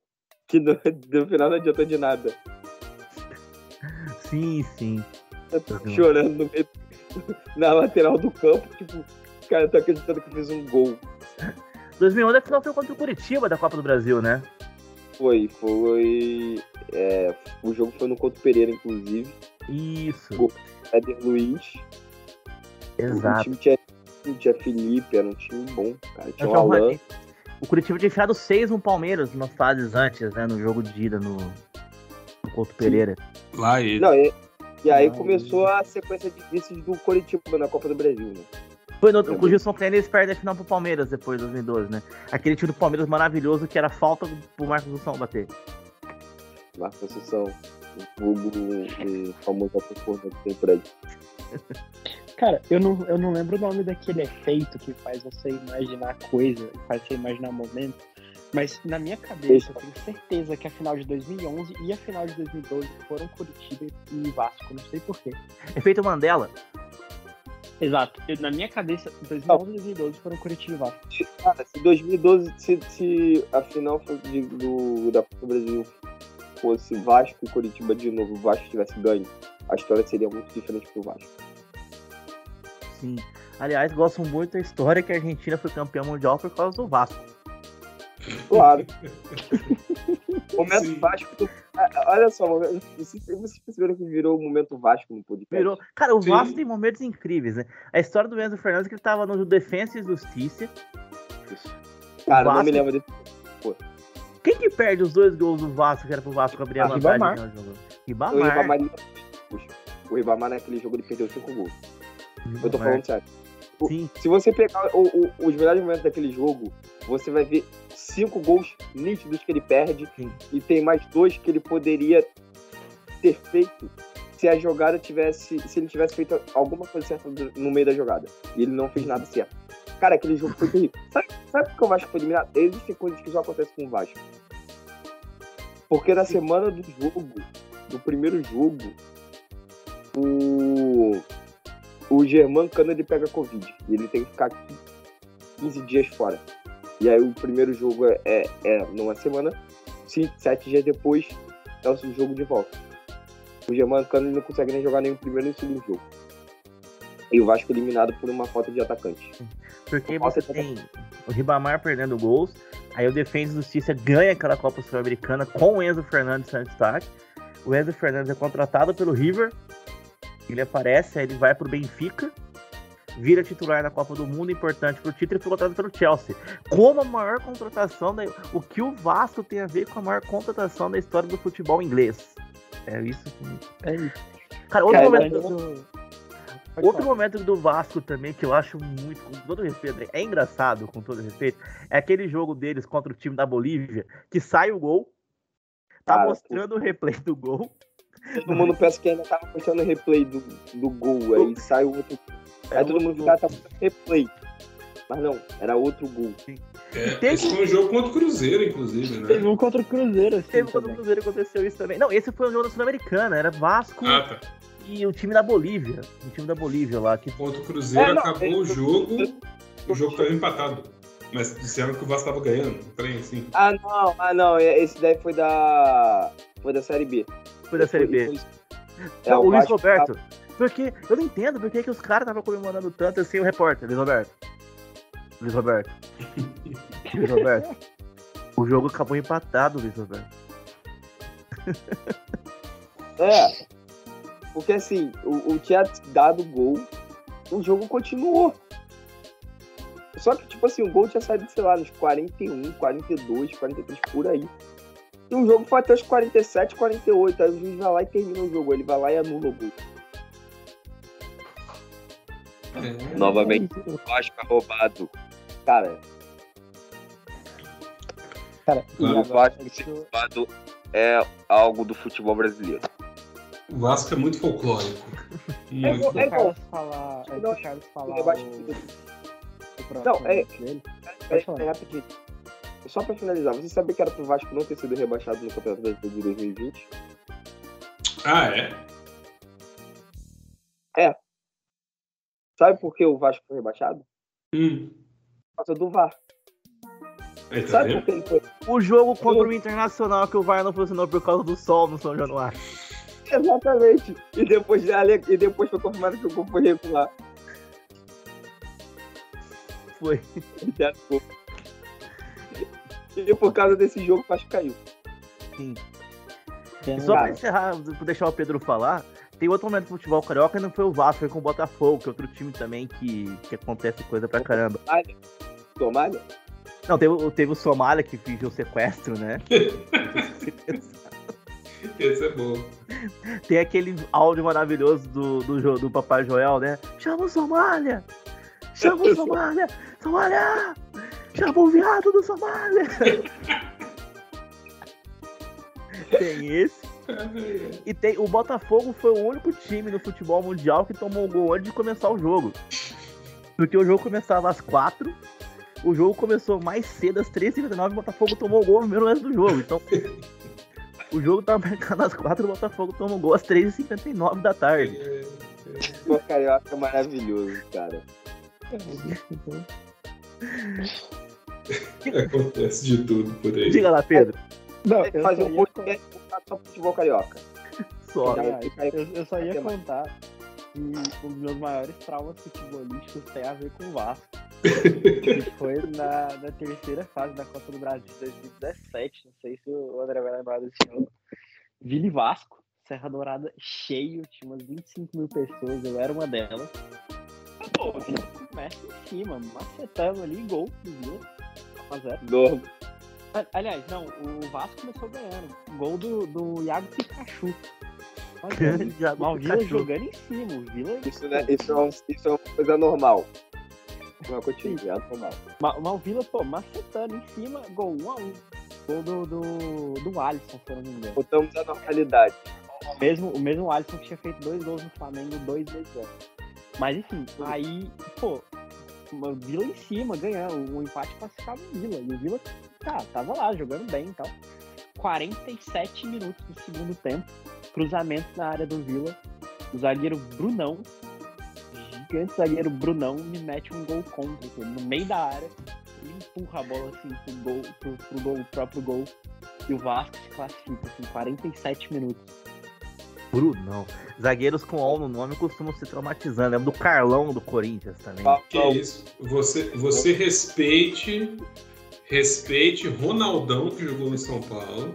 Que no, no final não adiantou de nada. Sim, sim. Chorando no meio, na lateral do campo. Tipo, o cara tá acreditando que fez um gol. 2011 a final foi contra o Curitiba da Copa do Brasil, né? Foi, foi. é, o jogo foi no Couto Pereira, inclusive. Isso, Éder Luiz. O exato. time tinha, tinha Felipe, era um time bom, cara. Tinha Eu o Alan. O Curitiba tinha enfiado seis no Palmeiras nas fases antes, né? No jogo de ida no, no Couto Pereira. Lá ele. Não, e, e aí Não, começou a sequência de vices do Coritiba na Copa do Brasil, né? Foi no, o Gilson Kleiner eles perdem a final pro Palmeiras depois de 2012, né? Aquele time do Palmeiras maravilhoso que era falta pro Marcos Assunção bater. Marcos Assunção, o o famoso ator que tem por aí. Cara, eu não, eu não lembro o nome daquele efeito que faz você imaginar coisa, faz você imaginar momento. Mas na minha cabeça, eu tenho certeza que a final de 2011 e a final de 2012 foram Curitiba e Vasco. Não sei porquê. Efeito Mandela. Exato. Eu- na minha cabeça, 2011 e 2012 foram Curitiba e Vasco. Cara, se 2012, se, se a final de- do, da Copa do Brasil fosse Vasco e Coritiba de novo, o Vasco tivesse ganho, a história seria muito diferente pro Vasco. Sim. Aliás, gosto muito da história que a Argentina foi campeã mundial por causa do Vasco. Claro. momento Sim. Vasco. do- Ah, Olha só, vocês vocês perceberam que virou o momento Vasco no podcast? Virou. Cara, o Sim. Vasco tem momentos incríveis, né? A história do Enzo Fernandes que ele tava no Defensa e Justiça. Cara, não Vasco- me lembro desse. Quem que perde os dois gols do Vasco, que era pro Vasco abrir a Ah, vantagem Ribamar. O Ribamar. Ribamar, o Ribamar naquele jogo ele perdeu 5 gols. Eu tô Ribamar. falando sério. Sim. Se você pegar o- o- os melhores momentos daquele jogo, você vai ver cinco gols nítidos que ele perde Sim. e tem mais dois que ele poderia ter feito se a jogada tivesse, se ele tivesse feito alguma coisa certa no meio da jogada. E ele não fez nada certo. Cara, aquele jogo foi terrível. Sabe, sabe por que o Vasco foi eliminado? Existem coisas que só acontecem com o Vasco. Porque na semana do jogo, do primeiro jogo, o o Germán Cano ele pega Covid e ele tem que ficar 15 dias fora. E aí o primeiro jogo é, é, é numa semana, cinco, sete dias depois é o jogo de volta. O Germán Cano ele não consegue nem jogar nem o primeiro nem o segundo jogo. E o Vasco eliminado por uma falta de atacante. Porque você tem o Ribamar perdendo gols, aí o Defesa e Justiça ganha aquela Copa Sul-Americana com o Enzo Fernandes em destaque. O Enzo Fernandes é contratado pelo River, ele aparece, aí ele vai pro Benfica, vira titular na Copa do Mundo, importante pro título e foi contratado pelo Chelsea. Como a maior contratação, da... o que o Vasco tem a ver com a maior contratação da história do futebol inglês? É isso. É isso. Cara, outro Cara, momento... do- Outro momento do Vasco também que eu acho muito, com todo respeito, é engraçado, com todo respeito, é aquele jogo deles contra o time da Bolívia, que sai o gol, tá Cara, mostrando o replay do gol. Todo mundo pensa que ainda tava mostrando o replay do, do gol, aí sai o outro. Aí É todo outro mundo gol. fica tá mostrando replay. Mas não, era outro gol. É, Teve- esse foi um jogo contra o Cruzeiro, inclusive, Teve né? um contra o Cruzeiro, assim, Teve quando o também. Cruzeiro aconteceu isso também. Não, esse foi um jogo da Sul-Americana, era Vasco Ah, tá. e o time da Bolívia. O time da Bolívia lá, que Contra o Cruzeiro É, não, acabou ele- o jogo, o jogo caiu empatado. Mas disseram que o Vasco tava ganhando. Um trem assim. Ah não, ah não, esse daí foi da. Foi da série B. foi da Série B. Foi- É, Não, o Luiz Vasco Roberto. Porque eu não entendo por que que os caras estavam comemorando tanto assim o repórter, Luiz Roberto. Luiz Roberto. Luiz Roberto. O jogo acabou empatado, Luiz Roberto. É. Porque assim, o, o tinha dado gol, o jogo continuou. Só que, tipo assim, o gol tinha saído, sei lá, nos 41, 42, 43, por aí. E o jogo foi até os 47, 48. Aí o juiz vai lá e termina o jogo. Ele vai lá e anula o gol. É. Novamente, o Vasco é roubado. Cara, Cara, e O Vasco deixa ser eu- roubado é algo do futebol brasileiro. O Vasco é muito folclórico. Muito. É, Antes do é. Carlos falar, antes Não, Carlos falar eu acho que- o Não, é- peraí, rapidinho. Só pra finalizar, você sabia que era pro Vasco não ter sido rebaixado no Campeonato Brasileiro de 2020? Ah, é? Sabe por que o Vasco foi rebaixado? Hum. Por causa do VAR. Aí, tá Sabe por que ele foi? O jogo contra o Internacional que o VAR não funcionou por causa do sol no São Januário. Exatamente. E depois, e depois foi confirmado que o gol foi regular. Foi. E por causa desse jogo, o Vasco caiu. E só pra encerrar, pra deixar o Pedro falar, tem outro momento do futebol carioca e não foi o Vasco, foi com o Botafogo, que é outro time também que, que acontece coisa pra caramba. Somália? Não, teve, teve o Somália que fingiu sequestro, né? Esse é bom. Tem aquele áudio maravilhoso do, do, do Papai Joel, né? Chama o Somália! Chama o Somália! Somália! Chama o viado do Somália! tem esse. E tem o Botafogo foi o único time no futebol mundial que tomou gol antes de começar o jogo. Porque o jogo começava às 4, o jogo começou mais cedo, às 3h59, e o Botafogo tomou gol no primeiro lance do jogo. Então, o jogo tava marcado às 4 o Botafogo tomou gol às 3h59 da tarde. Pô, carioca é maravilhoso, cara. Acontece de tudo por aí. Diga lá, Pedro. Não, eu fazer só um ia podcast voltado só pro futebol carioca. Só. Eu, eu só ia contar que um dos meus maiores traumas futebolísticos tem a ver com o Vasco. que foi na, na terceira fase da Copa do Brasil de 2017. Não sei se o André vai lembrar desse jogo. Vila Vasco, Serra Dourada cheio, tinha umas 25 mil pessoas, eu era uma delas. Pô, começa em cima, macetando ali, gol do Vila. 1x0. Novo. A- Aliás, não, o Vasco começou ganhando. Gol do, do Iago Pikachu. Mas, Mas o Vila jogando em cima. O Vila. Isso, né, isso, é um- isso é uma coisa normal. Não, continua, é normal. Ma- Mas o Vila, pô, macetando em cima, gol 1x1. Gol do, do, do Alisson, se eu não me engano. Voltamos à normalidade. O mesmo, o mesmo Alisson que tinha feito dois gols no Flamengo dois meses antes. Mas enfim, aí, pô, o Vila em cima, ganhando. O empate classificava o Vila. E o Vila, tá, tava lá, jogando bem e tal. 47 minutos do segundo tempo. Cruzamento na área do Vila. O zagueiro Brunão, gigante zagueiro Brunão, me mete um gol contra. assim, No meio da área. Ele empurra a bola assim pro, gol, pro, pro gol, próprio gol. E o Vasco se classifica, assim, 47 minutos. Brunão. Zagueiros com OL no nome costumam se traumatizando. Lembro do Carlão do Corinthians também. Que ó, isso? Você, você respeite, respeite Ronaldão que jogou no São Paulo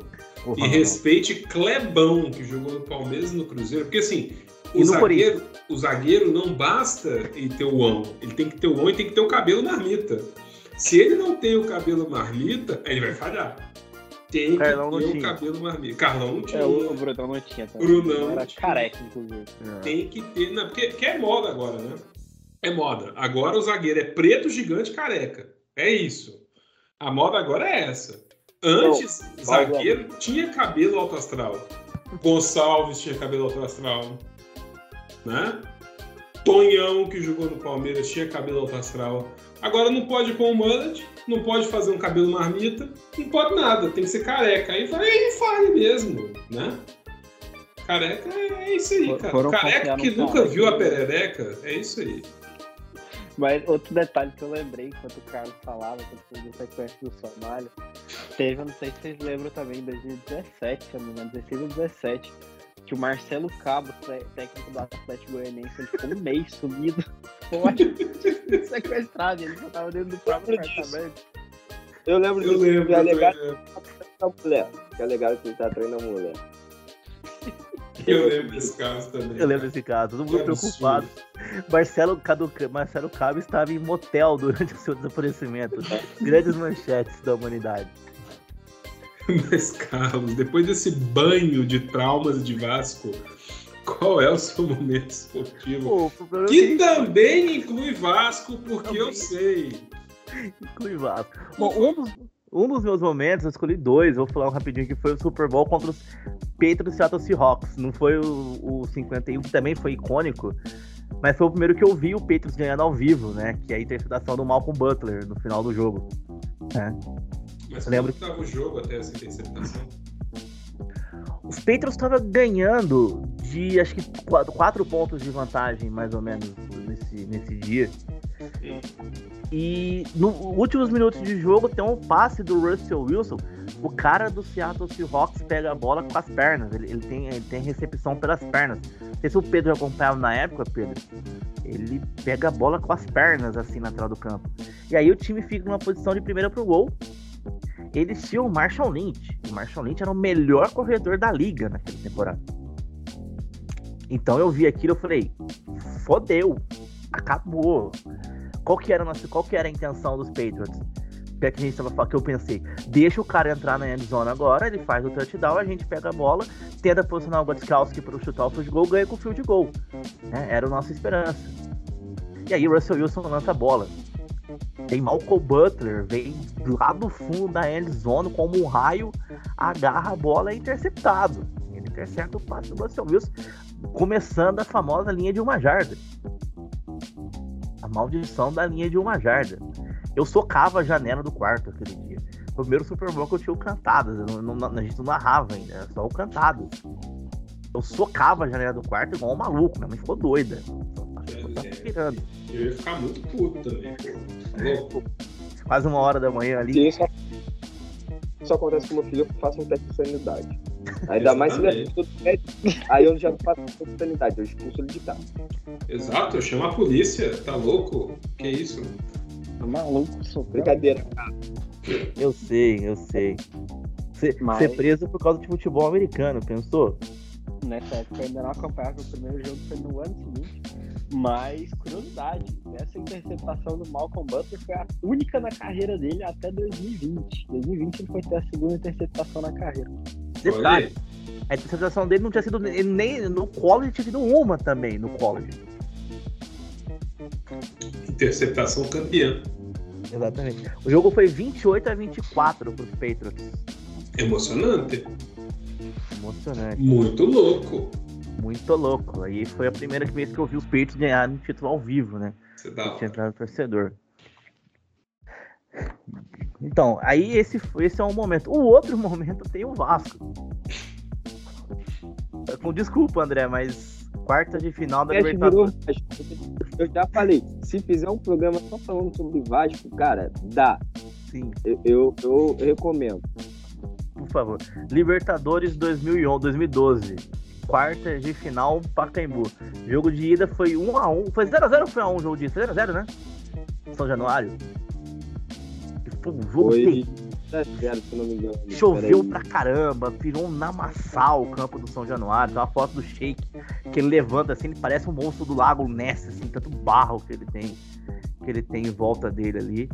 e Ronaldão. respeite Clebão que jogou no Palmeiras e no Cruzeiro, porque assim o zagueiro, o zagueiro não basta ele ter o ão, ele tem que ter o ão e tem que ter o cabelo marmita. Se ele não tem o cabelo marmita, ele vai falhar. Tem Carlão não que ter o tinha. cabelo marmita. Carlão não tinha. É, o, Brunão não tinha também. Brunão Era tinha. careca, inclusive. É. Tem que ter. Não, porque, porque é moda agora, né? É moda. Agora o zagueiro é preto, gigante, careca. É isso. A moda agora é essa. Antes, zagueiro tinha cabelo alto astral. Gonçalves tinha cabelo alto astral. Né? Tonhão, que jogou no Palmeiras, tinha cabelo alto astral. Agora não pode pôr um mullet, não pode fazer um cabelo marmita, não pode nada, tem que ser careca. Aí fala, aí fale mesmo, né? Careca é, isso aí, cara. foram Careca que nunca cara viu a perereca, é isso aí. Mas outro detalhe que eu lembrei enquanto o Carlos falava, quando foi do sequência do Somália, teve, eu não sei se vocês lembram também, em 2017, se eu não me engano, 16 ou 17, que o Marcelo Cabo, té- técnico do Atlético Goianiense, ele ficou um mês sumido, pode sequestrado, ele só tava dentro do próprio apartamento. Eu lembro Eu disso. lembro. Que é eu legal lembro. que a mulher. Que é legal que ele tá treinando a mulher. Eu lembro desse caso também. Eu lembro desse caso, todo mundo preocupado. Marcelo, Marcelo Cabo estava em motel durante o seu desaparecimento. Grandes manchetes da humanidade. Mas, Carlos, depois desse banho de traumas de Vasco, qual é o seu momento esportivo? Pô, é Que também inclui Vasco, porque eu Também. sei. inclui Vasco. Bom, um dos, um dos meus momentos, eu escolhi dois, vou falar um rapidinho, que foi o Super Bowl contra os Patriots e Seattle Seahawks. Não foi o, o 51, que também foi icônico, mas foi o primeiro que eu vi o Patriots ganhando ao vivo, né? Que é a interceptação do Malcolm Butler no final do jogo. Mas Lembro como estava o jogo até essa interceptação? Os Patriots estavam ganhando de acho que quatro, quatro pontos de vantagem, mais ou menos, nesse, nesse dia. E nos últimos minutos de jogo tem um passe do Russell Wilson. O cara do Seattle Seahawks pega a bola com as pernas. Ele, ele tem, ele tem recepção pelas pernas. Não sei se o Pedro acompanhava na época, Pedro. Ele pega a bola com as pernas assim na lateral do campo. E aí o time fica numa posição de primeira pro gol. Eles tinham o Marshall Lynch. O Marshall Lynch era o melhor corredor da liga naquela temporada. Então eu vi aquilo e falei, fodeu, acabou. Qual que era a nossa, qual que era a intenção dos Patriots? Que, a gente tava que eu pensei, deixa o cara entrar na endzone agora, ele faz o touchdown, a gente pega a bola, tenta posicionar o Gotskowski para chutar o field goal, ganha com o field goal. Né? Era a nossa esperança. E aí o Russell Wilson lança a bola. Tem Malcolm Butler, vem lá do fundo da end zone como um raio, agarra a bola e é interceptado. Ele intercepta o passe do Russell Wilson, começando a famosa linha de uma jarda. Maldição da linha de uma jarda. Eu socava a janela do quarto aquele dia. Foi o primeiro Super Bowl que eu tinha o cantadas. Eu não, não, a gente não narrava ainda, era só o cantadas. Eu socava a janela do quarto igual um maluco, minha mãe ficou doida. Tá eu ia ficar muito puto também. Quase uma hora da manhã ali. Isso, isso acontece com meu filho, eu faço um teste de sanidade. Ainda mais se ele é tudo aí eu já não faço teste de sanidade, eu expulso ele de casa. Exato, eu chamo a polícia, tá louco? Que isso? Tá maluco, sou Brincadeira, cara. Eu sei, eu sei. Ser, Mas... ser preso por causa de futebol americano, pensou? Nessa época eu ainda não acompanhava, o primeiro jogo foi no ano seguinte. Mas, curiosidade, essa interceptação do Malcolm Butler foi a única na carreira dele até 2020. 2020 ele foi ter a segunda interceptação na carreira. Detalhe, a interceptação dele não tinha sido nem no college, tinha sido uma também no college. Interceptação campeã. Exatamente. O jogo foi 28 a 24 para os Patriots. Emocionante. Emocionante. Muito louco muito louco. Aí foi a primeira vez que eu vi os Patriots ganharem um título ao vivo, né? Você dá. Tinha entrado torcedor. Então, aí esse, esse é um momento. O outro momento tem o Vasco. Com desculpa, André, mas quarta de final da Libertadores. Eu já falei, se fizer um programa só falando sobre Vasco, cara, dá. Sim. Eu, eu, eu recomendo. Por favor. Libertadores 2011, 2012 quarta de final Pacaembu. Jogo de ida foi 1x1. Foi 0x0 ou foi 1x1 o jogo de ida? Foi 0x0, né? São Januário. Foi um jogo foi... 0, se não me engano. Choveu pra caramba, virou um namassal o campo do São Januário. Tem uma foto do Shake que ele levanta assim, ele parece um monstro do lago Ness, assim, tanto barro que ele tem, que ele tem em volta dele ali.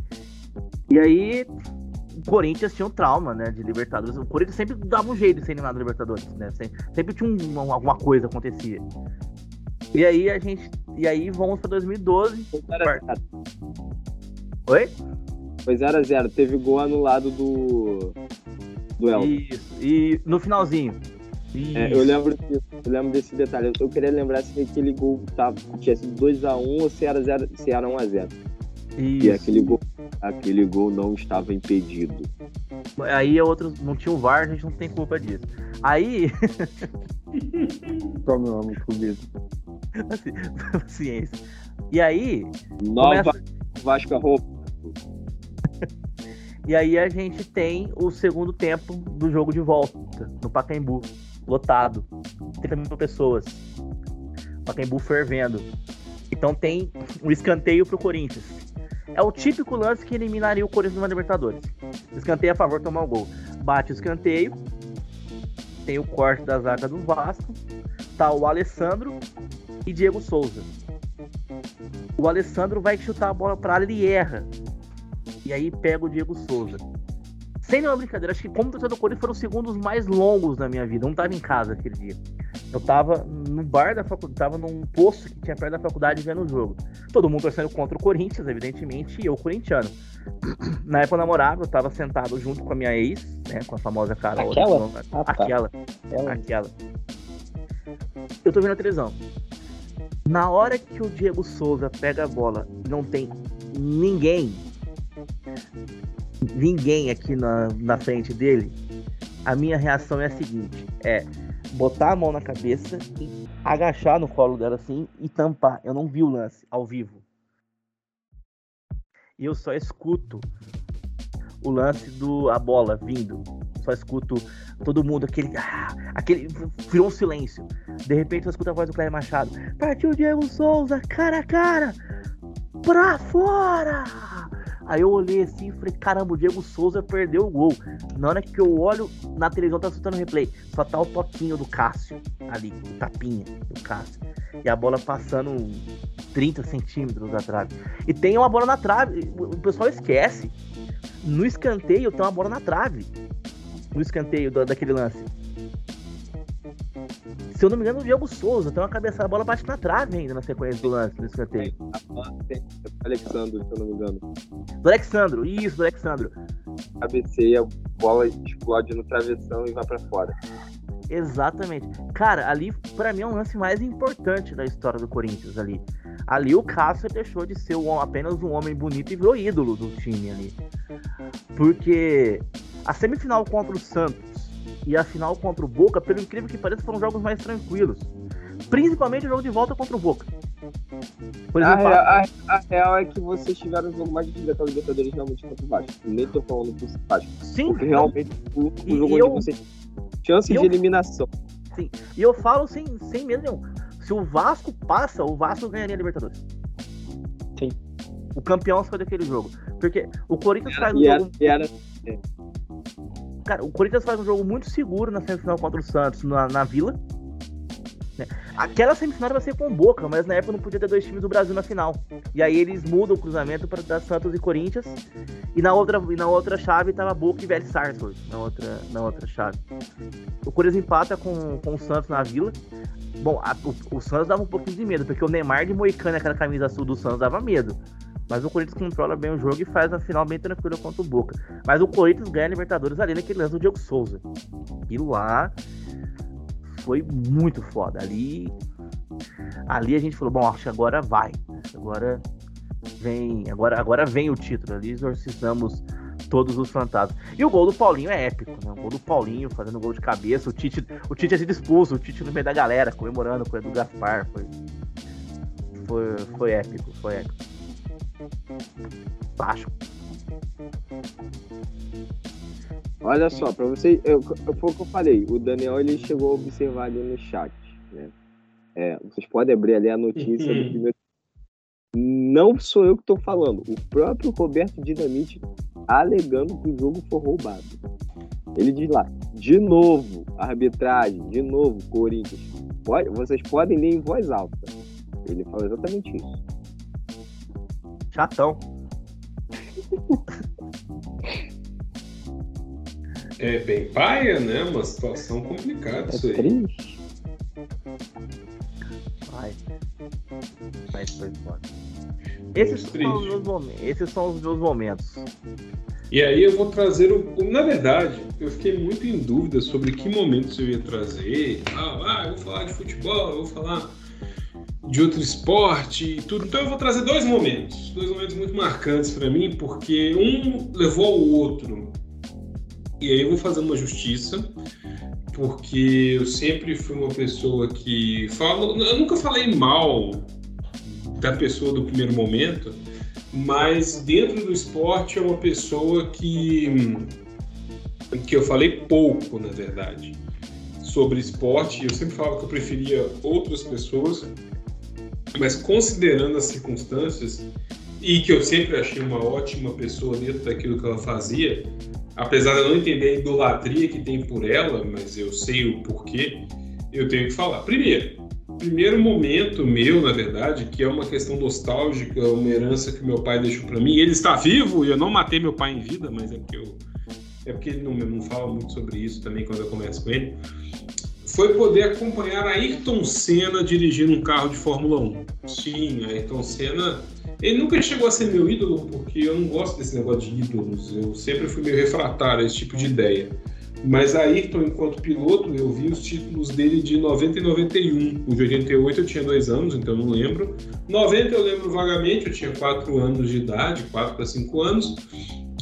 E aí, o Corinthians tinha um trauma, né, de Libertadores. O Corinthians sempre dava um jeito de ser eliminado da Libertadores, né? Sempre, sempre tinha um, alguma coisa acontecia. E aí a gente, e aí vamos para 2012. Oi? Foi 0 a 0, teve gol anulado do do El. Isso. E no finalzinho. É, eu lembro disso, eu lembro desse detalhe. Eu, eu queria lembrar se aquele gol tava, tinha sido 2 a 1 ou se era 0, se era 1 a 0. Isso. E aquele gol aquele gol não estava impedido. Aí é outro, não tinha o VAR, a gente não tem culpa disso. Aí. Como eu amo comigo. Ciência. E aí. Nova começa... Vasco roupa. e aí a gente tem o segundo tempo do jogo de volta, no Pacaembu, lotado. 30 mil pessoas. Pacaembu fervendo. Então tem um escanteio pro Corinthians. É o típico lance que eliminaria o Corinthians na Libertadores. Escanteio a favor, tomar o gol. Bate o escanteio. Tem o corte da zaga do Vasco. Tá o Alessandro e Diego Souza. O Alessandro vai chutar a bola para área e erra. E aí pega o Diego Souza. Sem nenhuma brincadeira, acho que como torcedor do Corinthians foram os segundos mais longos da minha vida. Eu não tava em casa aquele dia. Eu tava no bar da faculdade, tava num posto que tinha perto da faculdade vendo o jogo. Todo mundo torcendo contra o Corinthians, evidentemente, e eu corintiano. Na época eu namorava, eu tava sentado junto com a minha ex, né, com a famosa cara. Aquela? Ah, tá. Aquela. Aquela. Eu tô vendo a televisão. Na hora que o Diego Souza pega a bola, não tem ninguém, ninguém aqui na, na frente dele, a minha reação é a seguinte: é botar a mão na cabeça, agachar no colo dela assim e tampar. Eu não vi o lance ao vivo. E eu só escuto o lance do a bola vindo. Só escuto todo mundo aquele ah, aquele virou um silêncio. De repente eu escuto a voz do Cléber Machado. Partiu Diego Souza, cara a cara. Pra fora! Aí eu olhei assim e falei, caramba, o Diego Souza perdeu o gol. Na hora que eu olho na televisão, tá soltando replay. Só tá o toquinho do Cássio ali, o tapinha do Cássio. E a bola passando 30 centímetros da trave. E tem uma bola na trave. O pessoal esquece. No escanteio tem uma bola na trave. No escanteio daquele lance. Se eu não me engano, o Diego Souza tem uma cabeçada, a bola bate na trave ainda na sequência do lance, no escanteio. Alexandre, se eu não me engano. Do Alexandro, isso, do Alexandro. Cabeceia, a bola explode no travessão e vai para fora. Exatamente. Cara, ali para mim é um lance mais importante da história do Corinthians ali. Ali o Cássio deixou de ser um, apenas um homem bonito e virou ídolo do time ali. Porque a semifinal contra o Santos e a final contra o Boca, pelo incrível que pareça, foram jogos mais tranquilos. Principalmente o jogo de volta contra o Boca. Por exemplo, a, real, a, a, real é que vocês tiveram um jogo mais difícil da Libertadores realmente contra o Vasco. Nem tô falando por Vasco. Sim. Porque realmente o, o jogo onde eu, você chances de eliminação. Sim. E eu falo sem, sem medo nenhum. Se o Vasco passa, o Vasco ganharia a Libertadores. Sim. O campeão foi daquele jogo. Porque o Corinthians faz um jogo. Era, era, Cara, o Corinthians faz um jogo muito seguro na semifinal contra o Santos na, na Vila. Né? Aquela semifinal vai ser com Boca, mas na época não podia ter dois times do Brasil na final. E aí eles mudam o cruzamento para dar Santos e Corinthians. E na outra, e na outra chave tava Boca e Velho Sarsfield, na outra, na outra chave. O Corinthians empata com, com o Santos na Vila. Bom, a, o, o, Santos dava um pouquinho de medo, porque o Neymar de Moicano, aquela camisa azul do Santos, dava medo. Mas o Corinthians controla bem o jogo e faz a final bem tranquila contra o Boca. Mas o Corinthians ganha a Libertadores ali naquele lance do Diego Souza. E lá foi muito foda. Ali, ali a gente falou, bom, acho que agora vai. Agora vem, agora, agora vem o título. Ali exorcizamos todos os fantasmas. E o gol do Paulinho é épico, né? O gol do Paulinho fazendo gol de cabeça. O Tite, o Tite é sido expulso, o Tite no meio da galera, comemorando com o Edu Gaspar. Foi, foi, foi épico, foi épico. Baixo. Olha só, para você, eu, foi o que eu falei. O Daniel ele chegou a observar ali no chat, né? É, vocês podem abrir ali a notícia do primeiro. Não sou eu que estou falando. O próprio Roberto Dinamite alegando que o jogo foi roubado. Ele diz lá, de novo, arbitragem, de novo, Corinthians. Pode, vocês podem ler em voz alta. Ele fala exatamente isso. Chatão. É bem paia, né? Uma situação complicada É isso aí. triste. Ai. Mas foi foda. Esses são, os triste. meus momentos, esses são os meus momentos. E aí eu vou trazer o. o- Na verdade, eu fiquei muito em dúvida sobre que momentos eu ia trazer. Ah, ah, eu vou falar de futebol, eu vou falar de outro esporte e tudo. Então eu vou trazer dois momentos, dois momentos muito marcantes para mim, porque um levou ao outro. E aí eu vou fazer uma justiça, porque eu sempre fui uma pessoa que falo, eu nunca falei mal da pessoa do primeiro momento, mas dentro do esporte é uma pessoa que que eu falei pouco, na verdade, sobre esporte. Eu sempre falava que eu preferia outras pessoas, mas considerando as circunstâncias e que eu sempre achei uma ótima pessoa dentro daquilo que ela fazia, apesar de eu não entender a idolatria que tem por ela, mas eu sei o porquê, eu tenho que falar. Primeiro, primeiro momento meu, na verdade, que é uma questão nostálgica, uma herança que meu pai deixou para mim. Ele está vivo e eu não matei meu pai em vida, mas é porque eu é porque ele não, não fala muito sobre isso também quando eu converso com ele. Foi poder acompanhar Ayrton Senna dirigindo um carro de Fórmula 1. Sim, Ayrton Senna. Ele nunca chegou a ser meu ídolo, porque eu não gosto desse negócio de ídolos. Eu sempre fui meio refratário a esse tipo de ideia. Mas Ayrton, enquanto piloto, eu vi os títulos dele de 90 e 91. O de 88 eu tinha dois anos, então não lembro. 90 eu lembro vagamente, eu tinha 4 anos de idade, 4 para 5 anos.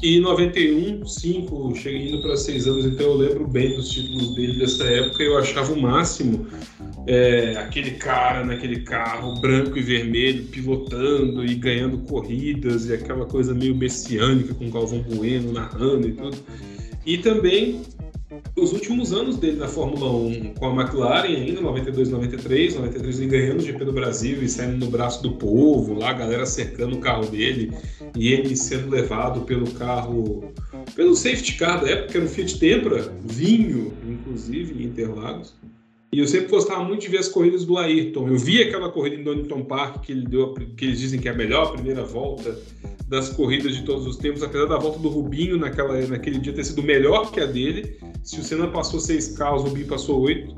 E 91, 5, cheguei indo para 6 anos, então eu lembro bem dos títulos dele dessa época. Eu achava o máximo é, aquele cara naquele carro branco e vermelho, pilotando e ganhando corridas, e aquela coisa meio messiânica com Galvão Bueno narrando e tudo. E também os últimos anos dele na Fórmula 1 com a McLaren ainda, 92, 93, 93 ele ganhando o GP do Brasil e saindo no braço do povo, lá a galera cercando o carro dele e ele sendo levado pelo carro, pelo safety car da época, que era o Fiat Tempra, vinho, inclusive, em Interlagos. E eu sempre gostava muito de ver as corridas do Ayrton. Eu vi aquela corrida em Donington Park que ele deu, que eles dizem que é a melhor primeira volta das corridas de todos os tempos, apesar da volta do Rubinho naquela, naquele dia ter sido melhor que a dele. Se o Senna passou seis carros, o Rubinho passou oito.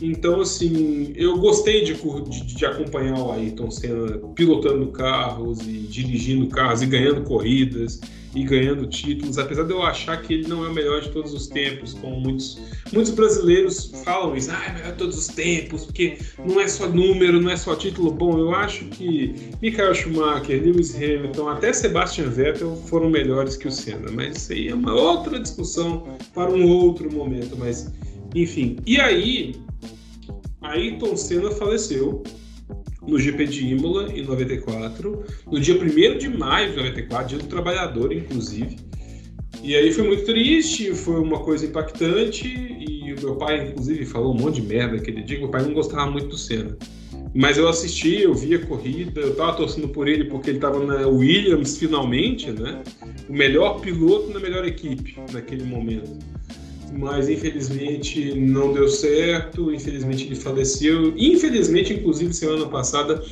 Então, assim, eu gostei de, de, de, acompanhar o Ayrton Senna pilotando carros e dirigindo carros e ganhando corridas e ganhando títulos, apesar de eu achar que ele não é o melhor de todos os tempos, como muitos, muitos brasileiros falam isso, ah, é melhor de todos os tempos, porque não é só número, não é só título bom. Eu acho que Michael Schumacher, Lewis Hamilton, até Sebastian Vettel foram melhores que o Senna, mas isso aí é uma outra discussão para um outro momento, mas enfim. E aí, Ayrton Senna faleceu no GP de Imola em 94, no dia 1 de maio de 94, dia do trabalhador, inclusive. E aí foi muito triste, foi uma coisa impactante, e o meu pai, inclusive, falou um monte de merda aquele dia, meu pai não gostava muito do Senna. Mas eu assisti, eu vi a corrida, eu tava torcendo por ele porque ele tava na Williams finalmente, né? O melhor piloto na melhor equipe naquele momento mas infelizmente não deu certo, infelizmente ele faleceu. Infelizmente, inclusive, semana passada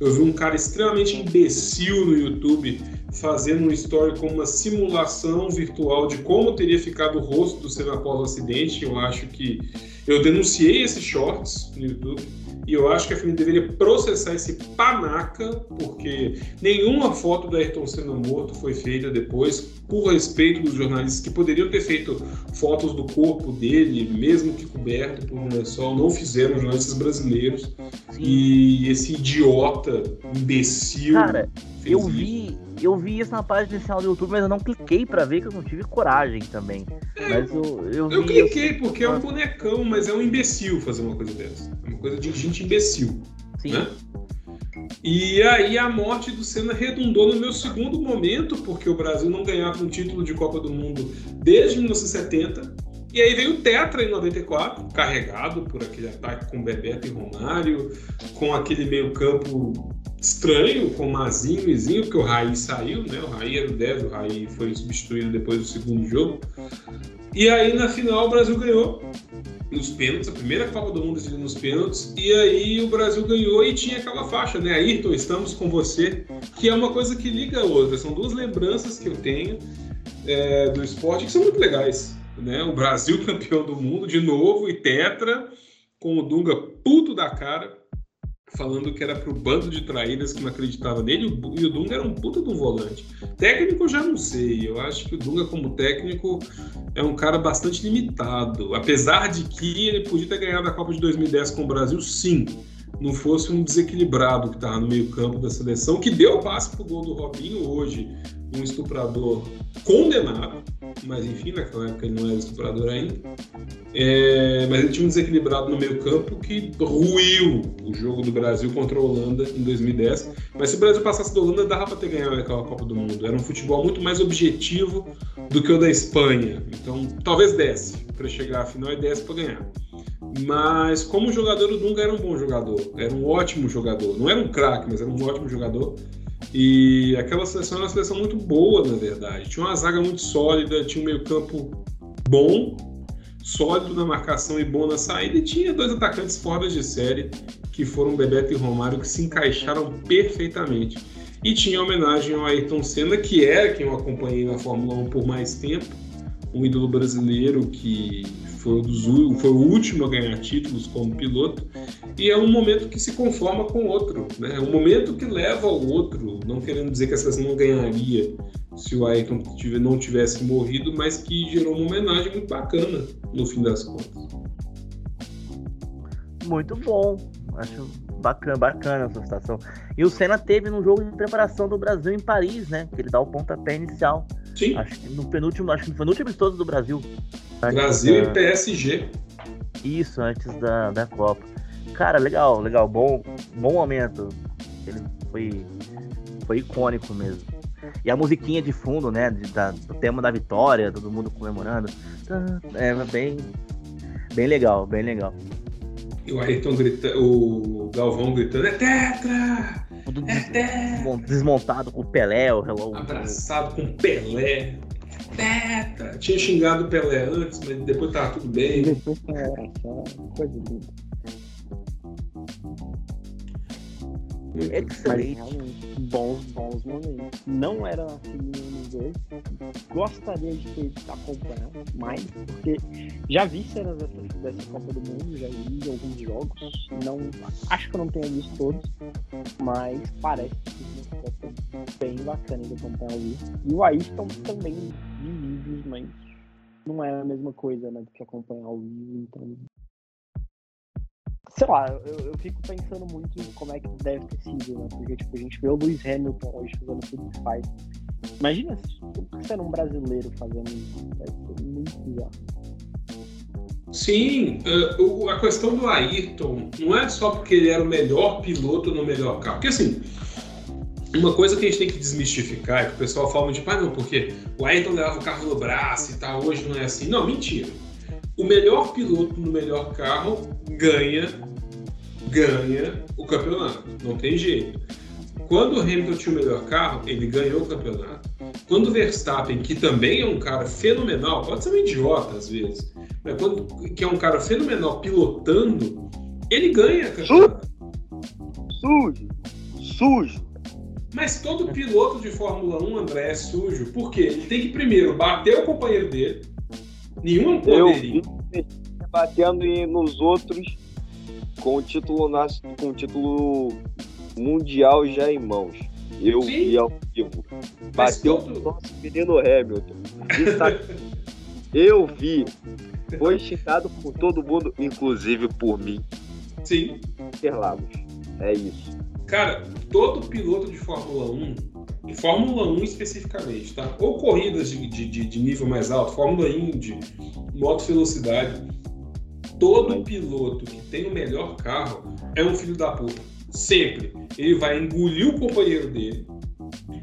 eu vi um cara extremamente imbecil no YouTube fazendo um story com uma simulação virtual de como teria ficado o rosto do Senna após o acidente. Eu acho que eu denunciei esses shorts no YouTube e eu acho que a família deveria processar esse panaca, porque nenhuma foto do Ayrton Senna morto foi feita depois, por respeito dos jornalistas que poderiam ter feito fotos do corpo dele, mesmo que coberto por um lençol, não fizeram jornalistas brasileiros. Sim. E esse idiota, imbecil. Cara, eu vi, eu vi isso na página inicial do YouTube, mas eu não cliquei para ver que eu não tive coragem também. É, mas eu, eu, eu cliquei assim, porque é um bonecão, mas é um imbecil fazer uma coisa dessa. É uma coisa de gente imbecil. Sim. Né? E aí a morte do Senna redundou no meu segundo momento, porque o Brasil não ganhava um título de Copa do Mundo desde 1970. E aí veio o Tetra em 94, carregado por aquele ataque com Bebeto e Romário, com aquele meio-campo estranho, com Mazinho e Zinho, porque o Raí saiu, né? O Raí era o 10, o Raí foi substituído depois do segundo jogo. E aí na final o Brasil ganhou nos pênaltis, a primeira Copa do Mundo nos pênaltis, e aí o Brasil ganhou e tinha aquela faixa, né? Ayrton, estamos com você, que é uma coisa que liga a outra. São duas lembranças que eu tenho é, do esporte que são muito legais. Né? O Brasil campeão do mundo de novo e tetra, com o Dunga puto da cara, falando que era pro bando de traíras que não acreditava nele, e o Dunga era um puta do volante. Técnico eu já não sei, eu acho que o Dunga como técnico é um cara bastante limitado, apesar de que ele podia ter ganhado a Copa de 2010 com o Brasil, sim, não fosse um desequilibrado que estava no meio campo da seleção, que deu o passe pro gol do Robinho hoje, um estuprador condenado, mas enfim, naquela época ele não era estuprador ainda. É, mas ele tinha um desequilibrado no meio campo que ruiu o jogo do Brasil contra a Holanda em 2010. Mas se o Brasil passasse da Holanda, dava para ter ganhado aquela Copa do Mundo. Era um futebol muito mais objetivo do que o da Espanha. Então talvez desse para chegar à final e desse para ganhar. Mas como jogador, o Dunga era um bom jogador, era um ótimo jogador. Não era um craque, mas era um ótimo jogador. E aquela seleção era uma seleção muito boa, na verdade. Tinha uma zaga muito sólida, tinha um meio-campo bom, sólido na marcação e bom na saída, e tinha dois atacantes fora de série, que foram Bebeto e Romário, que se encaixaram perfeitamente. E tinha homenagem ao Ayrton Senna, que era quem eu acompanhei na Fórmula 1 por mais tempo, um ídolo brasileiro que foi, dos, foi o último a ganhar títulos como piloto, e é um momento que se conforma com o outro, né? É um momento que leva ao outro, não querendo dizer que seleção não ganharia se o Ayrton não tivesse morrido, mas que gerou uma homenagem muito bacana no fim das contas. Muito bom, acho bacana, bacana essa situação. E o Senna teve no jogo de preparação do Brasil em Paris, né? Que ele dá o pontapé inicial. Sim. Acho que no penúltimo, acho que foi no último amistoso do Brasil. Brasil da... e PSG. Isso, antes da, da Copa. Cara, legal, legal, bom, bom momento. Ele foi, foi icônico mesmo. E a musiquinha de fundo, né? De, da, do tema da vitória, todo mundo comemorando. É bem, bem legal, bem legal. E o Ayrton gritando, o Galvão gritando, é tetra! É tetra! Desmontado com o Pelé, o Hello. Abraçado com o Pelé. Tetra! Tinha xingado o Pelé antes, mas depois tava tudo bem. Depois é, coisa linda. Excelente. bons, bons momentos. Não era assim nos dois. Gostaria de ter acompanhado mais, porque já vi cenas dessa, dessa Copa do Mundo, já vi alguns jogos. Não, acho que eu não tenho visto todos, mas parece que uma Copa bem bacana de acompanhar vivo. E o Ayrton também vi mas não é a mesma coisa né, do que acompanhar ao vivo, então sei lá, eu, eu fico pensando muito em como é que deve ter sido, né? Porque, tipo, a gente vê o Lewis Hamilton hoje fazendo tudo que faz. Imagina sendo um brasileiro fazendo isso. Deve ser muito bizarro. Sim, uh, a questão do Ayrton não é só porque ele era o melhor piloto no melhor carro. Porque, assim, uma coisa que a gente tem que desmistificar é que o pessoal fala de, ah, não, porque o Ayrton levava o carro no braço e tal, hoje não é assim. Não, mentira o melhor piloto no melhor carro ganha ganha o campeonato. Não tem jeito. Quando o Hamilton tinha o melhor carro, ele ganhou o campeonato. Quando o Verstappen, que também é um cara fenomenal, pode ser um idiota às vezes, mas quando que é um cara fenomenal pilotando, ele ganha campeonato. Sujo! Sujo! Mas todo piloto de Fórmula 1, André, é sujo. Por quê? Ele tem que primeiro bater o companheiro dele, Nenhum poderia. Eu batendo nos outros com o título com o título mundial já em mãos. Eu Sim. vi ao vivo. Bateu o nosso menino Hamilton. eu vi. Foi xingado por todo mundo, inclusive por mim. Sim. Interlagos. É isso. Cara, todo piloto de Fórmula 1 em Fórmula 1 especificamente, tá? Ou corridas de, de, de nível mais alto, Fórmula Indy, moto velocidade, todo piloto que tem o melhor carro é um filho da puta. Sempre. Ele vai engolir o companheiro dele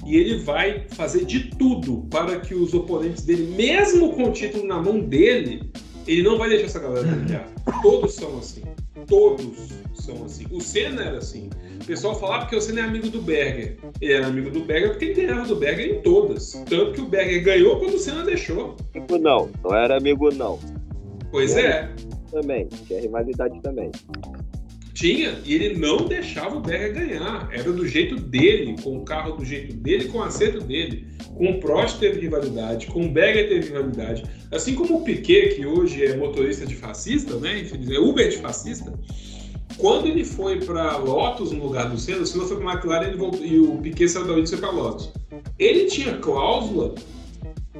e ele vai fazer de tudo para que os oponentes dele, mesmo com o título na mão dele, ele não vai deixar essa galera brilhar. Todos são assim. Todos são assim. O Senna era assim. O pessoal falava porque o Senna é amigo do Berger. Ele era amigo do Berger porque ele ganhava do Berger em todas. Tanto que o Berger ganhou quando o Senna deixou. Amigo não, não era amigo não. Pois é. Também, tinha rivalidade também. Tinha, e ele não deixava o Berger ganhar. Era do jeito dele, com o carro do jeito dele, com o acerto dele. Com o Prost teve rivalidade, com o Berger teve rivalidade. Assim como o Piquet, que hoje é motorista de fascista, né? É Uber de fascista. Quando ele foi para Lotus no lugar do Senna, o Senna foi para McLaren ele voltou, e o Piquet saiu da Williams foi para Lotus. Ele tinha cláusula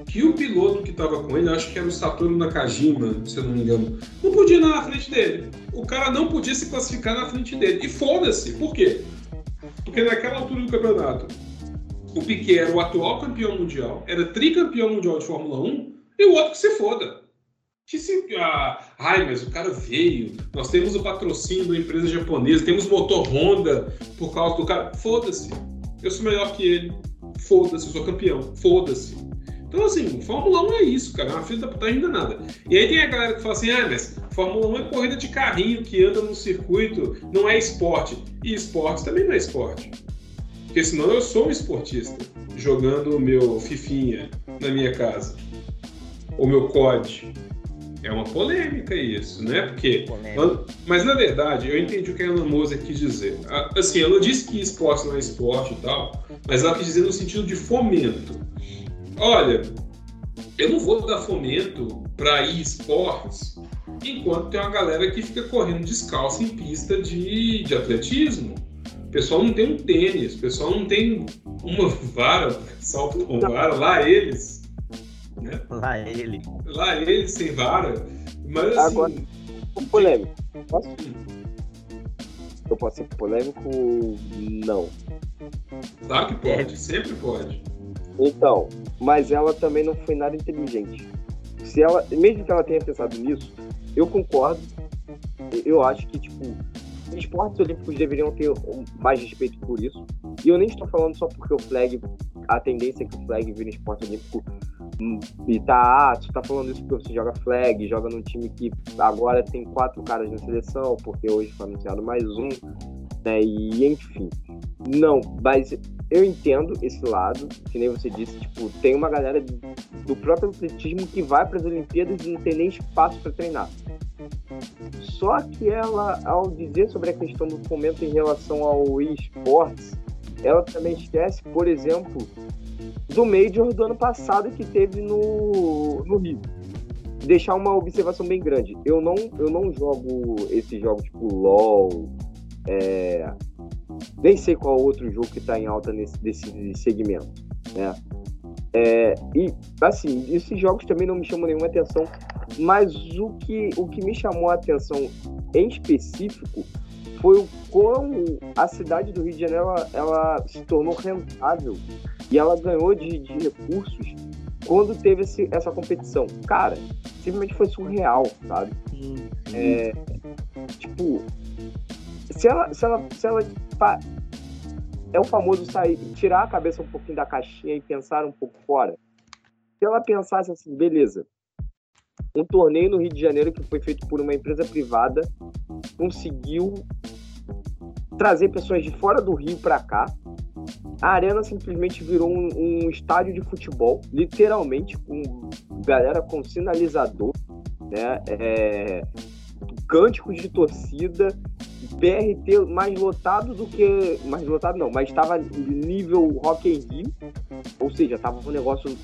que o piloto que estava com ele, acho que era o Satoru Nakajima, se eu não me engano, não podia ir na frente dele. O cara não podia se classificar na frente dele. E foda-se. Por quê? Porque naquela altura do campeonato, o Piquet era o atual campeão mundial, era tricampeão mundial de Fórmula 1, e o outro que se foda. Que se, ah, ai, mas o cara veio, nós temos o patrocínio da empresa japonesa, temos motor Honda por causa do cara. Foda-se. Eu sou melhor que ele. Foda-se, eu sou campeão. Foda-se. Então, assim, Fórmula 1 é isso, cara. É uma filha da puta ainda nada. E aí tem a galera que fala assim: ah, mas Fórmula 1 é corrida de carrinho que anda no circuito, não é esporte. E esporte também não é esporte. Porque senão eu sou um esportista, jogando o meu Fifinha na minha casa. Ou meu COD. É uma polêmica isso, né? Porque. Mas na verdade, eu entendi o que a Ana Moser quis dizer. Assim, ela disse que esporte não é esporte e tal, mas ela quis dizer no sentido de fomento. Olha, eu não vou dar fomento para esportes enquanto tem uma galera que fica correndo descalço em pista de, de atletismo. O pessoal não tem um tênis, o pessoal não tem uma vara, salto com vara, lá eles né? Lá ele. Lá ele sem vara. Mas assim. Agora, polêmico. Posso? Eu posso ser polêmico? Não. Claro que pode, é. sempre pode. Então, mas ela também não foi nada inteligente. Se ela, mesmo que ela tenha pensado nisso, eu concordo. Eu acho que, tipo, esportes olímpicos deveriam ter mais respeito por isso. E eu nem estou falando só porque o flag, a tendência é que o flag vire esporte olímpico hum, e tá, ah, tu tá falando isso porque você joga flag, joga num time que agora tem quatro caras na seleção, porque hoje foi anunciado mais um, né? E enfim. Não, mas eu entendo esse lado, que nem você disse, tipo, tem uma galera do próprio atletismo que vai para as Olimpíadas e não tem nem espaço para treinar. Só que ela, ao dizer sobre a questão do fomento em relação ao esportes, ela também esquece, por exemplo, do Major do ano passado que teve no, no Rio. Deixar uma observação bem grande. Eu não, eu não jogo esses jogos tipo LOL, é, nem sei qual outro jogo que está em alta nesse desse segmento, né? É, e assim, esses jogos também não me chamam nenhuma atenção, mas o que, o que me chamou a atenção em específico foi o quão a cidade do Rio de Janeiro ela, ela se tornou rentável e ela ganhou de, de recursos quando teve esse, essa competição. Cara, simplesmente foi surreal, sabe? É, tipo, se ela, se ela, se ela é o famoso sair, tirar a cabeça um pouquinho da caixinha e pensar um pouco fora. Se ela pensasse assim, beleza, um torneio no Rio de Janeiro que foi feito por uma empresa privada conseguiu trazer pessoas de fora do Rio para cá. A arena simplesmente virou um, um, estádio de futebol, literalmente, com galera com sinalizador, né? É, cânticos de torcida, BRT mais lotado do que. Mais lotado não, mas estava nível Rock in Rio, ou seja, estava um negócio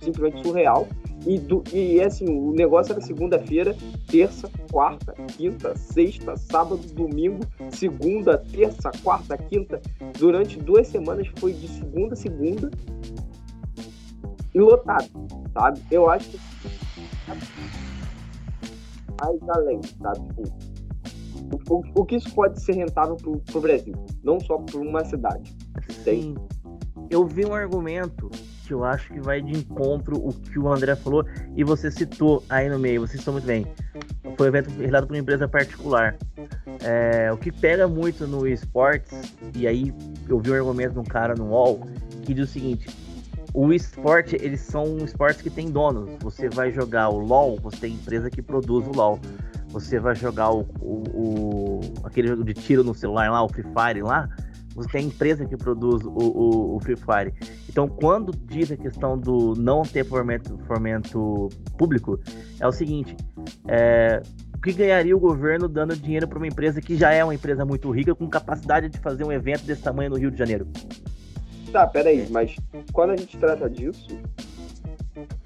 simplesmente surreal. E, do, e assim, o negócio era segunda-feira, terça, quarta, quinta, sexta, sábado, domingo, segunda, terça, quarta, quinta. Durante duas semanas foi de segunda a segunda e lotado, sabe? Eu acho que mais além, sabe? Tipo, o, o, que isso pode ser rentável para o Brasil, não só para uma cidade. Sim. Eu vi um argumento eu acho que vai de encontro o que o André falou e você citou aí no meio, você citou muito bem. Foi um evento realizado por uma empresa particular. É, o que pega muito no esportes, e aí eu vi um argumento de um cara no UOL que diz o seguinte: o esporte, eles são esportes que tem donos. Você vai jogar o LoL, você tem empresa que produz o LoL. Você vai jogar o, o, o aquele jogo de tiro no celular lá, o Free Fire lá, você tem empresa que produz o, o, o, Free Fire. Então, quando diz a questão do não ter fomento, fomento público, é o seguinte: é, o que ganharia o governo dando dinheiro para uma empresa que já é uma empresa muito rica, com capacidade de fazer um evento desse tamanho no Rio de Janeiro? Tá, peraí, mas quando a gente trata disso,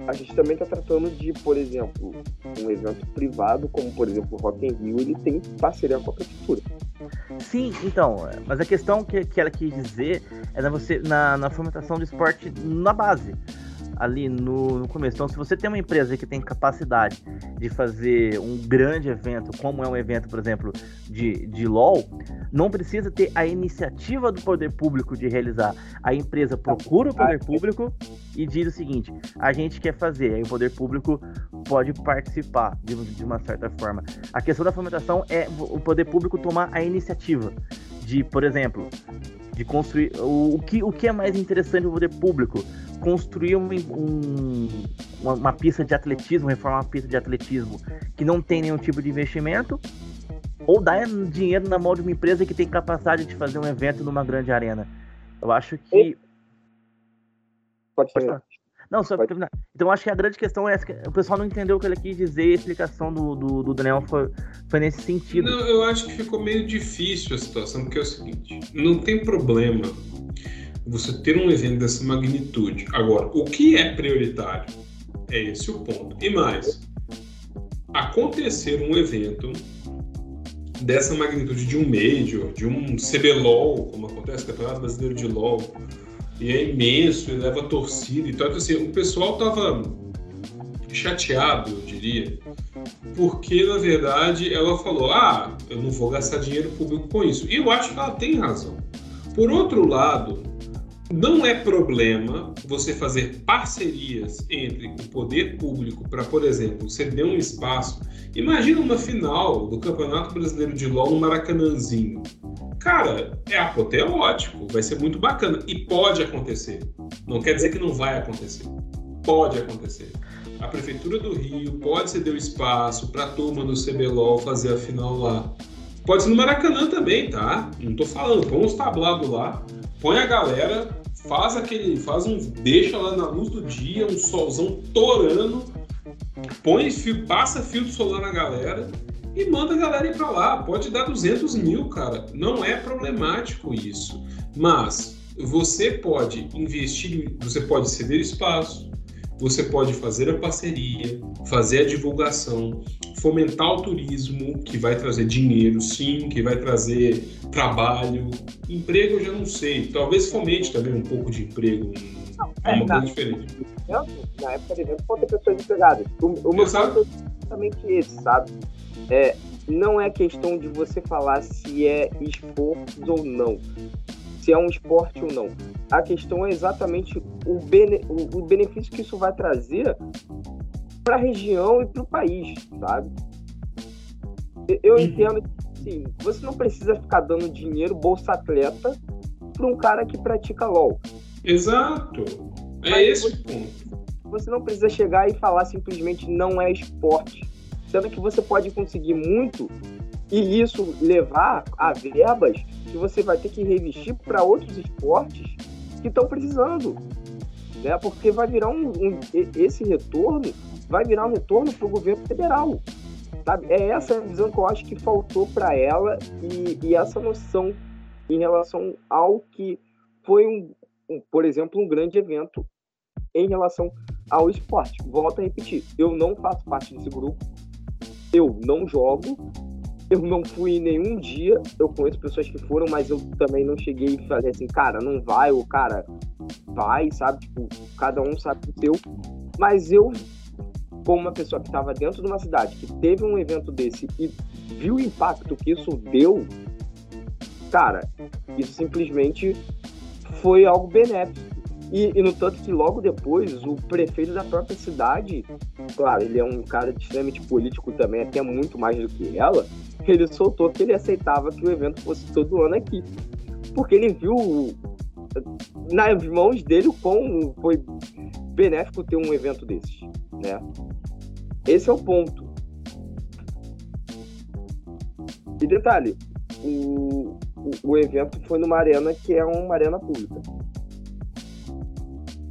a gente também está tratando de, por exemplo, um evento privado, como por exemplo o Rock in Rio, ele tem parceria com a prefeitura. Sim, então, mas a questão que, que ela quis dizer é na, você, na, na fomentação do esporte na base ali no, no, começo. Então, se você tem uma empresa que tem capacidade de fazer um grande evento, como é um evento, por exemplo, de, de LOL, não precisa ter a iniciativa do poder público de realizar. A empresa procura o poder público e diz o seguinte: a gente quer fazer. Aí o poder público pode participar de, de uma certa forma. A questão da fomentação é o poder público tomar a iniciativa de, por exemplo, de construir o, o, que, o que é mais interessante para o poder público? Construir um, um, uma, uma, pista de atletismo reformar uma pista de atletismo que não tem nenhum tipo de investimento ou dar dinheiro na mão de uma empresa que tem capacidade de fazer um evento numa grande arena? Eu acho que pode, pode não, só Pode... Então acho que a grande questão é essa, o pessoal não entendeu o que ele quis dizer, a explicação do, do, do, Daniel foi, foi nesse sentido. Não, eu acho que ficou meio difícil a situação, porque é o seguinte, não tem problema você ter um evento dessa magnitude. Agora, o que é prioritário? É esse o ponto. E mais, acontecer um evento dessa magnitude de um Major, de um CBLOL, como acontece no Campeonato Brasileiro de LOL, e é imenso e leva torcida e. Então, assim, o pessoal tava chateado, eu diria, porque na verdade ela falou: ah, eu não vou gastar dinheiro público com isso. E eu acho que ela tem razão. Por outro lado, não é problema você fazer parcerias entre o poder público para, por exemplo, ceder um espaço. Imagina uma final do Campeonato Brasileiro de LOL no Maracanãzinho. Cara, é apoteótico, vai ser muito bacana. E pode acontecer. Não quer dizer que não vai acontecer. Pode acontecer. A Prefeitura do Rio pode ceder o espaço para a turma do CBLOL fazer a final lá. Pode ser no Maracanã também, tá? Não tô falando, põe uns tablados lá, põe a galera, faz aquele. faz um. deixa lá na luz do dia, um solzão torando, põe, passa filtro solar na galera e manda a galera ir para lá. Pode dar 200 mil, cara. Não é problemático isso. Mas você pode investir, você pode ceder espaço, você pode fazer a parceria, fazer a divulgação, fomentar o turismo, que vai trazer dinheiro, sim, que vai trazer trabalho. Emprego eu já não sei. Talvez fomente também um pouco de emprego. É uma coisa diferente. Na época de evento, pode ter pessoas empregadas. O, o meu ponto é exatamente esse, sabe? É, não é questão de você falar se é esportes ou não, se é um esporte ou não. A questão é exatamente o, bene, o, o benefício que isso vai trazer para a região e para o país, sabe? Eu uhum. entendo que sim, você não precisa ficar dando dinheiro, bolsa atleta, para um cara que pratica LOL. Exato. É Mas esse o ponto. Você não precisa chegar e falar simplesmente não é esporte sendo que você pode conseguir muito e isso levar a verbas que você vai ter que revestir para outros esportes que estão precisando, né? Porque vai virar um, um, esse retorno vai virar um retorno para o governo federal, sabe? É essa visão que eu acho que faltou para ela e, e, essa noção em relação ao que foi um, um, por exemplo, um grande evento em relação ao esporte. Volto a repetir, eu não faço parte desse grupo, eu não jogo, eu não fui nenhum dia. Eu conheço pessoas que foram, mas eu também não cheguei a fazer assim, cara, não vai, ou cara, vai, sabe? Tipo, cada um sabe o seu. Mas eu, como uma pessoa que estava dentro de uma cidade que teve um evento desse e viu o impacto que isso deu, cara, isso simplesmente foi algo benéfico. E, e, no tanto que logo depois o prefeito da própria cidade, claro, ele é um cara extremamente político também, até muito mais do que ela, ele soltou que ele aceitava que o evento fosse todo ano aqui. Porque ele viu nas mãos dele o quão foi benéfico ter um evento desses, né? Esse é o ponto. E detalhe, o, o, o evento foi numa arena que é uma arena pública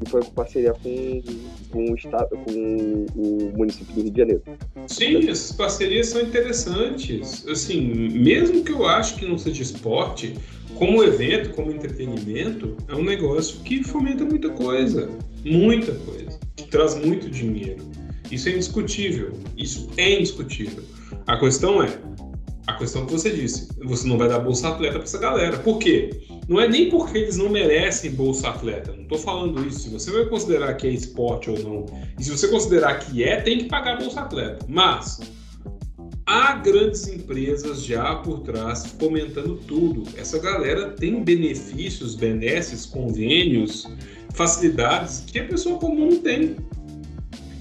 e foi com parceria com, com, o, estado, com o município do Rio de Janeiro. Sim, essas parcerias são interessantes. Assim, mesmo que eu acho que não seja esporte, como evento, como entretenimento, é um negócio que fomenta muita coisa. Muita coisa. Que traz muito dinheiro. Isso é indiscutível. Isso é indiscutível. A questão é, a questão que você disse, você não vai dar bolsa atleta para essa galera. Por quê? Não é nem porque eles não merecem bolsa atleta. Não estou falando isso. Se você vai considerar que é esporte ou não, e se você considerar que é, tem que pagar bolsa atleta. Mas há grandes empresas já por trás fomentando tudo. Essa galera tem benefícios, benesses, convênios, facilidades que a pessoa comum não tem.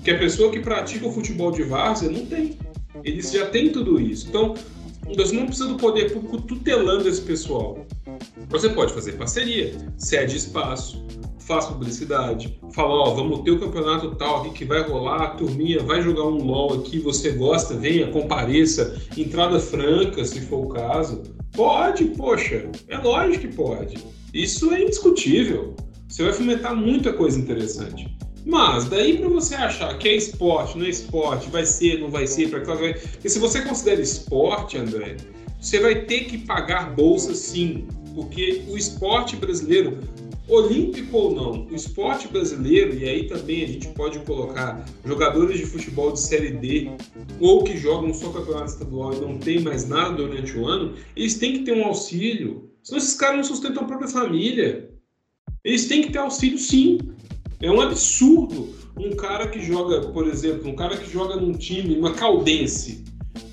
Que a pessoa que pratica o futebol de várzea não tem. Eles já têm tudo isso. Então, você não precisa do poder público tutelando esse pessoal. Você pode fazer parceria, cede espaço, faz publicidade, fala, ó, vamos ter o campeonato tal aqui que vai rolar, a turminha vai jogar um LOL aqui, você gosta, venha, compareça, entrada franca, se for o caso. Pode, poxa, é lógico que pode. Isso é indiscutível. Você vai fomentar muita coisa interessante. Mas daí para você achar que é esporte, não é esporte, vai ser, não vai ser, para vai. Porque se você considera esporte, André, você vai ter que pagar bolsa sim, porque o esporte brasileiro, olímpico ou não, o esporte brasileiro, e aí também a gente pode colocar jogadores de futebol de série D ou que jogam só campeonato estadual e não tem mais nada durante o ano, eles têm que ter um auxílio. Senão esses caras não sustentam a própria família. Eles têm que ter auxílio sim. É um absurdo um cara que joga, por exemplo, um cara que joga num time, uma Caldense,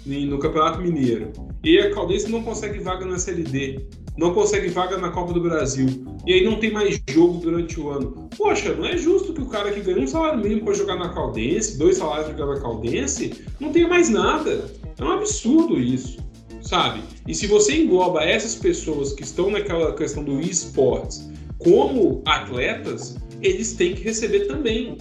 no Campeonato Mineiro, e a Caldense não consegue vaga na SLD, não consegue vaga na Copa do Brasil, e aí não tem mais jogo durante o ano. Poxa, não é justo que o cara que ganha um salário mínimo para jogar na Caldense, dois salários para jogar na Caldense, não tenha mais nada. É um absurdo isso. sabe? E se você engloba essas pessoas que estão naquela questão do esportes como atletas, eles têm que receber também.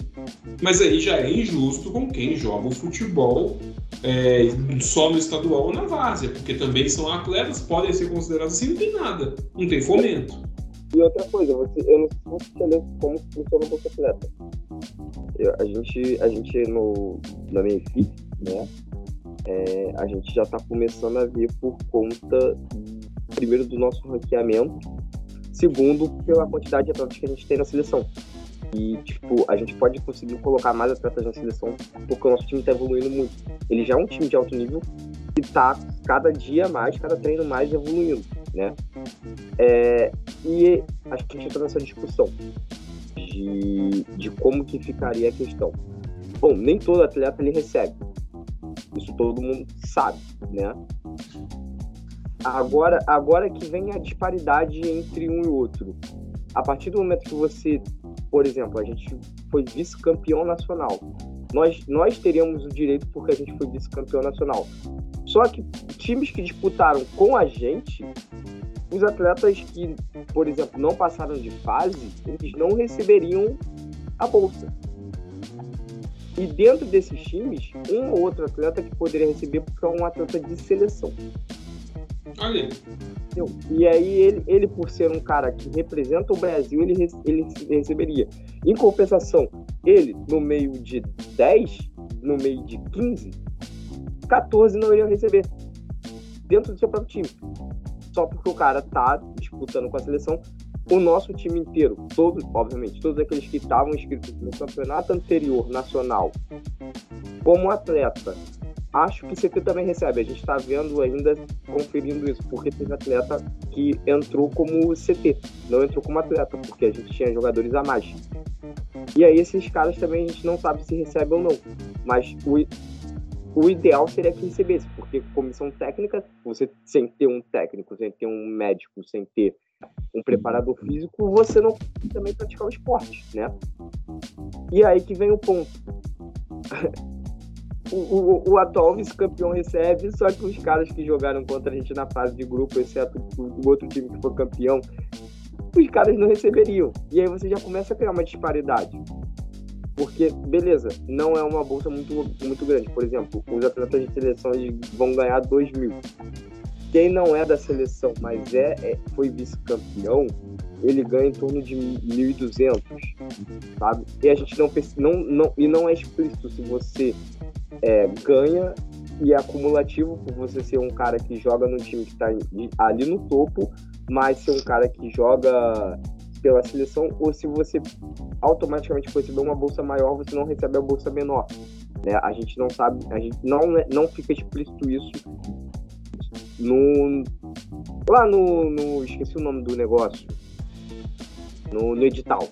Mas aí já é injusto com quem joga o futebol é, só no estadual ou na várzea, porque também são atletas, podem ser considerados assim, não tem nada, não tem fomento. E outra coisa, você, eu não sei se como funciona o Bolsa Atleta. Eu, a gente, a gente no, na minha equipe, né, é, a gente já está começando a ver por conta, primeiro, do nosso ranqueamento, segundo, pela quantidade de atletas que a gente tem na seleção. E, tipo, a gente pode conseguir colocar mais atletas na seleção porque o nosso time está evoluindo muito. Ele já é um time de alto nível e está cada dia mais, cada treino mais evoluindo, né? É, e acho que a gente entra nessa discussão de, de como que ficaria a questão. Bom, nem todo atleta ele recebe. Isso todo mundo sabe, né? Agora, agora que vem a disparidade entre um e outro. A partir do momento que você por exemplo, a gente foi vice-campeão nacional. Nós, nós teríamos o direito porque a gente foi vice-campeão nacional. Só que times que disputaram com a gente, os atletas que, por exemplo, não passaram de fase, eles não receberiam a bolsa. E dentro desses times, um ou outro atleta que poderia receber porque é um atleta de seleção. E aí ele, ele, por ser um cara que representa o Brasil, ele, ele receberia. Em compensação, ele, no meio de 10, no meio de 15, 14 não iriam receber. Dentro do seu próprio time. Só porque o cara tá disputando com a seleção. O nosso time inteiro, todos, obviamente, todos aqueles que estavam inscritos no campeonato anterior nacional, como atleta, Acho que CT também recebe. A gente está vendo ainda, conferindo isso, porque teve atleta que entrou como CT, não entrou como atleta, porque a gente tinha jogadores a mais. E aí esses caras também a gente não sabe se recebe ou não. Mas o, o ideal seria que recebesse, porque comissão técnica, você sem ter um técnico, sem ter um médico, sem ter um preparador físico, você não também praticar o esporte, né? E aí que vem o ponto. o, o, o, atual vice-campeão recebe, só que os caras que jogaram contra a gente na fase de grupo, exceto o, outro time que foi campeão, os caras não receberiam. E aí você já começa a criar uma disparidade. Porque, beleza, não é uma bolsa muito, muito grande. Por exemplo, os atletas de seleção vão ganhar 2 mil. Quem não é da seleção, mas é, é foi vice-campeão, ele ganha em torno de 1.200, sabe? E a gente não, não, não, e não é explícito se você é, ganha e é acumulativo por você ser um cara que joga no time que está ali no topo, mas ser um cara que joga pela seleção, ou se você automaticamente receber uma bolsa maior, você não recebe a bolsa menor. Né? A gente não sabe, a gente não, não fica explícito isso no lá no, no esqueci o nome do negócio no, no edital,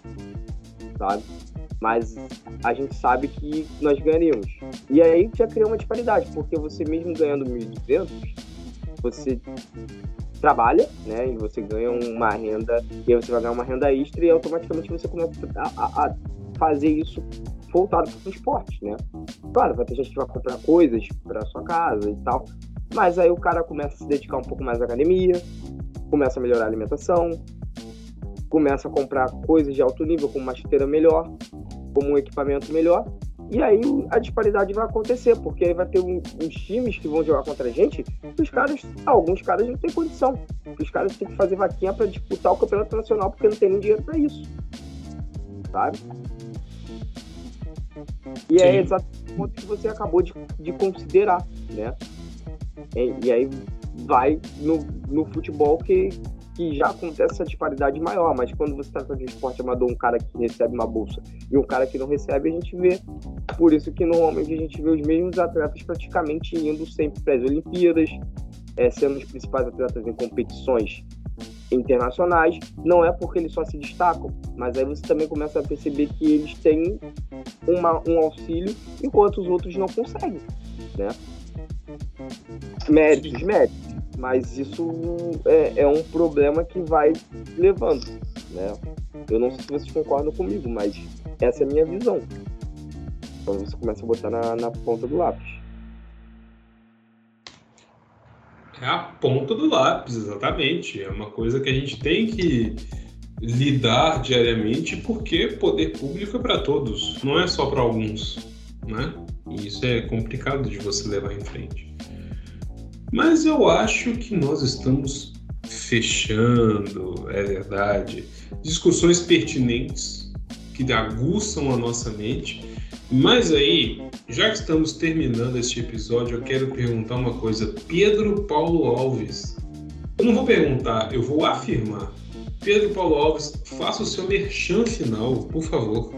sabe? Mas a gente sabe que nós ganharíamos. E aí já criou uma disparidade, porque você mesmo ganhando 1.200, você trabalha, né? E você ganha uma renda, e aí você vai ganhar uma renda extra e automaticamente você começa a, a fazer isso voltado para o esporte, né? Claro, vai ter gente que vai comprar coisas para sua casa e tal, mas aí o cara começa a se dedicar um pouco mais à academia, começa a melhorar a alimentação, começa a comprar coisas de alto nível, como uma chuteira melhor, como um equipamento melhor, e aí a disparidade vai acontecer, porque aí vai ter um, uns times que vão jogar contra a gente, os caras, alguns caras não têm condição. Os caras têm que fazer vaquinha para disputar o campeonato nacional porque não tem nem dinheiro para isso. Sabe? E é Sim. é exatamente o ponto que você acabou de, de considerar, né? E, e aí vai no, no futebol que, que já acontece essa disparidade maior, mas quando você trata de um esporte amador, um cara que recebe uma bolsa e um cara que não recebe, a gente vê. Por isso que normalmente a gente vê os mesmos atletas praticamente indo sempre para as Olimpíadas, é, sendo os principais atletas em competições internacionais. Não é porque eles só se destacam, mas aí você também começa a perceber que eles têm uma, um auxílio enquanto os outros não conseguem, né? Méritos, méritos mas isso é, é um problema que vai levando, né? Eu não sei se vocês concordam comigo, mas essa é a minha visão. Quando você começa a botar na, na ponta do lápis. É a ponta do lápis, exatamente. É uma coisa que a gente tem que lidar diariamente, porque poder público é para todos, não é só para alguns, né? E isso é complicado de você levar em frente. Mas eu acho que nós estamos fechando, é verdade, discussões pertinentes que aguçam a nossa mente. Mas aí, já que estamos terminando este episódio, eu quero perguntar uma coisa. Pedro Paulo Alves. Eu não vou perguntar, eu vou afirmar. Pedro Paulo Alves, faça o seu merchan final, por favor.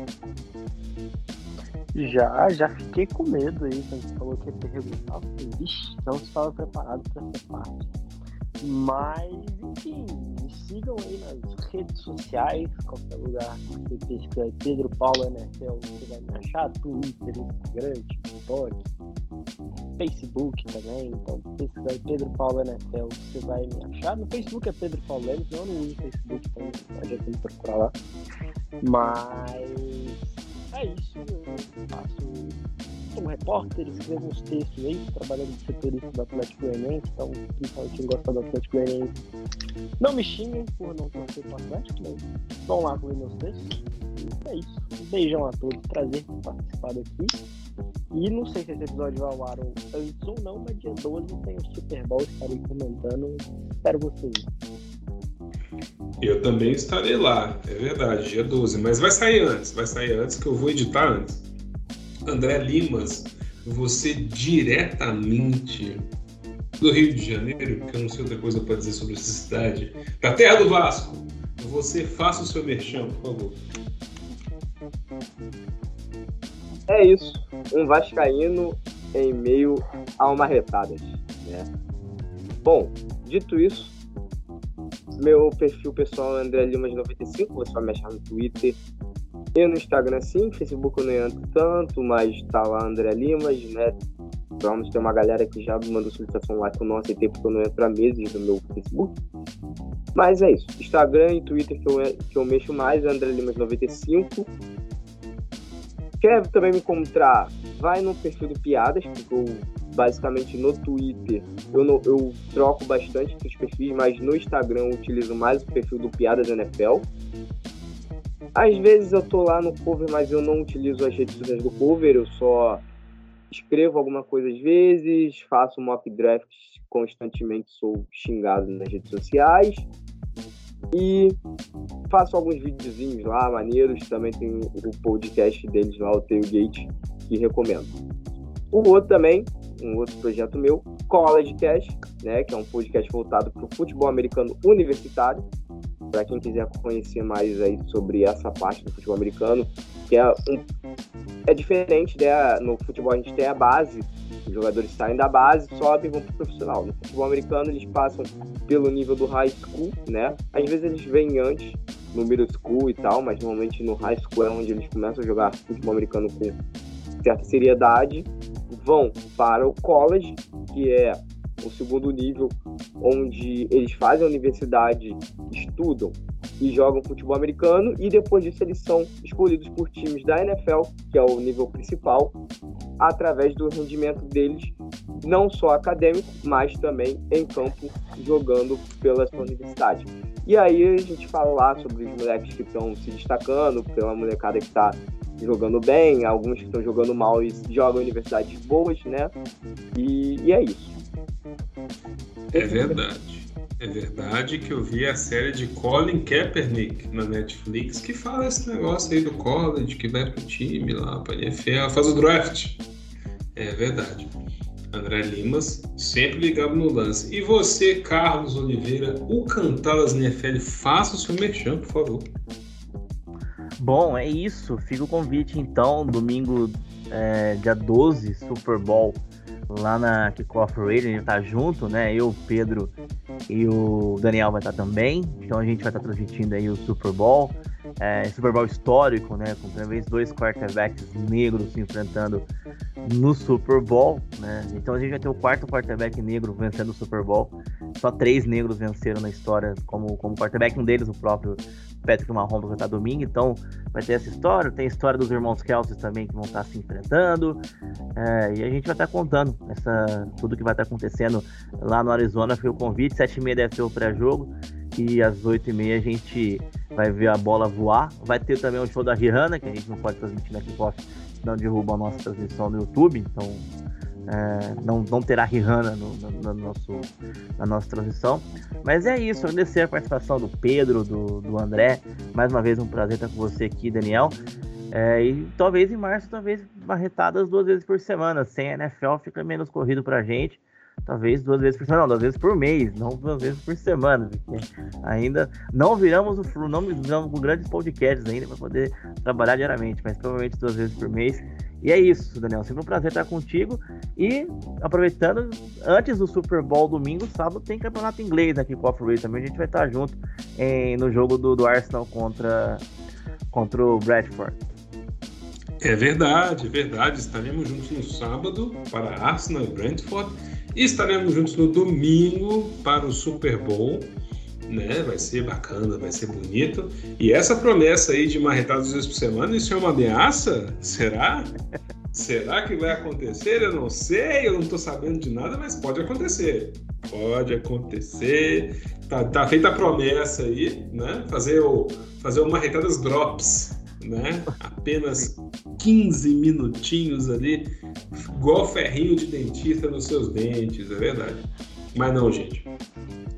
Já, já fiquei com medo aí quando você falou que ia perguntar. Vixe, não estava preparado para essa parte. Mas, enfim, me sigam aí nas redes sociais, qualquer lugar que você pesquisa Pedro Paulo NFL, você vai me achar, Twitter, Instagram, TikTok, Facebook também, então pesquisa Pedro Paulo NFL, você vai me achar. No Facebook é Pedro Paulo Lemos, eu não uso Facebook, então pode me procurar lá. Mas é isso, eu faço como repórter, escrevo uns textos aí, trabalhando de setorista do Atlético Goianiense, então, principalmente quem gosta do Atlético Goianiense, não me xinguem por não torcer pro Atlético, mas vão lá ler meus textos. É isso. Um beijão a todos, prazer ter participado aqui. E não sei se esse episódio vai ao ar antes ou não, mas dia 12 tem o Super Bowl, estarei comentando. Espero vocês. Eu também estarei lá, é verdade, dia 12. Mas vai sair antes, vai sair antes que eu vou editar antes. André Limas, você diretamente do Rio de Janeiro, que eu não sei outra coisa para dizer sobre essa cidade, da terra do Vasco. Você faça o seu merchan, por favor. É isso. Um vascaíno em meio a uma retadas, né? Bom, dito isso, meu perfil pessoal é André Limas 95, você vai me achar no Twitter, e no Instagram sim, Facebook eu não entro tanto, mas tá lá André Limas, né? Vamos ter uma galera que já mandou solicitação lá que eu não aceitei porque eu não entro há meses no meu Facebook. Mas é isso. Instagram e Twitter que eu, que eu mexo mais, é André Limas 95. Quer também me encontrar? Vai no perfil do Piadas, porque eu basicamente no Twitter eu, não, eu troco bastante os perfis, mas no Instagram eu utilizo mais o perfil do Piadas NFL. Às vezes eu tô lá no cover, mas eu não utilizo as redes sociais do cover, eu só escrevo alguma coisa às vezes, faço mock drafts constantemente, sou xingado nas redes sociais. E faço alguns videozinhos lá, maneiros. Também tem o podcast deles lá, o Tailgate, que recomendo. O outro também, um outro projeto meu, College Cash, né, que é um podcast voltado para o futebol americano universitário para quem quiser conhecer mais aí sobre essa parte do futebol americano, que é, um, é diferente, né? No futebol a gente tem a base, os jogadores saem da base, sobem e vão pro profissional. No futebol americano eles passam pelo nível do high school, né? Às vezes eles vêm antes, no middle school e tal, mas normalmente no high school é onde eles começam a jogar futebol americano com certa seriedade, vão para o college, que é o segundo nível, onde eles fazem a universidade, estudam e jogam futebol americano, e depois disso eles são escolhidos por times da NFL, que é o nível principal, através do rendimento deles, não só acadêmico, mas também em campo, jogando pela sua universidade. E aí a gente fala lá sobre os moleques que estão se destacando, pela molecada que está jogando bem, alguns que estão jogando mal e jogam em universidades boas, né? E, e é isso. É verdade. É verdade que eu vi a série de Colin Kaepernick na Netflix que fala esse negócio aí do college, que vai pro time lá, pra NFL, faz o draft. É verdade. André Limas, sempre ligado no lance. E você, Carlos Oliveira, o Cantadas NFL, faça o seu merchan, por favor. Bom, é isso. Fica o convite então, domingo, é, dia 12, Super Bowl lá na Kickoff Radio, a gente tá junto, né? Eu, Pedro e o Daniel vai estar também. Então a gente vai estar transmitindo aí o Super Bowl. É, Super Bowl histórico, né? Com pela vez dois quarterbacks negros se enfrentando no Super Bowl, né? Então a gente vai ter o quarto quarterback negro vencendo o Super Bowl. Só três negros venceram na história como, como quarterback, um deles o próprio Patrick Mahomes vai estar domingo, então vai ter essa história. Tem a história dos irmãos Kelsey também que vão estar se enfrentando. É, e a gente vai estar contando essa, tudo que vai estar acontecendo lá no Arizona. Foi o convite, 7h30 deve ser o pré-jogo. E às 8h30 a gente vai ver a bola voar. Vai ter também o show da Rihanna, que a gente não pode transmitir na Kickoff, não derruba a nossa transmissão no YouTube. Então é, não, não terá Rihanna no, no, no, nosso, na nossa transição. Mas é isso, agradecer a participação do Pedro, do, do André. Mais uma vez um prazer estar com você aqui, Daniel. É, e talvez em março, talvez marretadas duas vezes por semana. Sem NFL fica menos corrido pra gente. Talvez duas vezes por semana, não, duas vezes por mês, não duas vezes por semana, ainda não viramos o não viramos com grandes podcasts ainda para poder trabalhar diariamente, mas provavelmente duas vezes por mês. E é isso, Daniel. Sempre um prazer estar contigo. E aproveitando, antes do Super Bowl domingo, sábado tem campeonato inglês aqui com o Off também. A gente vai estar junto em, no jogo do, do Arsenal contra, contra o Bradford. É verdade, é verdade. Estaremos juntos no sábado para Arsenal e Brentford. E estaremos juntos no domingo para o Super Bowl né? Vai ser bacana, vai ser bonito. E essa promessa aí de marretadas vezes por semana, isso é uma ameaça? Será? Será que vai acontecer? Eu não sei, eu não tô sabendo de nada, mas pode acontecer. Pode acontecer. Tá, tá feita a promessa aí, né? Fazer o fazer o marretadas drops, né? Apenas 15 minutinhos ali, igual ferrinho de dentista nos seus dentes, é verdade. Mas não, gente.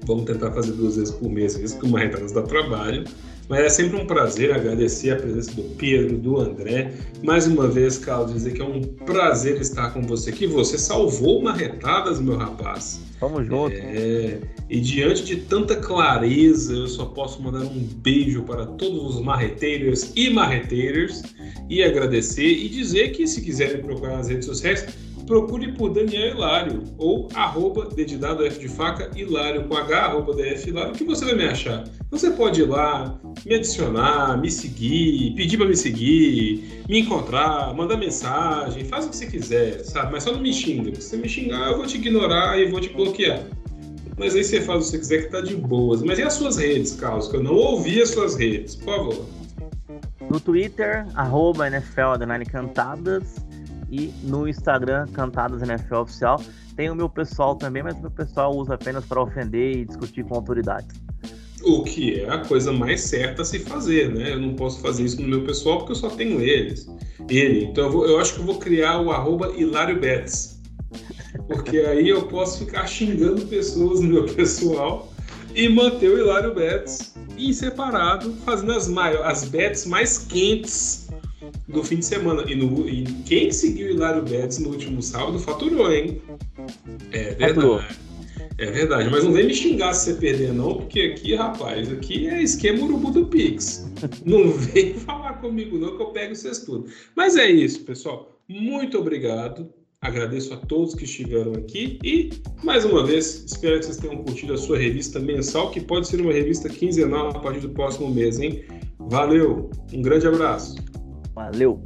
Vamos tentar fazer duas vezes por mês, isso que uma retardas dá trabalho. Mas é sempre um prazer agradecer a presença do Pedro, do André. Mais uma vez, Carlos, dizer que é um prazer estar com você aqui. Você salvou marretadas, meu rapaz. Vamos junto. É, e diante de tanta clareza, eu só posso mandar um beijo para todos os marreteiros e marreteiras e agradecer e dizer que se quiserem procurar nas redes sociais, procure por Daniel Hilário ou arroba dedidado F de faca Hilário com H, arroba DF Hilário, que você vai me achar. Você pode ir lá, me adicionar, me seguir, pedir para me seguir, me encontrar, mandar mensagem, faz o que você quiser, sabe? Mas só não me xinga. Se você me xingar, eu vou te ignorar e vou te bloquear. Mas aí você faz o que você quiser que tá de boas. Mas e as suas redes, Carlos? Que eu não ouvi as suas redes, por favor. No Twitter, arroba NFL Cantadas e no Instagram, Cantadas NFL Oficial. Tem o meu pessoal também, mas o meu pessoal usa apenas para ofender e discutir com autoridades. O que é a coisa mais certa a se fazer, né? Eu não posso fazer isso no meu pessoal porque eu só tenho eles. Ele. Então eu, vou, eu acho que eu vou criar o arroba Hilário Betts. Porque aí eu posso ficar xingando pessoas no meu pessoal e manter o Hilário Betts em separado, fazendo as, as bets mais quentes do fim de semana. E, no, e quem seguiu o Hilário Betts no último sábado faturou, hein? É verdade. Faturou. É verdade, mas não vem me xingar se você perder, não, porque aqui, rapaz, aqui é esquema urubu do Pix. Não vem falar comigo, não, que eu pego vocês tudo. Mas é isso, pessoal. Muito obrigado. Agradeço a todos que estiveram aqui e, mais uma vez, espero que vocês tenham curtido a sua revista mensal, que pode ser uma revista quinzenal a partir do próximo mês, hein? Valeu, um grande abraço. Valeu!